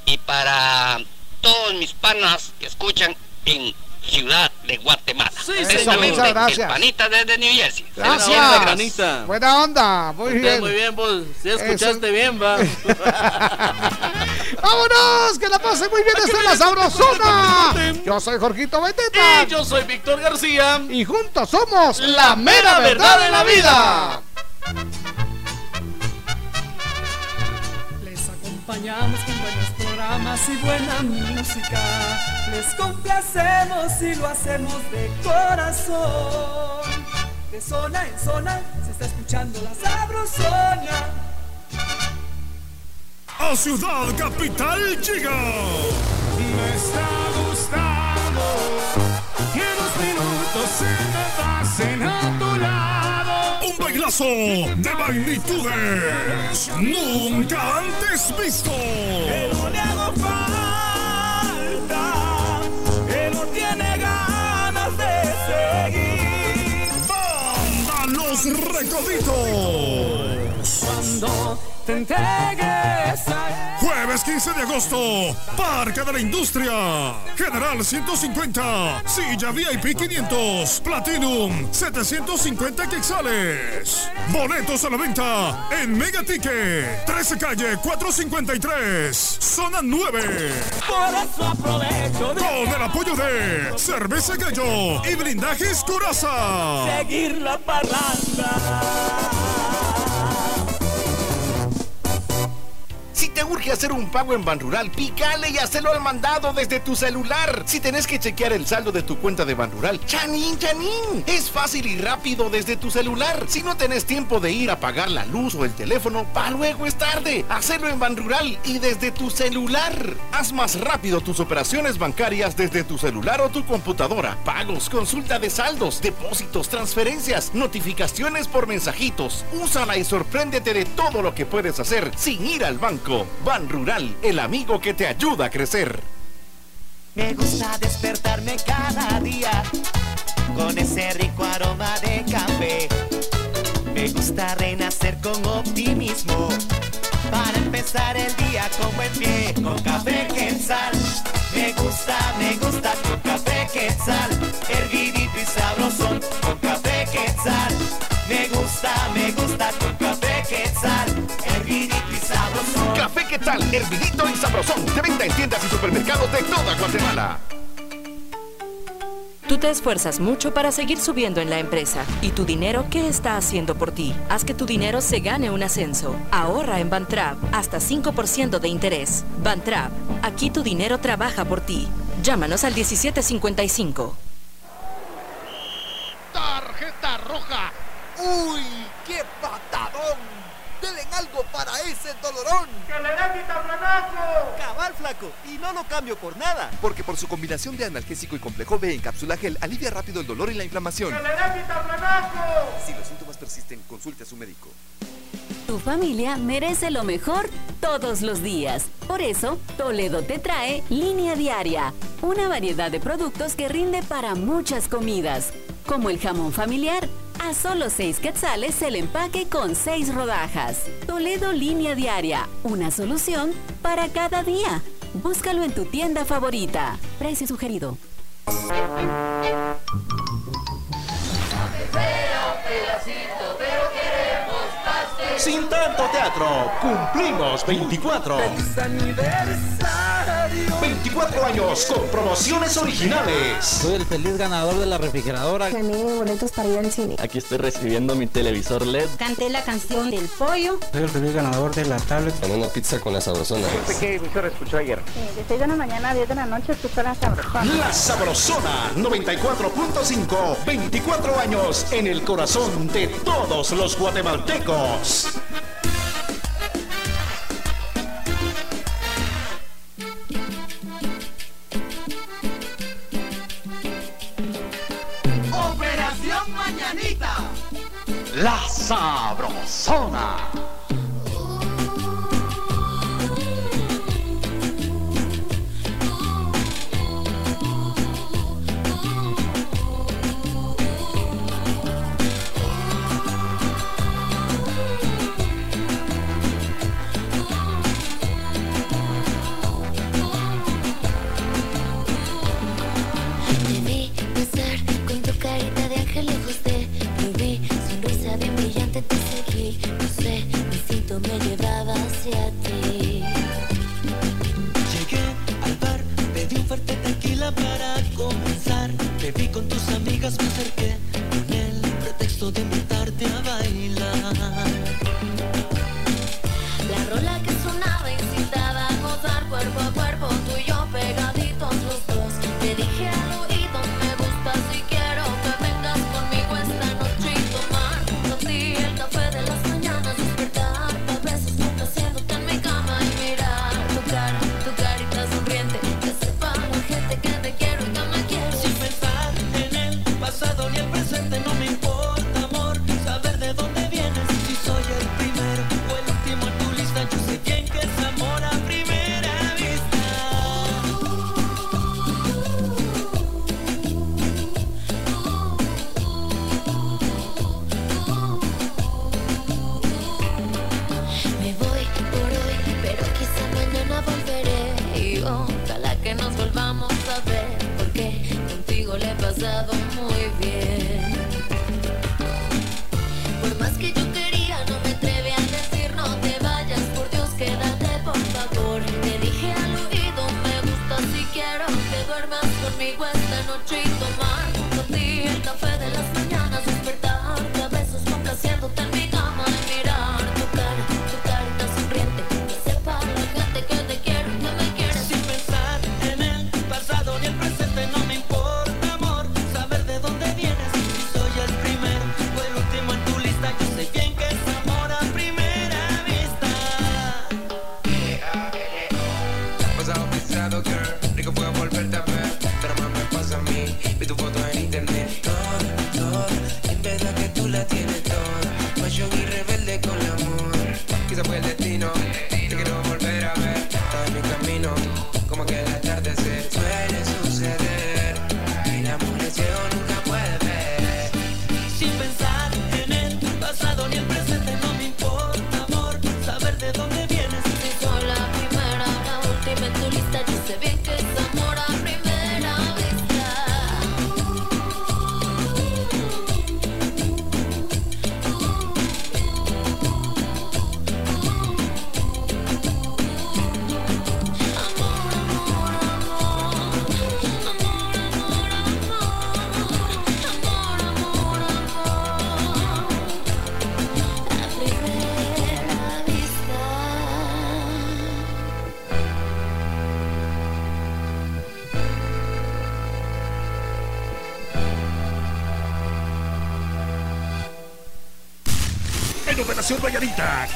y para todos mis panas que escuchan en Ciudad de Guatemala. Sí, Eso, Atentamente, muchas gracias. El panita desde New Jersey. Buena onda, Gracias. granita. Buena onda. Muy Usted bien. muy bien, vos. Si escuchaste bien, va. [LAUGHS] ¡Vámonos! ¡Que la pase muy bien! ¡Esta es la sabrosona! Yo soy Jorgito Beteta. Y yo soy Víctor García. Y juntos somos la mera verdad de la vida. Les acompañamos con buenos programas y buena música. Les complacemos y lo hacemos de corazón. De zona en zona se está escuchando la sabrosona. A Ciudad Capital llega. Me está gustando que unos minutos se me pasen a tu lado. Un bailazo de magnitudes nunca antes visto. Que no le hago falta, que no tiene ganas de seguir. Banda Los Recoditos. Cuando te entregues a. Jueves 15 de agosto, Parque de la Industria. General 150, Silla VIP 500, Platinum 750 quetzales. Boletos a la venta en Mega Ticket, 13 calle 453, zona 9. Por eso aprovecho de Con el apoyo de Cerveza Gallo y Blindajes Curaza. seguir la parranda. Si te urge hacer un pago en Banrural, pícale y hacelo al mandado desde tu celular. Si tenés que chequear el saldo de tu cuenta de Banrural, chanín, chanín. Es fácil y rápido desde tu celular. Si no tenés tiempo de ir a pagar la luz o el teléfono, pa' luego es tarde. Hacelo en Banrural y desde tu celular. Haz más rápido tus operaciones bancarias desde tu celular o tu computadora. Pagos, consulta de saldos, depósitos, transferencias, notificaciones por mensajitos. Úsala y sorpréndete de todo lo que puedes hacer sin ir al banco. Ban Rural, el amigo que te ayuda a crecer. Me gusta despertarme cada día con ese rico aroma de café. Me gusta renacer con optimismo para empezar el día con buen pie. Con café quetzal. Me gusta, me gusta con café quetzal. Hervidito y sabrosón con café quetzal. Me gusta, me gusta con café quetzal. Hervidito y sabrosón. Café ¿qué tal? Hervidito y sabrosón. De venta en tiendas y supermercados de toda Guatemala. Tú te esfuerzas mucho para seguir subiendo en la empresa. ¿Y tu dinero qué está haciendo por ti? Haz que tu dinero se gane un ascenso. Ahorra en Bantrap hasta 5% de interés. Bantrap, aquí tu dinero trabaja por ti. Llámanos al 1755. Tarjeta roja. Uy, qué patadón. Denle algo para ese dolorón. ¡Que le den vitaflanaco! Cabal, flaco. Y no lo cambio por nada. Porque por su combinación de analgésico y complejo B en cápsula gel, alivia rápido el dolor y la inflamación. ¡Que le vitaflanaco! Si los síntomas persisten, consulte a su médico. Tu familia merece lo mejor todos los días. Por eso, Toledo te trae Línea Diaria, una variedad de productos que rinde para muchas comidas, como el jamón familiar, a solo 6 quetzales el empaque con 6 rodajas. Toledo Línea Diaria, una solución para cada día. Búscalo en tu tienda favorita. Precio sugerido. Sin tanto teatro, cumplimos 24. 24 años con promociones originales. Soy el feliz ganador de la refrigeradora. Gané boletos para ir al cine. Aquí estoy recibiendo mi televisor LED. Canté la canción del pollo. Soy el feliz ganador de la tablet. Con una pizza con la sabrosona. ¿Qué emisora escuchó ayer? de 6 de la mañana a 10 de la noche escucho la sabrosona. La Sabrosona 94.5. 24 años en el corazón de todos los guatemaltecos. Operación Mañanita. La Sabrosona. Me llevaba hacia ti. Llegué al bar, pedí un fuerte tequila para comenzar. Te vi con tus amigas, me acerqué con el pretexto de invitarte a bailar. La rola que sonaba incitaba a gozar cuerpo a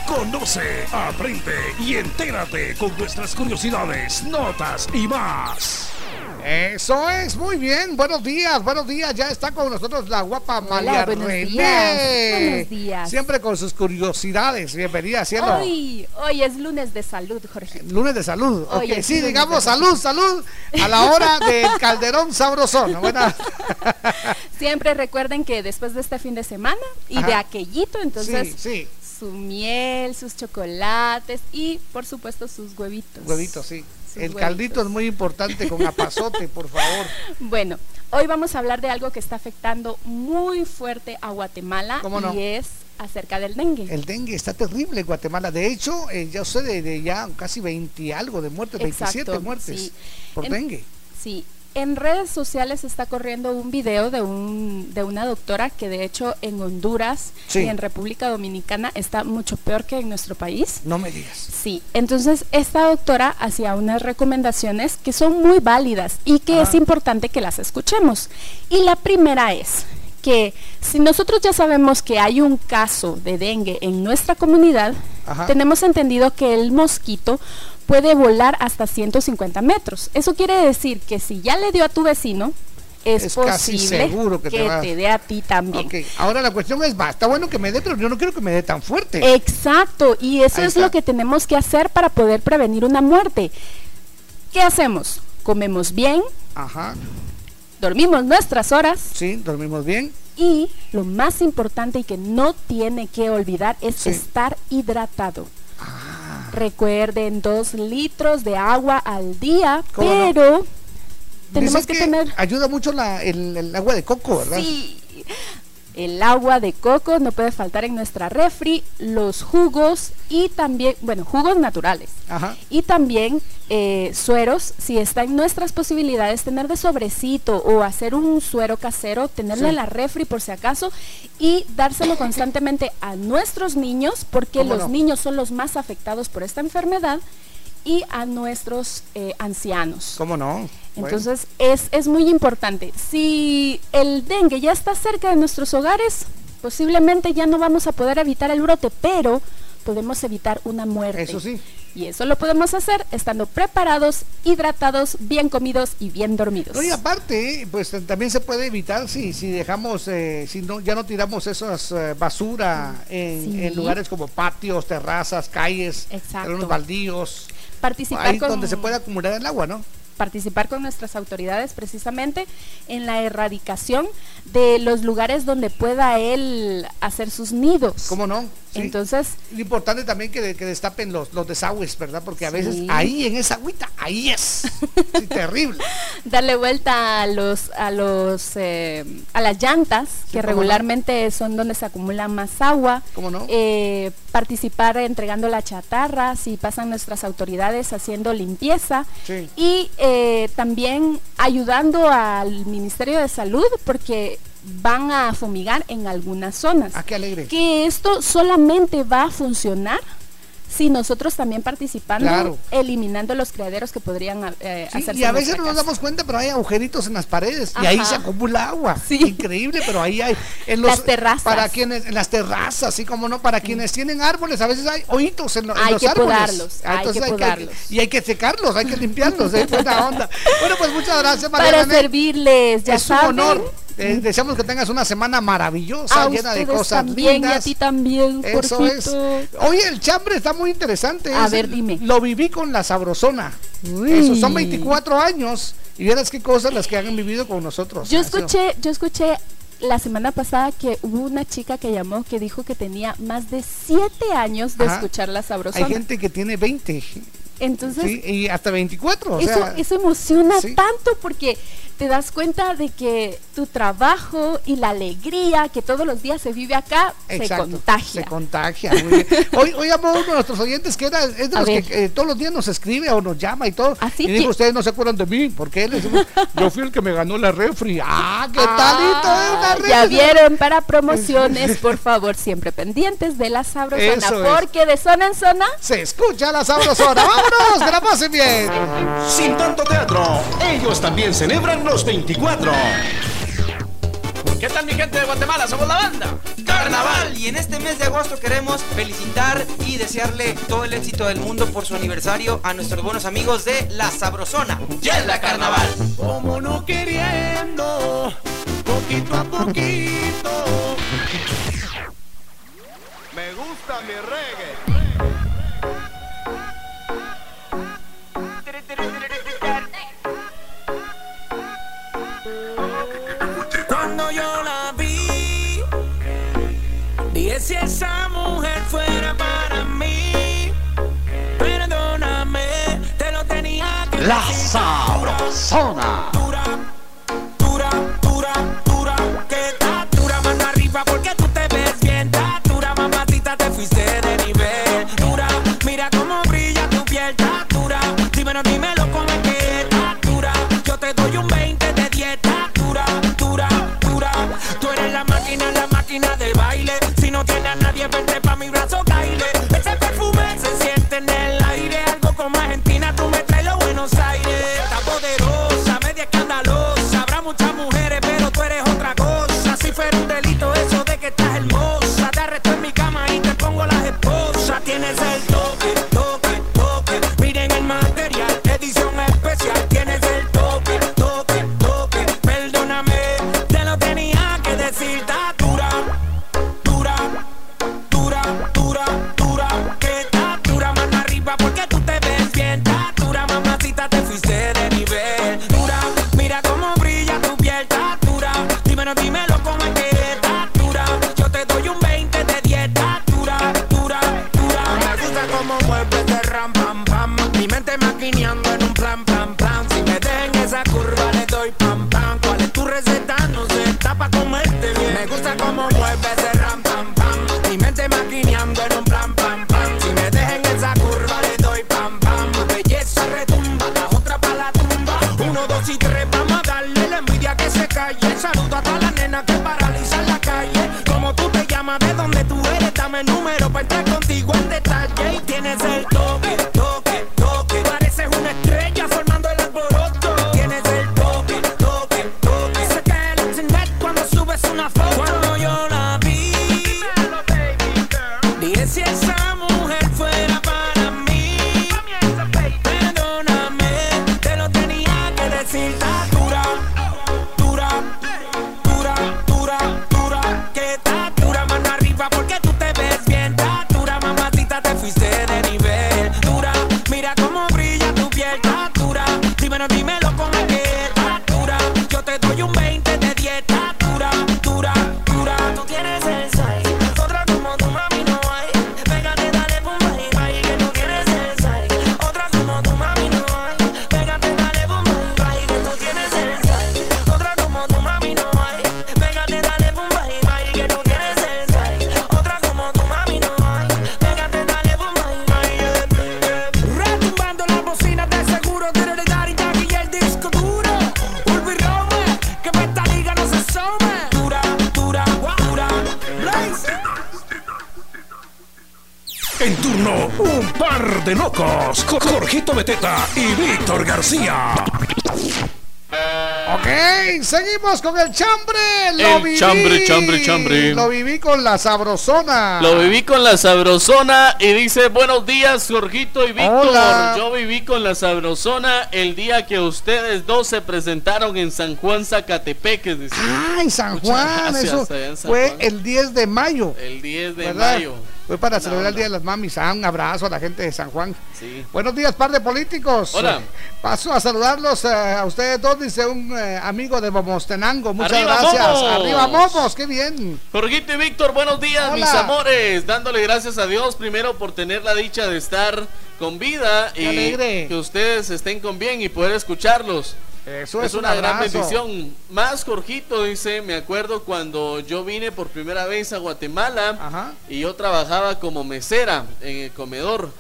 Conoce, aprende y entérate con nuestras curiosidades, notas y más. Eso es, muy bien. Buenos días, buenos días. Ya está con nosotros la guapa María buenos René. días, buenos días. Siempre con sus curiosidades. Bienvenida, cielo. Hoy, hoy es lunes de salud, Jorge. Lunes de salud. Hoy ok, sí, digamos salud, salud. A la hora del calderón sabrosón. Buena. [LAUGHS] Siempre recuerden que después de este fin de semana y Ajá. de aquellito, entonces Sí, sí. Su miel, sus chocolates y por supuesto sus huevitos. Huevitos, sí. Sus El huevitos. caldito es muy importante con apazote, por favor. [LAUGHS] Bueno, hoy vamos a hablar de algo que está afectando muy fuerte a Guatemala ¿Cómo no? y es acerca del dengue. El dengue está terrible en Guatemala. De hecho, eh, ya usted de, ya casi 20 y algo de muertes, 27 Exacto, muertes sí. por En- dengue. Sí, en redes sociales está corriendo un video de, un, de una doctora que de hecho en Honduras Sí. y en República Dominicana está mucho peor que en nuestro país. No me digas. Sí, entonces esta doctora hacía unas recomendaciones que son muy válidas y que Ah. es importante que las escuchemos. Y la primera es que si nosotros ya sabemos que hay un caso de dengue en nuestra comunidad, Ajá. tenemos entendido que el mosquito puede volar hasta 150 metros. Eso quiere decir que si ya le dio a tu vecino, es, posible seguro que te dé a ti también. Ahora la cuestión es, va, está bueno que me dé, pero yo no quiero que me dé tan fuerte. Exacto, y eso Ahí es está. lo que tenemos que hacer para poder prevenir una muerte. ¿Qué hacemos? Comemos bien, Ajá, dormimos nuestras horas sí, dormimos bien. y lo más importante y que no tiene que olvidar es Sí. estar hidratado. Ah. Recuerden dos litros de agua al día, pero tenemos que, tener Ayuda mucho la, el, el agua de coco, ¿verdad? Sí. El agua de coco no puede faltar en nuestra refri, los jugos y también, bueno, jugos naturales. Ajá. Y también eh, sueros, si está en nuestras posibilidades, tener de sobrecito o hacer un suero casero, tenerlo Sí. en la refri por si acaso y dárselo constantemente a nuestros niños, porque ¿Cómo los no? niños son los más afectados por esta enfermedad, y a nuestros eh, ancianos. ¿Cómo no? Bueno. Entonces es, es muy importante. Si el dengue ya está cerca de nuestros hogares, posiblemente ya no vamos a poder evitar el brote, pero podemos evitar una muerte. Eso sí. Y eso lo podemos hacer estando preparados, hidratados, bien comidos y bien dormidos. No, y aparte, pues también se puede evitar si, si dejamos, eh, si no, ya no tiramos esas eh, basura en, Sí. en lugares como patios, terrazas, calles, terrenos baldíos, Participar ahí con- donde se puede acumular el agua, ¿no? Participar con nuestras autoridades precisamente en la erradicación de los lugares donde pueda él hacer sus nidos. ¿Cómo no? Sí. Entonces, Es importante también que, de- que destapen los, los desagües, ¿verdad? Porque a veces ahí en esa agüita, ahí es. [LAUGHS] Sí, terrible. darle vuelta a los a los eh, a las llantas que no. regularmente son donde se acumula más agua ¿Cómo no? Eh, participar entregando la chatarra si pasan nuestras autoridades haciendo limpieza Sí. y eh, también ayudando al Ministerio de Salud porque van a fumigar en algunas zonas Ah, qué alegre. que esto solamente va a funcionar si nosotros también participando, Claro. eliminando los criaderos que podrían eh, Sí, hacerse y a veces no nos damos cuenta, pero hay agujeritos en las paredes y ahí se acumula agua. Increíble, pero ahí hay. En Las terrazas. Para quienes, en las terrazas, así como no, para quienes tienen árboles, a veces hay hoyitos en, lo- en Hay los que árboles. podarlos, Ah, hay que podarlos. y hay que secarlos, hay que limpiarlos, ¿eh? Buena onda. Bueno, pues muchas gracias, [LAUGHS] María Para René. servirles, ya es un saben. honor. Eh, deseamos que tengas una semana maravillosa, A llena de cosas también lindas. y a ti también, Eso es. Oye, el chambre está muy interesante. A Es- ver, dime. Lo viví con la sabrosona. Uy. Eso, son 24 años. Y vieras qué cosas las que han vivido con nosotros. Yo sido- escuché, yo escuché la semana pasada que hubo una chica que llamó que dijo que tenía más de siete años de Ajá. escuchar la sabrosona. Hay gente que tiene 20. Entonces, sí, y hasta 24. O eso, sea, eso emociona sí. tanto porque te das cuenta de que tu trabajo y la alegría que todos los días se vive acá se contagia. Se contagia. muy bien. [LAUGHS] Hoy, hoy llamó uno de nuestros oyentes que era, es de A los ver. que eh, todos los días nos escribe o nos llama y todo. Así y dijo, que- ustedes no se acuerdan de mí. ¿Por qué? Le decimos, [LAUGHS] yo fui el que me ganó la refri. ¡Ah, qué Ah, talito de una refri! Ya vieron para [LAUGHS] promociones, por favor, siempre pendientes de la sabrosona, Eso es. porque de zona en zona Se escucha la sabrosona. ¡Vámonos! ¡Que la pasen bien! Sin tanto teatro, ellos también celebran los 24. ¿Qué tal mi gente de Guatemala? Somos la banda. carnaval. Y en este mes de agosto queremos felicitar y desearle todo el éxito del mundo por su aniversario a nuestros buenos amigos de La Sabrosona. ¡Yela Carnaval! Como no queriendo, poquito a poquito. Me gusta mi reggae. Si esa mujer fuera para mí. Perdóname, te lo tenía que La. Sabrosona. Tienes Seguimos con el chambre. Lo El viví. chambre, chambre, chambre. Lo viví con la sabrosona. Lo viví con la sabrosona y dice buenos días Jorgito y Víctor. Hola. Yo viví con la sabrosona el día que ustedes dos se presentaron en San Juan Zacatepeque. dice. Ay, San Juan, gracias, eso San fue Juan. el 10 de mayo. El 10 de ¿verdad? mayo. Fue para Buena celebrar el. Día de las Mamis. Ah, un abrazo a la gente de San Juan. Sí. Buenos días, par de políticos. Hola. Paso a saludarlos eh, a ustedes dos, dice un eh, amigo de Momostenango. Muchas ¡Arriba, gracias. Momos! Arriba, Momos, qué bien. Jorgito y Víctor, buenos días, Hola. mis amores. Dándole gracias a Dios primero por tener la dicha de estar con vida Qué y alegre. que ustedes estén con bien y poder escucharlos. Eso es, es un una gran bendición. Más Jorgito dice, me acuerdo cuando yo vine por primera vez a Guatemala y yo trabajaba como mesera en el comedor.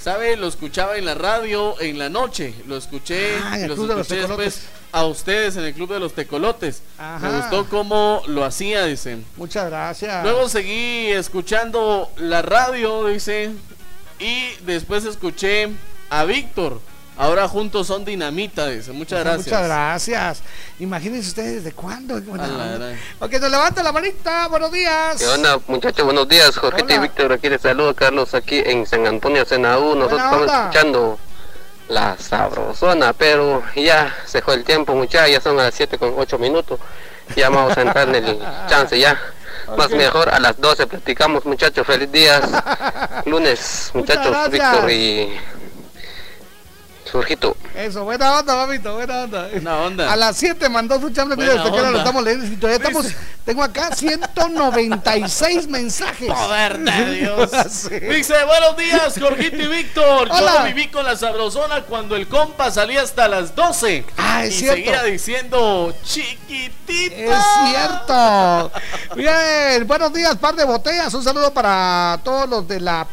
¿Sabe? Lo escuchaba en la radio en la noche. Lo escuché Ah, los de los después a ustedes en el Club de los Tecolotes. Ajá. Me gustó cómo lo hacía, dicen. Muchas gracias. Luego seguí escuchando la radio, dice, y después escuché a Víctor Ahora juntos son dinamita, dice. Muchas gracias. Muchas gracias. Imagínense ustedes desde cuándo. Gran. Ok, nos levanta la manita. Buenos días. ¿Qué onda, muchachos? Buenos días. Jorgito y Víctor aquí les saludo. Carlos aquí en San Antonio, Senaú. Nosotros Buena estamos onda. escuchando la sabrosona, pero ya se fue el tiempo, muchachos. Ya son las 7 con 8 minutos. Ya vamos a entrar en el [LAUGHS] chance ya. Más mejor a las 12 platicamos, muchachos. Feliz días. [LAUGHS] Lunes, muchachos. Víctor y Jorgito. Eso, buena onda, mamito, buena onda. Buena onda. A las 7 mandó su chambre, mira, Buena desde que ahora lo estamos leyendo. Y todavía estamos, tengo acá 196 mensajes. Poder de Dios. [LAUGHS] Sí. Dice, buenos días, Jorgito y Víctor. Yo viví con la sabrosona cuando el compa salía hasta las 12. Ah, es y cierto. seguía diciendo, chiquitita. Es cierto. Bien, buenos días, par de botellas. Un saludo para todos los de la.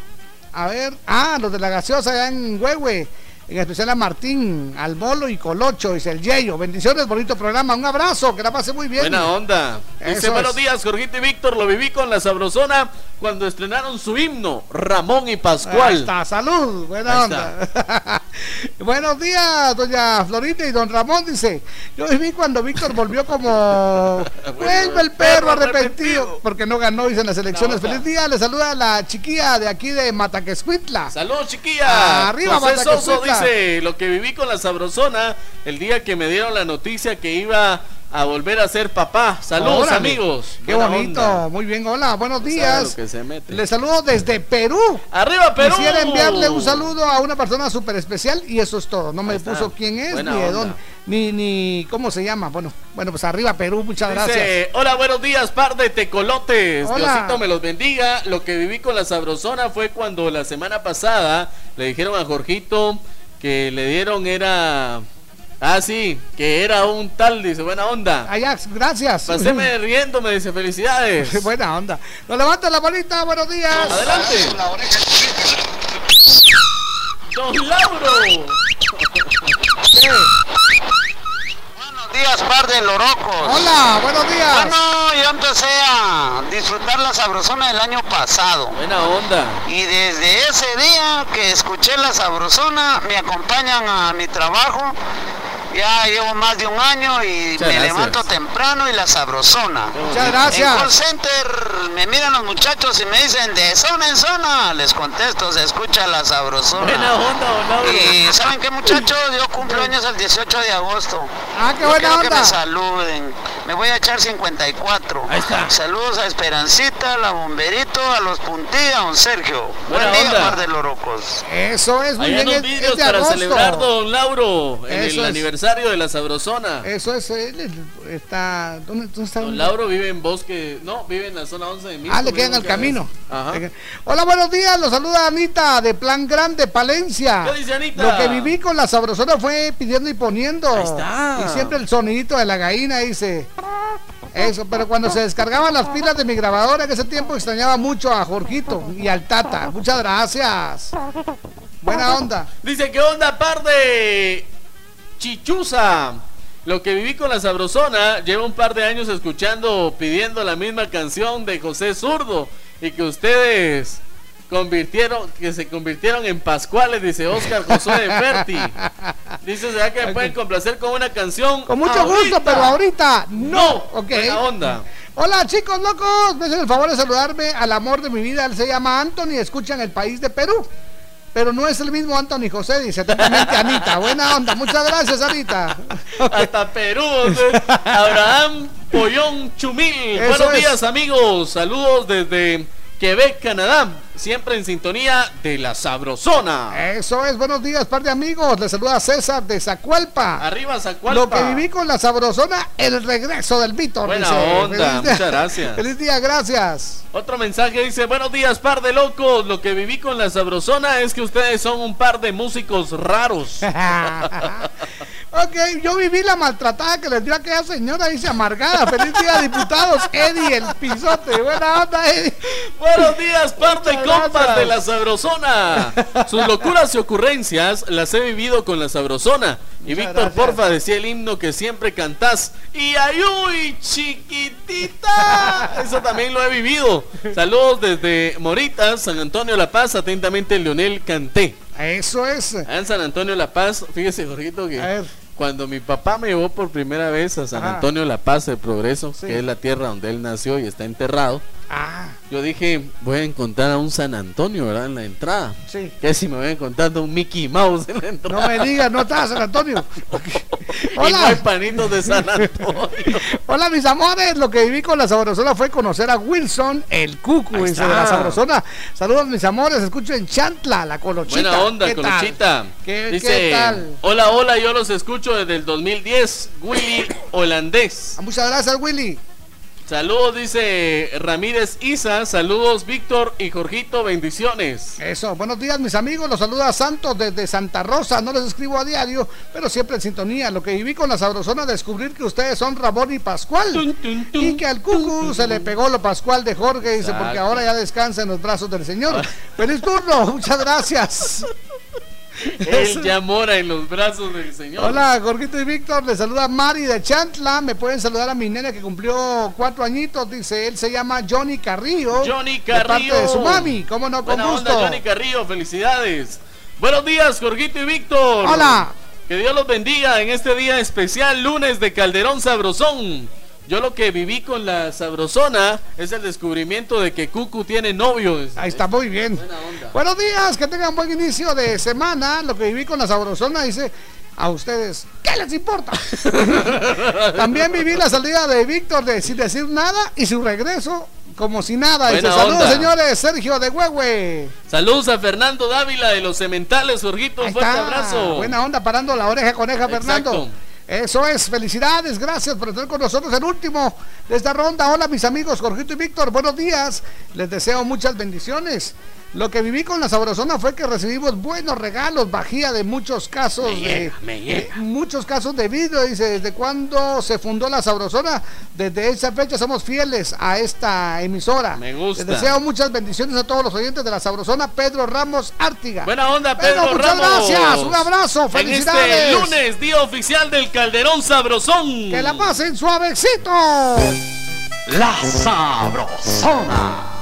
A ver, ah, los de la gaseosa allá en Huehue. En especial a Martín, al Bolo y Colocho, dice el Yeyo. Bendiciones, bonito programa. Un abrazo, que la pase muy bien. Buena onda. Dice, buenos días, Jorgito y Víctor. Lo viví con la sabrosona cuando estrenaron su himno, Ramón y Pascual. Ahí está, salud, buena Ahí onda. [LAUGHS] Buenos días, doña Florinda y don Ramón dice, yo viví cuando Víctor volvió como [LAUGHS] vuelve el perro arrepentido, porque no ganó, dice en las elecciones. Feliz día, le saluda la chiquilla de aquí de Mataquescuitla. Saludos, chiquilla. Arriba, Mataquescuitla. Dice, lo que viví con la sabrosona el día que me dieron la noticia que iba a volver a ser papá. Saludos, Órale, amigos. Qué Buena bonito, onda. muy bien, hola, buenos días. Les saludo desde Perú. ¡Arriba, Perú! Quisiera enviarle un saludo a una persona súper especial y eso es todo. No me puso quién es, Buena ni de dónde, ni, ni cómo se llama. Bueno, bueno, pues arriba Perú, muchas gracias. Hola, buenos días, par de tecolotes. Hola. Diosito me los bendiga. Lo que viví con la sabrosona fue cuando la semana pasada le dijeron a Jorgito que le dieron era... Ah, sí, que era un tal, dice, buena onda. Ajax, gracias. Paseme [LAUGHS] riendo, me dice, felicidades. [LAUGHS] Buena onda. Nos levanta la bolita, buenos días. Adelante. Don Lauro. [LAUGHS] días, par de lorocos. Hola, buenos días. Bueno, yo empecé a disfrutar la sabrosona el año pasado. Buena onda. Y desde ese día que escuché la sabrosona, me acompañan a mi trabajo. Ya llevo más de un año y Muchas me gracias. levanto temprano y la sabrosona. Muchas gracias. En call center me miran los muchachos y me dicen de zona en zona. Les contesto, se escucha la sabrosona. Buena onda. Y ¿saben qué muchachos? Yo cumplo años el 18 de agosto. Ah, qué Yo buena quiero que onda. me saluden. Me voy a echar 54. Ahí está. Saludos a Esperancita, a la Bomberito, a los Puntilla, a don Sergio. Buena Buen día, onda. par de lorocos. Eso es muy Allá bien. unos es- vídeos es de para agosto. celebrar Don Lauro en Eso el es. aniversario de la sabrosona. Eso es, él es- está, ¿dónde, dónde está? Don Lauro vive en Bosque, no, vive en la zona 11 de Misco, Ah, le vive quedan en al Bosque camino. Ajá. Hola, buenos días. Los saluda Anita de Plan Grande, Palencia. ¿Qué dice Anita? Lo que viví con la sabrosona fue pidiendo y poniendo. Ahí está. Y siempre el sonidito de la gallina dice. Eso, pero cuando se descargaban las pilas de mi grabadora en ese tiempo extrañaba mucho a Jorgito y al Tata. Muchas gracias. Buena onda. Dice, ¿qué onda, par de Chichuza? Lo que viví con la sabrosona, llevo un par de años escuchando, pidiendo la misma canción de José Zurdo y que ustedes convirtieron, que se convirtieron en Pascuales, dice Oscar Josué de Ferti. [LAUGHS] Dice, ¿será que me pueden complacer con una canción? Con mucho Ahorita. gusto, pero ahorita no. Ok. Buena onda. Hola chicos locos, me hacen el favor de saludarme al amor de mi vida, él se llama Anthony, escucha en el país de Perú. Pero no es el mismo Anthony José, dice atentamente Anita. Buena onda, muchas gracias Anita. Hasta Perú. Abraham Pollón Chumil. Eso Buenos es. días, amigos. Saludos desde Quebec, Canadá. Siempre en sintonía de la Sabrosona. Eso es, buenos días, par de amigos. Les saluda César de Zacualpa. Arriba, Zacualpa. Lo que viví con la sabrosona, el regreso del Víctor. Buena dice. onda, muchas gracias. [LAUGHS] Feliz día, gracias. Otro mensaje dice, buenos días, par de locos. Lo que viví con la Sabrosona es que ustedes son un par de músicos raros. [LAUGHS] Ok, yo viví la maltratada que les dio aquella señora, dice amargada. Feliz día, diputados. Eddie, el pisote. Buena onda, Eddie. Buenos días, par de compas de la Sabrosona. Sus locuras y ocurrencias las he vivido con la Sabrosona. Y Muchas Víctor, gracias. porfa, decía el himno que siempre cantás. Y ayuy, chiquitita. Eso también lo he vivido. Saludos desde Moritas, San Antonio La Paz. Atentamente, Leonel Canté. Eso es. Allá en San Antonio La Paz, fíjese, Jorgito, que cuando mi papá me llevó por primera vez a San. Antonio La Paz, el Progreso, Sí. que es la tierra donde él nació y está enterrado, Ah, yo dije, voy a encontrar a un San Antonio, ¿verdad? En la entrada. sí. Que si me voy a encontrar a un Mickey Mouse en la entrada. No me digas, no estás San Antonio. [LAUGHS] Y Hola. panitos de San Antonio. [LAUGHS] Hola mis amores, lo que viví con la sabrosona fue conocer a Wilson, el cucu, de la sabrosona. Saludos mis amores, escucho en Chantla, la colochita. Buena onda, ¿Qué tal? Colochita. ¿Qué, Dice, qué tal? hola, hola, yo los escucho desde el 2010, Willy Holandés. Ah, Muchas gracias Willy. Saludos, dice Ramírez Isa. Saludos, Víctor y Jorgito. Bendiciones. Eso, buenos días mis amigos, los saluda Santos desde Santa Rosa, no les escribo a diario, pero siempre en sintonía. Lo que viví con la sabrosona, descubrir que ustedes son Ramón y Pascual. Y que al cucu se le pegó lo Pascual de Jorge, dice, porque ahora ya descansa en los brazos del Señor. Feliz turno, muchas gracias. [LAUGHS] [LAUGHS] Él ya mora en los brazos del Señor. Hola, Jorgito y Víctor, les saluda Mari de Chantla. Me pueden saludar a mi nena que cumplió cuatro añitos. Dice, él se llama Johnny Carrillo. Johnny De parte Carrillo. de su mami, cómo no, con Buena gusto. onda, Johnny Carrillo. Felicidades. Buenos días, Jorgito y Víctor. Hola. Que Dios los bendiga en este día especial, lunes de Calderón Sabrosón. Yo lo que viví con la Sabrosona es el descubrimiento de que Cucu tiene novio. Ahí está, muy bien. Buenos días, que tengan buen inicio de semana. Lo que viví con la sabrosona dice a ustedes, ¿qué les importa? [LAUGHS] También viví la salida de Víctor de sin decir nada y su regreso como si nada. Dice, saludos señores, Sergio de Huehue. Saludos a Fernando Dávila de los Cementales, Jorgito. Un fuerte está. abrazo. Buena onda parando la oreja coneja, Exacto. Fernando. Eso es, felicidades, gracias por estar con nosotros el último de esta ronda. Hola mis amigos Jorgito y Víctor, buenos días. Les deseo muchas bendiciones. Lo que viví con la Sabrosona fue que recibimos buenos regalos, bajía de muchos casos, Me de, llega, me llega. de muchos casos de vidrio. Dice, desde cuando se fundó la Sabrosona, desde esa fecha somos fieles a esta emisora. Me gusta. Les deseo muchas bendiciones a todos los oyentes de la Sabrosona, Pedro Ramos Ártiga. Buena onda, Pedro, muchas Ramos. gracias, un abrazo, En felicidades. este lunes, día oficial del Calderón Sabrosón. Que la pasen suavecito. La Sabrosona.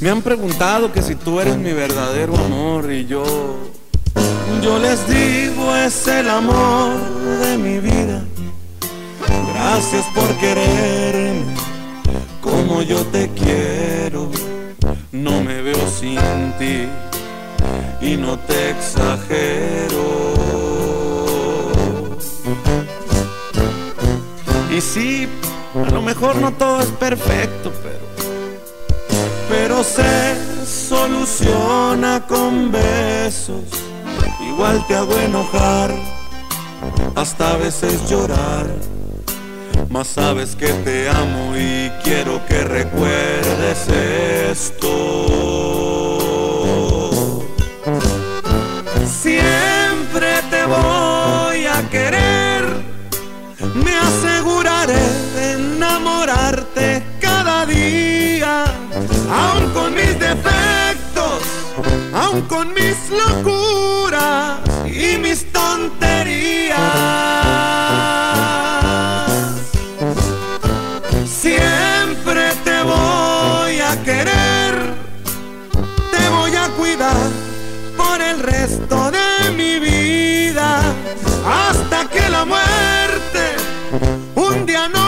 Me han preguntado que si tú eres mi verdadero amor y yo, yo les digo es el amor de mi vida. Gracias por quererme como yo te quiero. No me veo sin ti y no te exagero. Y sí, a lo mejor no todo es perfecto, pero pero se soluciona con besos. Igual te hago enojar, hasta a veces llorar. Mas sabes que te amo y quiero que recuerdes esto. Siempre te voy a querer, me aseguraré de enamorarte cada día, aun con mis defectos, aun con mis locuras y mis tonterías. Siempre te voy a querer, te voy a cuidar por el resto de mi vida, hasta que la muerte un día nos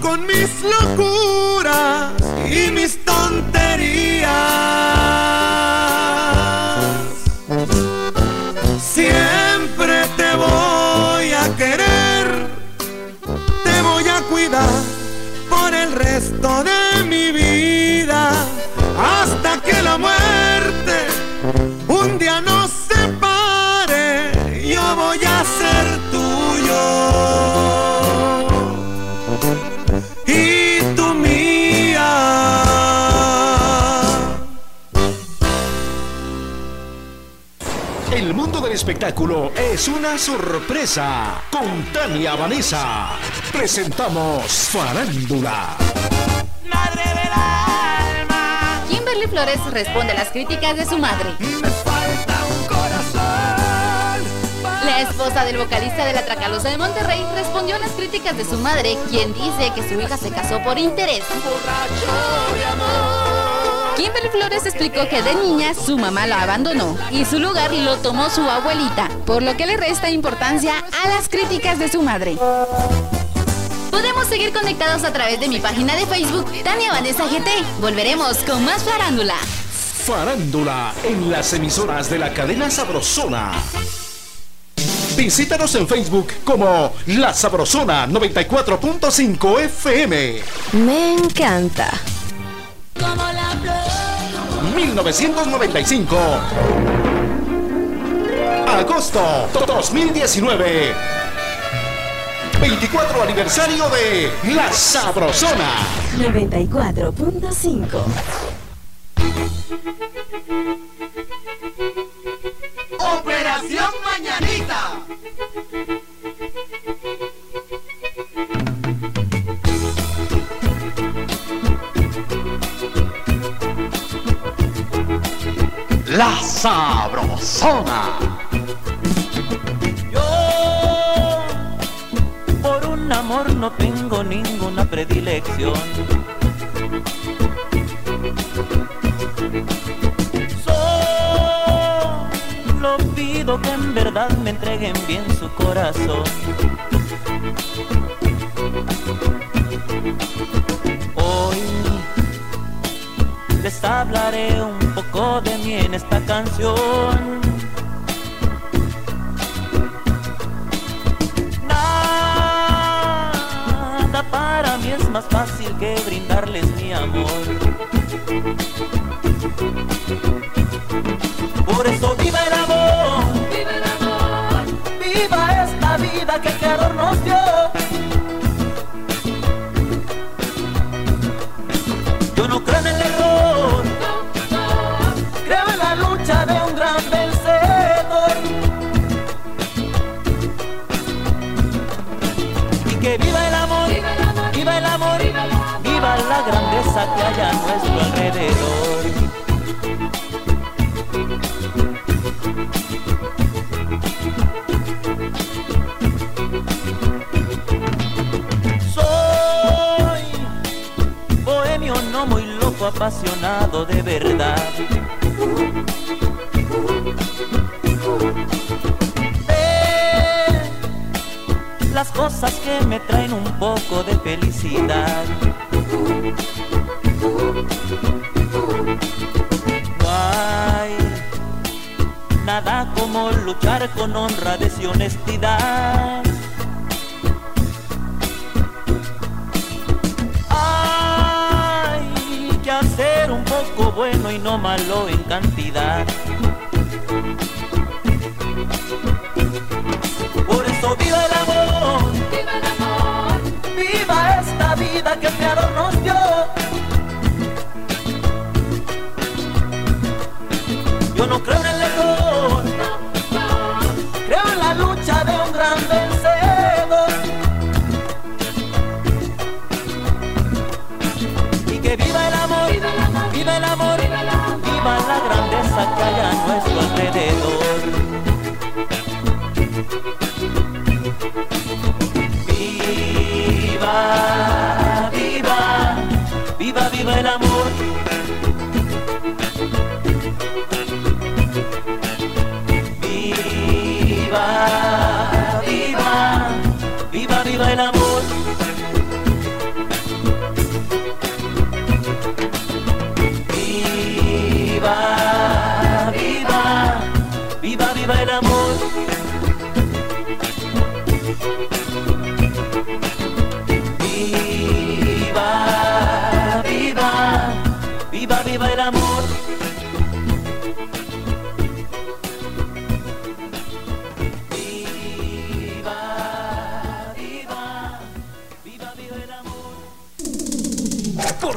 Con mis locuras espectáculo es una sorpresa. Con Tania Vanessa presentamos Farándula. Kimberly Flores responde a las críticas de su madre. La esposa del vocalista de la Tracalosa de Monterrey respondió a las críticas de su madre, quien dice que su hija se casó por interés. Kimberly Flores explicó que de niña su mamá la abandonó y su lugar lo tomó su abuelita, por lo que le resta importancia a las críticas de su madre. Podemos seguir conectados a través de mi página de Facebook, Tania Vanessa GT. Volveremos con más farándula. Farándula en las emisoras de la cadena Sabrosona. Visítanos en Facebook como La Sabrosona 94.5 FM. Me encanta. 1995. Agosto 2019. 24 aniversario de La Sabrosona. 94.5. Sabrosona. Yo por un amor no tengo ninguna predilección. Solo pido que en verdad me entreguen bien su corazón. Hoy les hablaré un de mí en esta canción. Nada para mí es más fácil que brindarles mi amor. Por eso viva el amor, viva el amor, viva esta vida que el creador nos dio. Grandeza que haya a nuestro alrededor. Soy bohemio, no muy loco, apasionado de verdad. Sé las cosas que me traen un poco de felicidad. Luchar con honradez y honestidad. Hay que hacer un poco bueno y no malo en cantidad. A nuestro alrededor. Viva,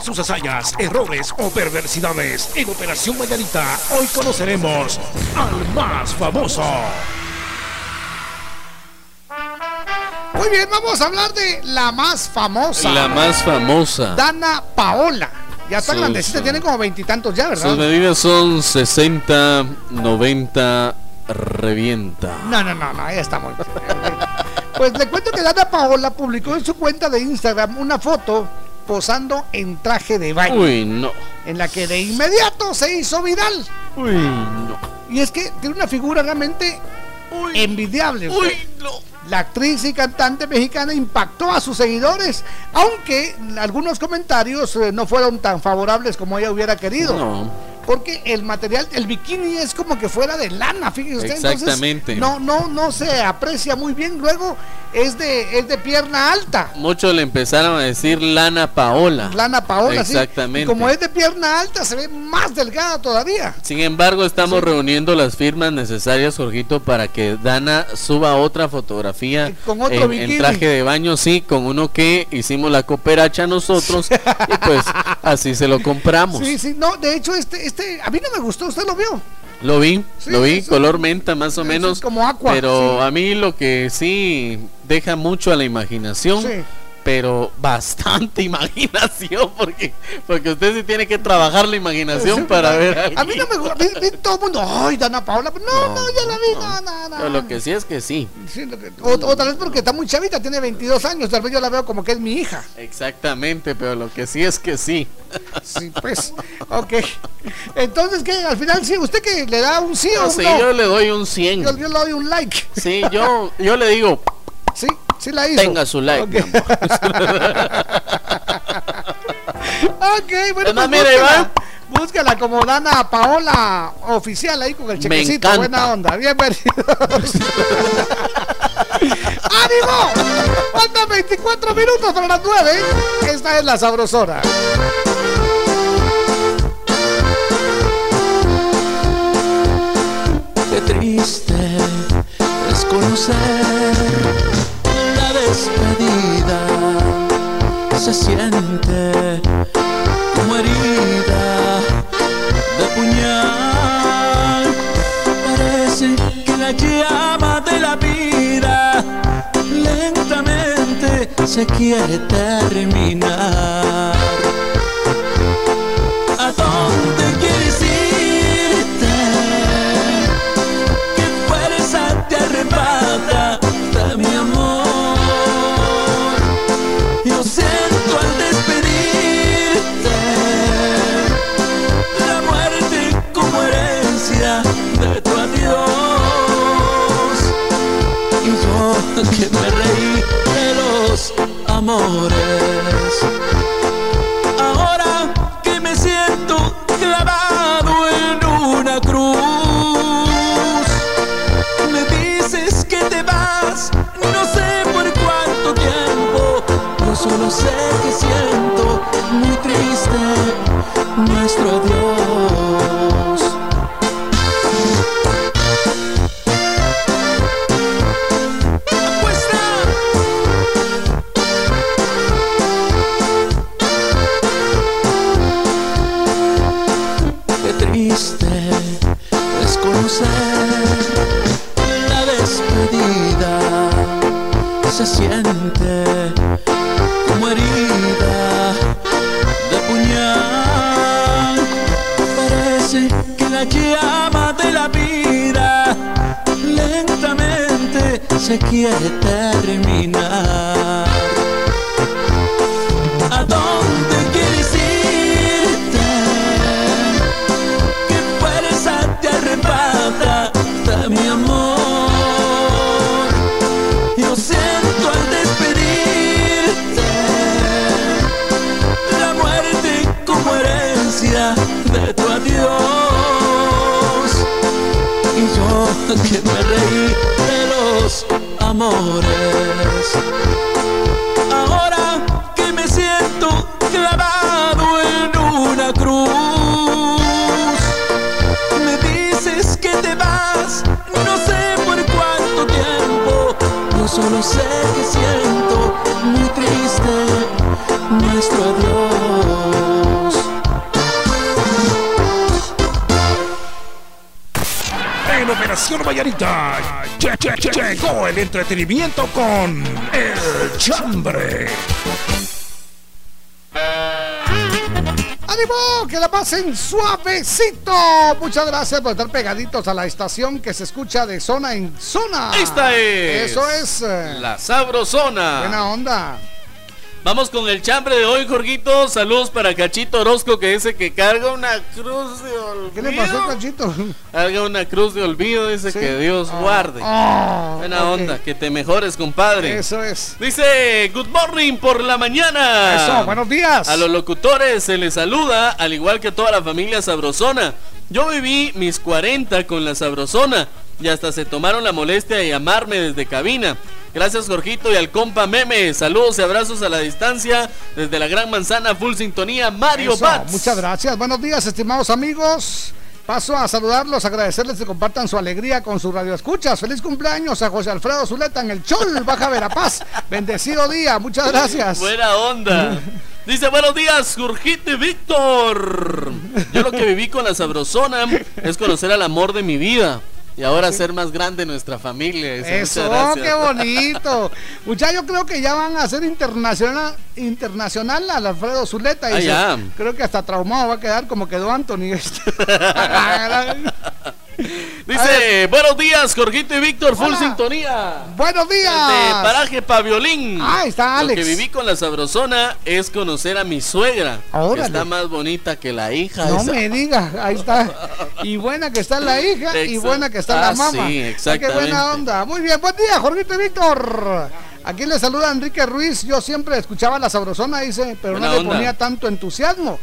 sus hazañas, errores o perversidades en Operación Mañanita, hoy conoceremos al más famoso. Muy bien, vamos a hablar de la más famosa. La más famosa. Dana Paola. Ya está grandecita, tiene como veintitantos ya, ¿verdad? Sus medidas son 60, 90, revienta. No, no, no, no, ya está muy bien. Pues le cuento que Dana Paola publicó en su cuenta de Instagram una foto posando en traje de baño. Uy, no. En la que de inmediato se hizo viral. Uy, no. Y es que tiene una figura realmente envidiable. Uy, La actriz y cantante mexicana impactó a sus seguidores, aunque algunos comentarios eh, no fueron tan favorables como ella hubiera querido. No. Porque el material, el bikini es como que fuera de lana, fíjese usted. entonces, Exactamente. no, no, no se aprecia muy bien. Luego es de, es de pierna alta. Muchos le empezaron a decir Lana Paola. Lana Paola, sí. Exactamente. Y como es de pierna alta, se ve más delgada todavía. Sin embargo, estamos reuniendo las firmas necesarias, Jorgito, para que Dana suba otra fotografía Con otro en, traje de baño, sí, con uno que hicimos la cooperacha nosotros [LAUGHS] y pues así se lo compramos. Sí, sí, no, de hecho, este, este, a mí no me gustó, ¿usted lo vio? Lo vi, Sí, lo vi, eso- color menta más o menos. como aqua, Pero sí. a mí lo que sí deja mucho a la imaginación. Sí. Pero bastante [LAUGHS] imaginación, porque, porque usted sí tiene que trabajar la imaginación para ver. A mí no me gusta, todo el mundo, ay, Dana Paola, pero no, no, ya la vi, no, no, no. Pero lo que sí es que sí. Sí, que- o, o tal vez porque está muy chavita, tiene 22 años, tal vez yo la veo como que es mi hija. Exactamente, pero lo que sí es que sí. Sí, pues, ok. Entonces, ¿qué? Al final, sí, ¿usted que le da un sí o No un no? yo le doy un 100. Yo, yo le doy un like. Sí, yo, yo le digo, Sí, sí la hizo. tenga su like. Ok, [LAUGHS] bueno, pues mire, búsquela, Iván. búsquela como Dana Paola oficial ahí con el chequecito, buena onda, bienvenidos. [LAUGHS] ¡Ánimo! Faltan 24 minutos para las 9. Esta es la sabrosora. Qué triste es conocer despedida se siente como herida de puñal. Parece que la llama de la vida lentamente se quiere terminar. Amores. Ahora que me siento clavado en una cruz, me dices que te vas, no sé por cuánto tiempo, yo solo sé que siento muy triste nuestro adiós. Se quiere terminar. Vallarita lle- lle- lle- llegó el entretenimiento con El Chambre. ¡Ánimo! ¡Que la pasen suavecito! Muchas gracias por estar pegaditos a la estación que se escucha de zona en zona. Esta es. Eso es. eh, La Sabrosona. Buena onda. Vamos con el chambre de hoy, Jorgito. Saludos para Cachito Orozco, que dice que carga una cruz de olvido. ¿Qué le pasó, Cachito? Carga una cruz de olvido, dice Sí. que Dios Ah. guarde. Ah, Buena onda, que te mejores, compadre. Eso es. Dice, good morning por la mañana. Eso, buenos días. A los locutores se les saluda, al igual que a toda la familia sabrosona. Yo viví mis 40 con la sabrosona y hasta se tomaron la molestia de llamarme desde cabina. Gracias Jorgito y al compa Meme. Saludos y abrazos a la distancia desde la Gran Manzana Full Sintonía Mario Bats. Muchas gracias. Buenos días, estimados amigos. Paso a saludarlos, agradecerles que compartan su alegría con su radio escuchas. Feliz cumpleaños a José Alfredo Zuleta en el Chol, Baja Verapaz. [LAUGHS] Bendecido día, muchas gracias. Buena onda. [LAUGHS] Dice, buenos días, Jorgito y Víctor. Yo lo que viví con la sabrosona es conocer al amor de mi vida. Y ahora ser más grande nuestra familia. Eso, qué bonito. Muchachos, yo creo que ya van a hacer internacional internacional al Alfredo Zuleta. Ah. Creo que hasta traumado va a quedar como quedó Anthony. [LAUGHS] [LAUGHS] [LAUGHS] Dice, buenos días, Jorgito y Víctor, full sintonía. Buenos días. De paraje Paviolín. Ah, está Lo que Alex. viví con la sabrosona es conocer a mi suegra. Órale. está más bonita que la hija. No esa. me digas, ahí está. Y buena que está la hija y buena que está la Ah, mamá. sí, Ah, Qué exactamente. buena onda. Muy bien, buen día, Jorgito y Víctor. Aquí le saluda Enrique Ruiz. Yo siempre escuchaba la sabrosona, dice, pero Buena no le onda. ponía tanto entusiasmo.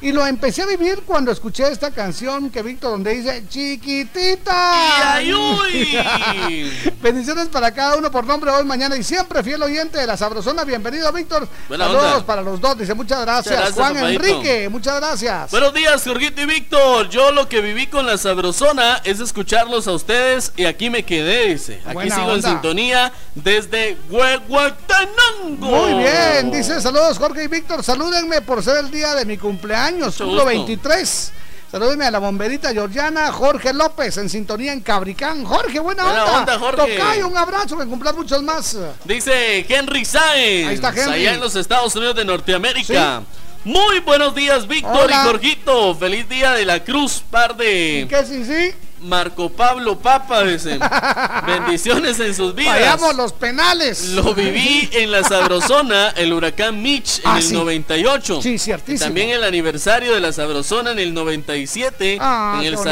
Y lo empecé a vivir cuando escuché esta canción que Víctor donde dice chiquitita. ¡Y ay, uy! [LAUGHS] Bendiciones para cada uno por nombre hoy, mañana y siempre fiel oyente de la sabrosona. Bienvenido, Víctor. Buena Saludos onda. para los dos. Dice muchas gracias. Muchas gracias, Juan papadito. Enrique, muchas gracias. Buenos días, Jorgito y Víctor. Yo lo que viví con la sabrosona es escucharlos a ustedes y aquí me quedé, dice. Aquí Buena sigo onda. en sintonía desde Huehuetenango. Muy bien, dice saludos Jorge y Víctor, salúdenme por ser el día de mi cumpleaños, Mucho cumplo gusto. 23. Salúdenme a la bomberita Georgiana, Jorge López en sintonía en Cabricán. Jorge, buena, Buena onda. onda, Jorge. Tocayo, un abrazo, que cumplan muchos más. Dice Henry Sáenz. Ahí está Henry. Allá en los Estados Unidos de Norteamérica. Muy buenos días, Víctor y Jorgito. Feliz día de la Cruz, par de ¿Qué sí, sí? Marco Pablo Papa, dice. [LAUGHS] Bendiciones en sus vidas. Vayamos los penales. Lo viví en la Sabrosona, el huracán Mitch en Ah, el sí. 98. Sí, Y ciertísimo. también el aniversario de la Sabrosona en el 97 Ah, en el bonito.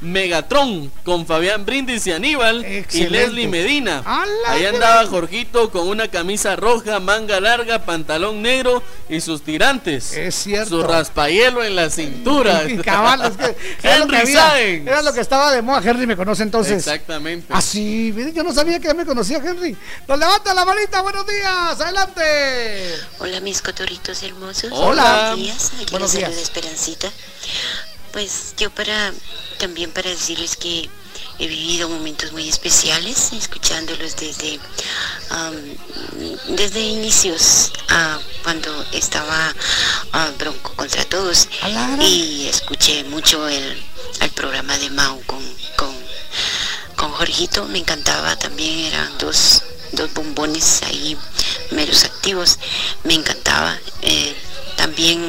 Megatron con Fabián Brindis y Aníbal Excelente. y Leslie Medina. ¡A la Ahí andaba Jorgito con una camisa roja, manga larga, pantalón negro y sus tirantes. Es cierto. Su raspahielo en la cintura. Y [LAUGHS] cabal, es que era [LAUGHS] lo que, Henry había, Sáenz. era lo que estaba de moda. Henry me conoce entonces. Exactamente. Así, miren, yo no sabía que ya me conocía Henry. Nos levanta la manita, buenos días, adelante. Hola mis cotorritos hermosos. Hola. Buenos días. Aquí Buenos días. Esperancita. Pues yo para también para decirles que he vivido momentos muy especiales escuchándolos desde desde inicios cuando estaba ah, Bronco contra todos. Y escuché mucho el, el programa de Mau con, con, con Jorgito, me encantaba también, eran dos, dos bombones ahí meros activos, me encantaba. eh, también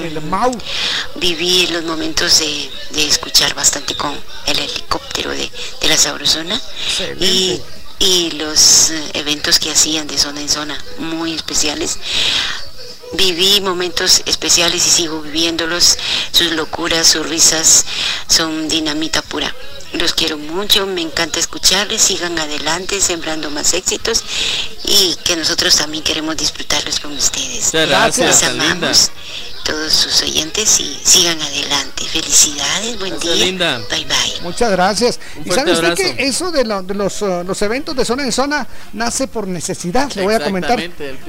viví los momentos de, de escuchar bastante con el helicóptero de, de la Sabrosona. Y y los eh, eventos que hacían de zona en zona, muy especiales. Viví momentos especiales y sigo viviéndolos. Sus locuras, sus risas son dinamita pura. Los quiero mucho, me encanta escucharles, sigan adelante, sembrando más éxitos y que nosotros también queremos disfrutarlos con ustedes. Muchas gracias, linda. Todos sus oyentes y sigan adelante. Felicidades, buen Gracias, día. linda. Bye bye. Muchas gracias. Un Y sabe usted que eso de, lo- de los, uh, los eventos de zona en zona nace por necesidad, le voy a comentar.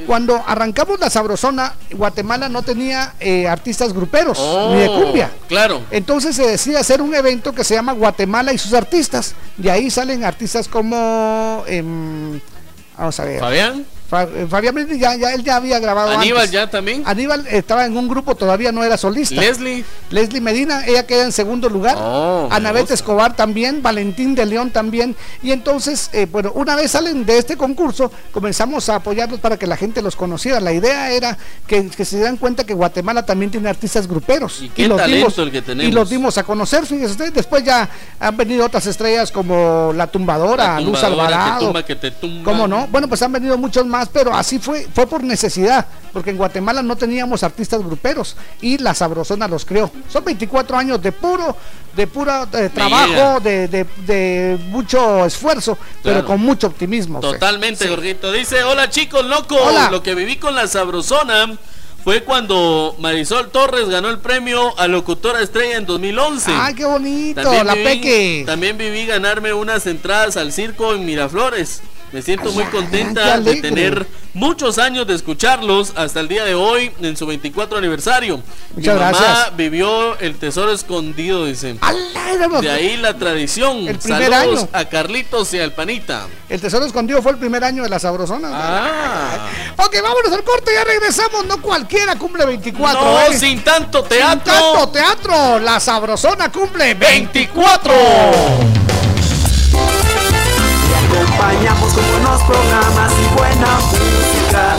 Cuando arrancamos la Sabrosona, Guatemala no tenía eh, artistas gruperos Oh, ni de cumbia. Claro. Entonces se decide hacer un evento que se llama Guatemala y sus artistas. De ahí salen artistas como. em, vamos a ver. Fabián. Eh, Fabián Medina ya, ya, él ya había grabado Aníbal antes. ya también. Aníbal estaba en un grupo, todavía no era solista. Leslie. Leslie Medina, ella queda en segundo lugar. Oh, Anabel. Escobar también, Valentín de León también. Y entonces, eh, bueno, una vez salen de este concurso, comenzamos a apoyarlos para que la gente los conociera. La idea era que, que se dieran cuenta que Guatemala también tiene artistas gruperos. Y qué los talento dimos, el que tenemos. Y los dimos a conocer, fíjese usted. Después ya han venido otras estrellas como La Tumbadora, La Luz tumbadora que Alvarado. tumba, que te tumba. ¿Cómo no? Bueno, pues han venido muchos más, pero así fue, fue por necesidad, porque en Guatemala no teníamos artistas gruperos y la Sabrosona los creó. Son 24 años de puro, de puro eh, trabajo, de, de- de mucho esfuerzo, pero con mucho optimismo. Totalmente, Sí. Jorgito. Dice, hola chicos, loco. Hola. Lo que viví con la Sabrosona fue cuando Marisol Torres ganó el premio a locutora estrella en 2011. Ay, qué bonito, la viví, Peque. También viví ganarme unas entradas al circo en Miraflores. Me siento muy contenta de tener muchos años de escucharlos hasta el día de hoy en su 24 aniversario. Muchas Mi mamá gracias. vivió el tesoro escondido, dice. De ahí la tradición. El primer Saludos año. a Carlitos y al Panita. El Tesoro Escondido fue el primer año de la Sabrosona. Ah. Ok, vámonos al corte, ya regresamos. No cualquiera cumple 24. No, ¿eh? sin tanto teatro. Sin tanto teatro, la Sabrosona cumple 24. Acompañamos con buenos programas y buena música.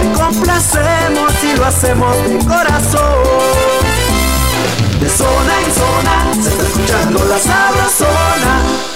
Te complacemos y lo hacemos de corazón. De zona en zona se está escuchando la sabrosona.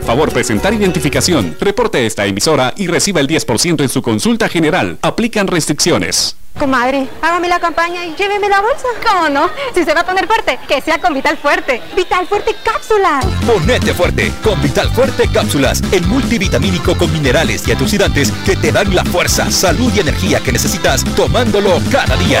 favor presentar identificación. Reporte esta emisora y reciba el 10% en su consulta general. Aplican restricciones. Comadre, hágame la campaña y lléveme la bolsa. ¿Cómo no? Si se va a poner fuerte, que sea con Vital Fuerte. Vital Fuerte Cápsula. Ponete fuerte con Vital Fuerte Cápsulas, el multivitamínico con minerales y antioxidantes que te dan la fuerza, salud y energía que necesitas tomándolo cada día.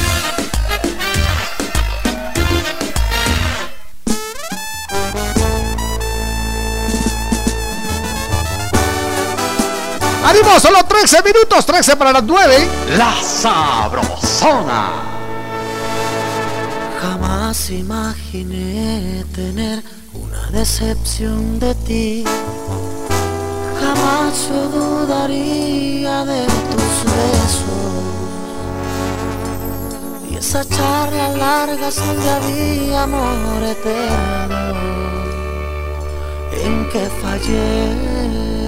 ¡Ánimo! Solo 13 minutos, 13 para las 9. La Sabrosona. Jamás imaginé tener una decepción de ti. Jamás yo dudaría de tus besos. Y esa charla larga donde había amor eterno. En que fallé.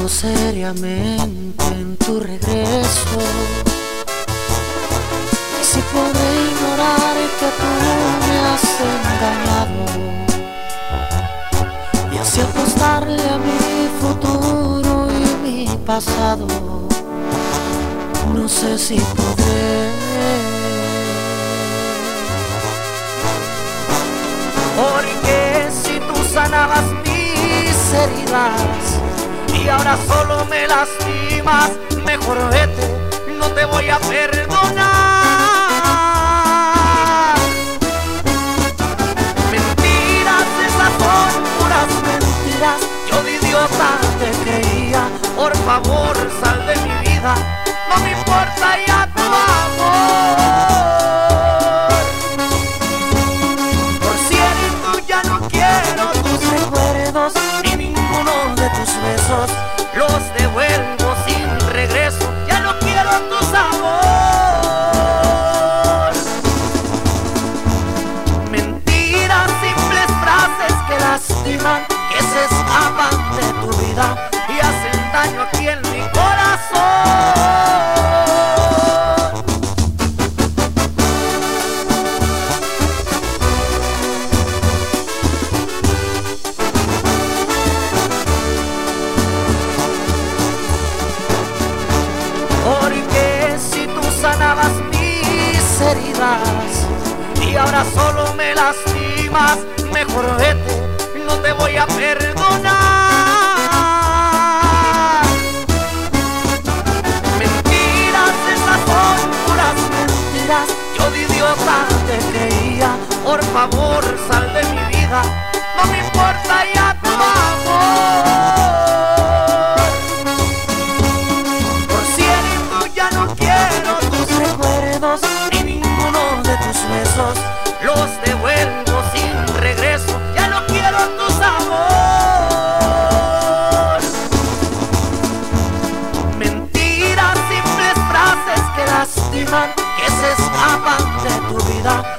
pensando seriamente en tu regreso. Y si podré ignorar que tú me has engañado y así apostarle a mi futuro y mi pasado. No sé si podré. Porque si tú sanabas mis heridas y ahora solo me lastimas, mejor vete, no te voy a perdonar. Mentiras, esas son puras mentiras. Yo de idiota te creía. Por favor, sal de mi vida. No me importa ya y hacen daño aquí en mi corazón. Porque si tú sanabas mis heridas y ahora solo me lastimas, mejor vete, no te voy a perdonar. Por favor, sal de mi vida. No me importa ya tu amor. Por cierto, ya no quiero tus recuerdos ni ninguno de tus besos. Los devuelvo sin regreso. Ya no quiero tu sabor. Mentiras, simples frases que lastiman, que se escapan de tu vida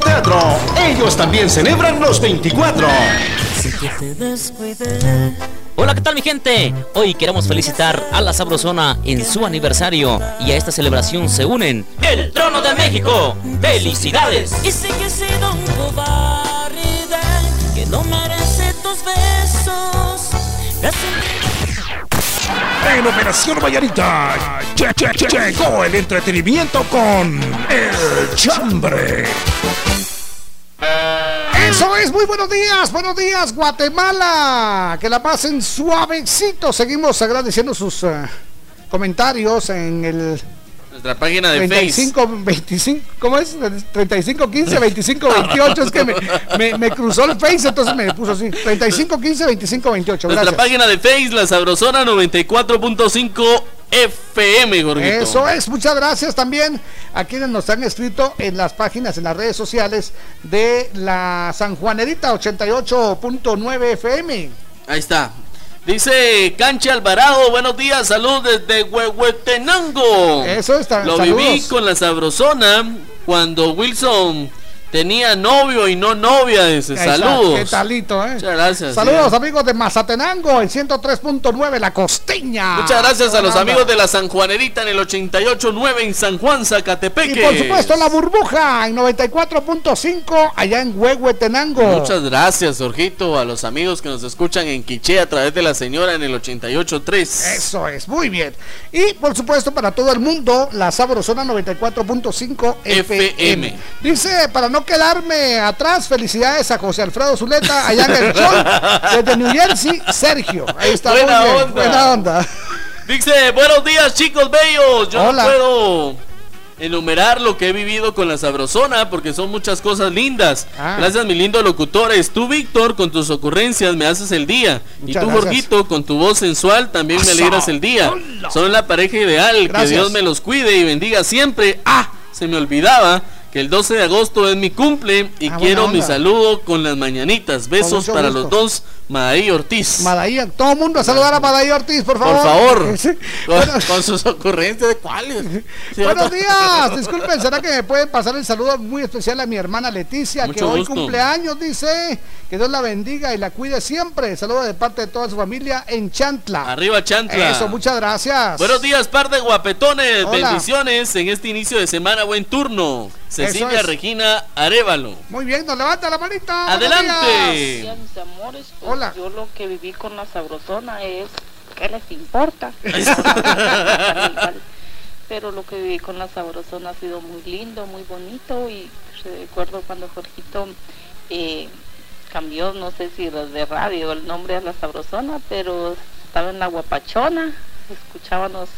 teatro, ellos también celebran los 24. Hola, ¿qué tal mi gente? Hoy queremos felicitar a la Sabrosona en su aniversario y a esta celebración se unen el Trono de México. ¡Felicidades! Y sé que he sido un cobarde que no merece tus besos. En Operación Vallarita lle- lle- lle- llegó el entretenimiento con El Chambre. Eso es, muy buenos días, buenos días Guatemala, que la pasen suavecito. Seguimos agradeciendo sus eh, comentarios en el Nuestra página de Facebook. 35, 25, ¿cómo es? 35, 15, 25, 28. Es que me, me- me cruzó el Face, entonces me puso así. 35, 15, 25, 28. Nuestra Gracias. página de Facebook, La Sabrosona 94.5 FM, Gorgito. Eso es, muchas gracias también a quienes nos han escrito en las páginas, en las redes sociales de la San Juanerita 88.9 FM. Ahí está. Dice Canche Alvarado, buenos días, salud desde Huehuetenango. Eso está, Lo saludos. viví con la sabrosona cuando Wilson tenía novio y no novia. Dice, saludos. ¿Qué talito, eh? Muchas gracias. Saludos sí. amigos de Mazatenango, en 103.9, La Costeña. Muchas gracias a los amigos de la San Juanerita en el 88.9 en San Juan, Y Zacatepeque. por supuesto La Burbuja en 94.5 allá en Huehuetenango. Muchas gracias, Jorgito, a los amigos que nos escuchan en Quiché a través de la señora en el 88.3. Eso es, muy bien. Y por supuesto para todo el mundo, la Sabrosona 94.5 FM. FM. Dice, para no quedarme atrás, felicidades a José Alfredo Zuleta, allá en el show, desde New Jersey, Sergio. Ahí está, Buena onda. buena onda. Dice, buenos días chicos bellos. Yo Hola. no puedo enumerar lo que he vivido con la sabrosona porque son muchas cosas lindas. Ah. Gracias mis lindos locutores. Tú Víctor con tus ocurrencias me haces el día. Muchas y tú. Jorgito con tu voz sensual también me alegras el día. Son la pareja ideal. Gracias. Que Dios me los cuide y bendiga siempre. Ah, se me olvidaba que el 12 de agosto es mi cumple y Ah, quiero mi saludo con las mañanitas. Besos para gusto. los dos, Madaí Ortiz. Madaí, todo el mundo a saludar a Madaí Ortiz, por favor. Por favor, [LAUGHS] Sí. con, con sus ocurrencias de cuáles. [LAUGHS] Sí, Buenos días, disculpen, ¿será que me pueden pasar el saludo muy especial a mi hermana Leticia, que hoy gusto. cumpleaños, dice, que Dios la bendiga y la cuide siempre. Saludos de parte de toda su familia en Chantla. Arriba Chantla. Eso, muchas gracias. Buenos días, par de guapetones. Hola. Bendiciones en este inicio de semana. Buen turno. Cecilia es. Regina Arevalo. Muy bien, nos levanta la manita. Adelante. días. mis amores, pues Hola. yo lo que viví con la sabrosona es ¿qué les importa? [LAUGHS] Pero lo que viví con la sabrosona ha sido muy lindo, muy bonito y recuerdo cuando Jorgito eh, cambió, no sé si de radio, el nombre a la sabrosona, pero estaba en la guapachona, escuchábamos,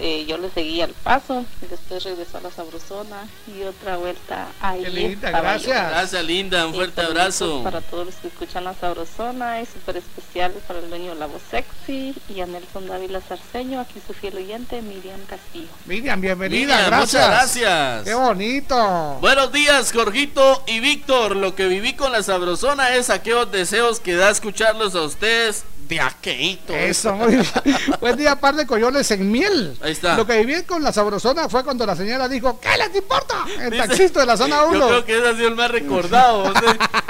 eh, yo le seguía el paso y después regresó a la sabrosona y otra vuelta ahí. Qué linda, yo. gracias. Gracias, linda. Un fuerte abrazo. Para todos los que escuchan la Sabrosona y súper especial para el dueño de la voz sexy y a Nelson Dávila Sarceño, aquí su fiel oyente Miriam Castillo. Miriam, bienvenida, Miriam, gracias. muchas gracias. Qué bonito. Buenos días, Jorgito y Víctor. Lo que viví con la sabrosona es aquellos deseos que da escucharlos a ustedes de aqueito. Eso, muy bien. [LAUGHS] Buen día, par de coyoles en miel. Ahí está. Lo que viví con la sabrosona fue cuando la señora dijo, ¿qué les importa? El Dice- taxista de la zona Yo 1. creo que ese ha sido el más recordado. [LAUGHS] José.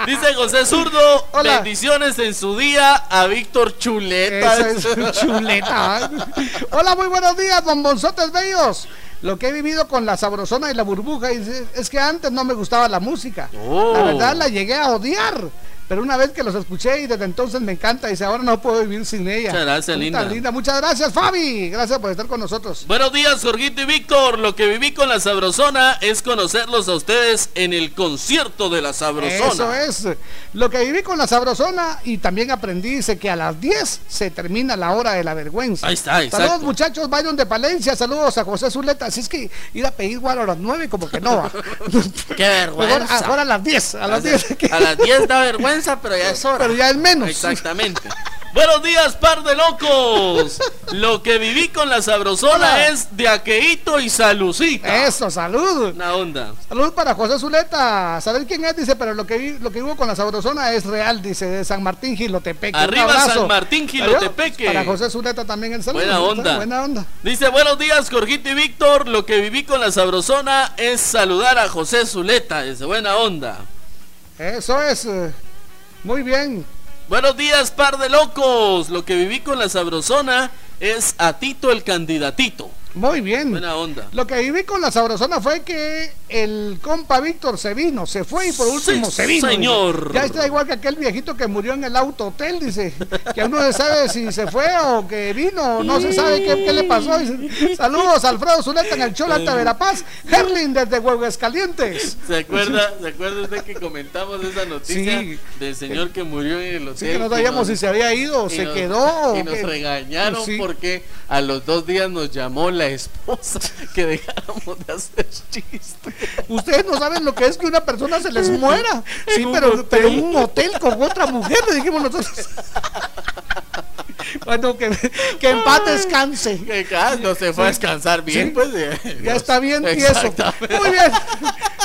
Dice José Zurdo, Hola. bendiciones en su día a Víctor Chuleta. Esa es [LAUGHS] chuleta. Hola, muy buenos días, bombonzotes bellos. Lo que he vivido con la sabrosona y la burbuja es, es que antes no me gustaba la música. Oh. La verdad la llegué a odiar. Pero una vez que los escuché y desde entonces me encanta, dice, ahora no puedo vivir sin ella. Muchas gracias, Puta linda. Muchas gracias, Fabi. Gracias por estar con nosotros. Buenos días, Jorgito y Víctor. Lo que viví con la Sabrosona es conocerlos a ustedes en el concierto de la Sabrosona. Eso es. Lo que viví con la sabrosona y también aprendí, dice que a las 10 se termina la hora de la vergüenza. Ahí está, exacto. Saludos muchachos, Byron de Palencia, saludos a José Zuleta. Así es que ir a pedir guaro a las 9 como que no va. [LAUGHS] Qué vergüenza. Mejor ahora a las 10, a las 10. A las 10 da vergüenza, [LAUGHS] pero ya es hora. Pero ya es menos. Exactamente. [LAUGHS] Buenos días, par de locos. Lo que viví con la sabrosona es de aqueíto y salucita. Eso, salud. Una onda. Salud para José Zuleta. Saber quién es, dice, pero lo que lo que vivo con la sabrosona es real, dice, de San Martín Gilotepeque. Arriba. San Martín, Gilotepeque. Para José Zuleta también el saludo. Buena onda. Buena onda. Dice, buenos días, Jorgito y Víctor. Lo que viví con la sabrosona es saludar a José Zuleta. Dice, buena onda. Eso es. Muy bien. Buenos días, par de locos. Lo que viví con la sabrosona es a Tito el candidatito. Muy bien. Buena onda. Lo que viví con la sabrosona fue que el compa Víctor se vino, se fue y por último Sí, se vino. dice. señor. Ya está igual que aquel viejito que murió en el auto hotel, dice. Que aún no se sabe si se fue o que vino, no se sabe qué, qué le pasó. dice. Saludos, Alfredo Zuleta en el Chola Alta Verapaz. Herlin desde Huevos Calientes. ¿Se acuerda, ¿Se acuerda usted que comentamos esa noticia Sí. del señor que murió en el hotel? Sí, que no sabíamos si se había ido se nos- quedó. Y nos regañaron Sí. porque a los dos días nos llamó la esposa [LAUGHS] que dejáramos de hacer chistes. Ustedes no saben lo que es que una persona se les muera. Sí, un pero, hotel. pero un hotel con otra mujer, le dijimos nosotros. [LAUGHS] Bueno, que, que en paz descanse. Que no se fue a descansar bien, Sí. pues. Ya está bien tieso. Muy bien.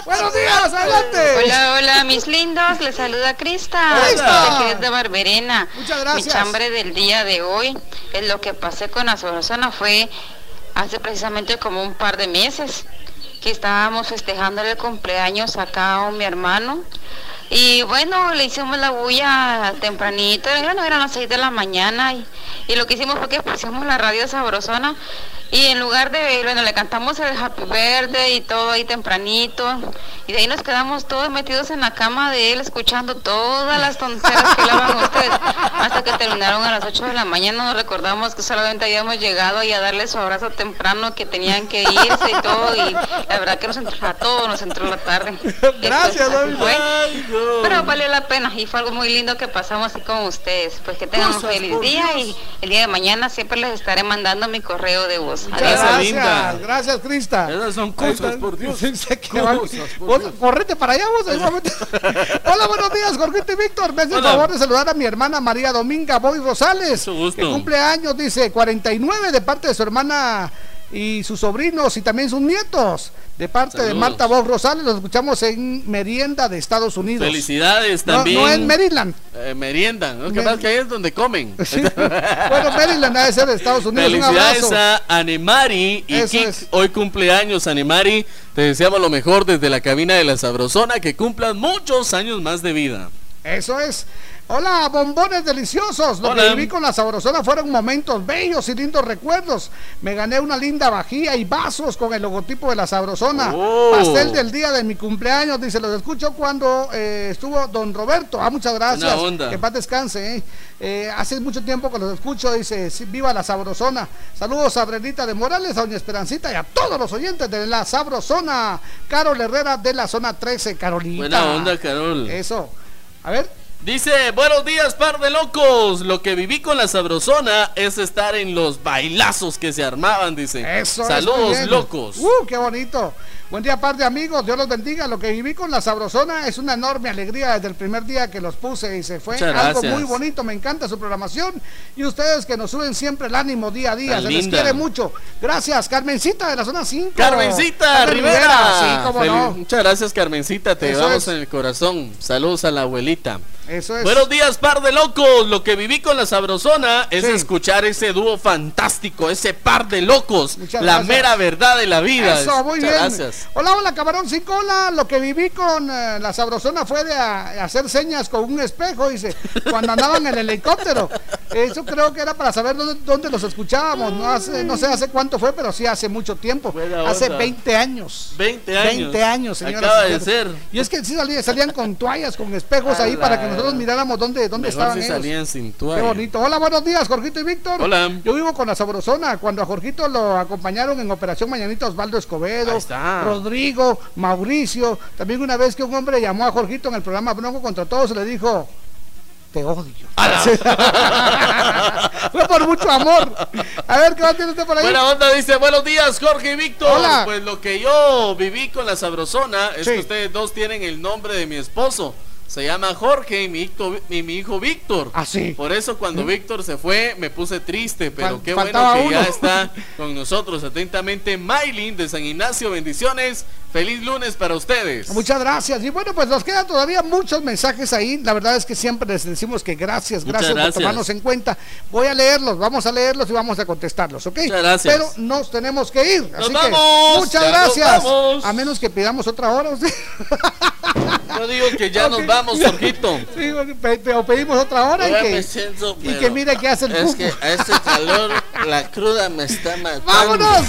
Buenos días, adelante. Hola, hola, mis lindos. Les saluda Crista. Crista. De Barberena. Muchas gracias. Mi chambre del día de hoy. Es lo que pasé con la Sabrosona fue hace precisamente como un par de meses que estábamos festejando el cumpleaños acá a mi hermano. Y bueno, le hicimos la bulla tempranito, bueno, eran las 6 de la mañana y, y lo que hicimos fue que pusimos la radio sabrosona y en lugar de, bueno, le cantamos el Happy Birthday y todo ahí tempranito y de ahí nos quedamos todos metidos en la cama de él escuchando todas las tonteras que hablaban [LAUGHS] ustedes hasta que terminaron a las 8 de la mañana nos recordamos que solamente habíamos llegado y a darle su abrazo temprano que tenían que irse y todo y la verdad que nos entró a todos, nos entró la tarde. [LAUGHS] Gracias, David. Pero valió la pena y fue algo muy lindo que pasamos así con ustedes. Pues que tengan un feliz día Dios. y el día de mañana siempre les estaré mandando mi correo de voz. Adiós. Gracias, gracias, linda. gracias, Crista. Esas son cosas, por Dios. Correte para allá vos. [LAUGHS] Hola, buenos días, Jorgito y Víctor. Me hace el favor de saludar a mi hermana María Dominga Boy Rosales. Que cumple años, dice, 49 de parte de su hermana y sus sobrinos y también sus nietos. De parte de. Marta Bob Rosales, los escuchamos en Merienda de Estados Unidos. Felicidades No- también. No, en Maryland. Eh, merienda, ¿no? Que Mer- pasa que ahí es donde comen. [LAUGHS] Bueno, Maryland debe ser de Estados Unidos. Un Felicidades abrazo. a Anemari y Kik. es. Hoy cumpleaños, Anemari. Te deseamos lo mejor desde la cabina de la Sabrosona. Que cumplan muchos años más de vida. Eso es. Hola, bombones deliciosos. Lo Hola. que viví con la sabrosona fueron momentos bellos y lindos recuerdos. Me gané una linda vajilla y vasos con el logotipo de la sabrosona. Oh. Pastel del día de mi cumpleaños. Dice, los escucho cuando eh, estuvo don Roberto. Ah, muchas gracias. Que paz descanse. eh. Eh, hace mucho tiempo que los escucho. Dice, sí, viva la sabrosona. Saludos a Brenita de Morales, a Doña Esperancita y a todos los oyentes de la sabrosona. Carol Herrera de la zona 13, Carolina. Buena onda, Carol. Eso. A ver. Dice, buenos días, par de locos. Lo que viví con la Sabrosona es estar en los bailazos que se armaban, dice. Eso Saludos, locos. Uh, qué bonito. Buen día, par de amigos. Dios los bendiga. Lo que viví con la sabrosona es una enorme alegría desde el primer día que los puse y se fue algo muy bonito. Me encanta su programación y ustedes que nos suben siempre el ánimo día a día. Tan se les quiere mucho. Gracias, Carmencita de la zona 5. Carmencita Carmen Rivera. Sí, cómo no. Muchas gracias, Carmencita. Te Eso llevamos es. en el corazón. Saludos a la abuelita. Eso es. Buenos días, par de locos. Lo que viví con la Sabrosona es escuchar ese dúo fantástico, ese par de locos. Muchas la gracias. mera verdad de la vida. Eso, muy Muchas bien. gracias. Hola, hola, camarón sin cola. Lo que viví con eh, la sabrosona fue de a- hacer señas con un espejo, dice, cuando andaban en el helicóptero. Eso creo que era para saber dónde, dónde los escuchábamos. No, hace, no sé hace cuánto fue, pero sí hace mucho tiempo. Hace onda. 20 años. 20 años. 20 años, señoras Acaba de ser. Y es que sí salían, salían con toallas, con espejos ahí para que nosotros miráramos dónde, dónde Mejor estaban si ellos. salían sin Qué toalla. bonito. Hola, buenos días, Jorgito y Víctor. Hola. Yo vivo con la Sabrosona. Cuando a Jorgito lo acompañaron en Operación Mañanita Osvaldo Escobedo, Ahí está. Rodrigo, Mauricio. También una vez que un hombre llamó a Jorgito en el programa Bronco contra Todos y le dijo. Te odio. [LAUGHS] Fue por mucho amor. A ver, ¿qué va a tener usted por ahí? Buena onda, dice, buenos días, Jorge y Víctor. Hola. Pues lo que yo viví con la Sabrosona es Sí. que ustedes dos tienen el nombre de mi esposo. Se llama Jorge y mi, hijo- y mi hijo Víctor. Ah, sí. Por eso cuando Víctor se fue me puse triste, pero Fal- qué bueno que ya está [LAUGHS] con nosotros. Atentamente, Maylin de San Ignacio, bendiciones. Feliz lunes para ustedes. Muchas gracias. Y bueno, pues nos quedan todavía muchos mensajes ahí. La verdad es que siempre les decimos que gracias, gracias, gracias. por tomarnos en cuenta. Voy a leerlos, vamos a leerlos y vamos a contestarlos, ¿ok? Muchas gracias. Pero nos tenemos que ir. ¡Nos así que vamos! muchas ¡Ya nos gracias. vamos! A menos que pidamos otra hora. [LAUGHS] [LAUGHS] Yo digo que ya nos vamos, Jorgito. Sí, pe- pe- o pedimos otra hora y que, siento, y pero que mire que hace el Es que a este calor la cruda me está [LAUGHS] matando. ¡Vámonos!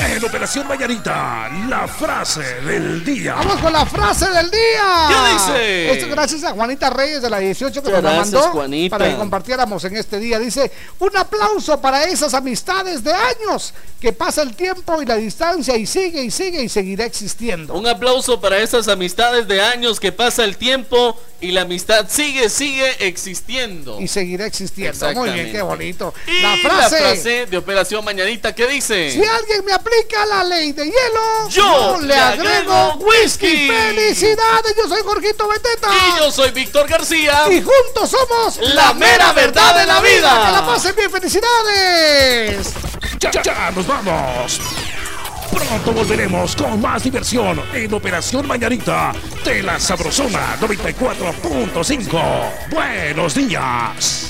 En Operación Mañanita, la frase del día. Vamos con la frase del día. ¿Qué dice? Esto gracias a Juanita Reyes de la 18 que nos la mandó Juanita. para que compartiéramos en este día. Dice, un aplauso para esas amistades de años que pasa el tiempo y la distancia y sigue y sigue y seguirá existiendo. Un aplauso para esas amistades de años que pasa el tiempo y la amistad sigue, sigue existiendo. Y seguirá existiendo. Muy bien, qué bonito. Y la la frase. frase de Operación Mañanita que dice... Si alguien me aplica la ley de hielo, Yo le le agrego agrego whisky. ¡Felicidades! Yo soy Jorgito Beteta. Y yo soy Víctor García. Y juntos somos La mera verdad de la vida. Que la pasen bien, felicidades. Ya, ya nos vamos. Pronto volveremos con más diversión en Operación Mañanita de la Sabrosona 94.5. Buenos días.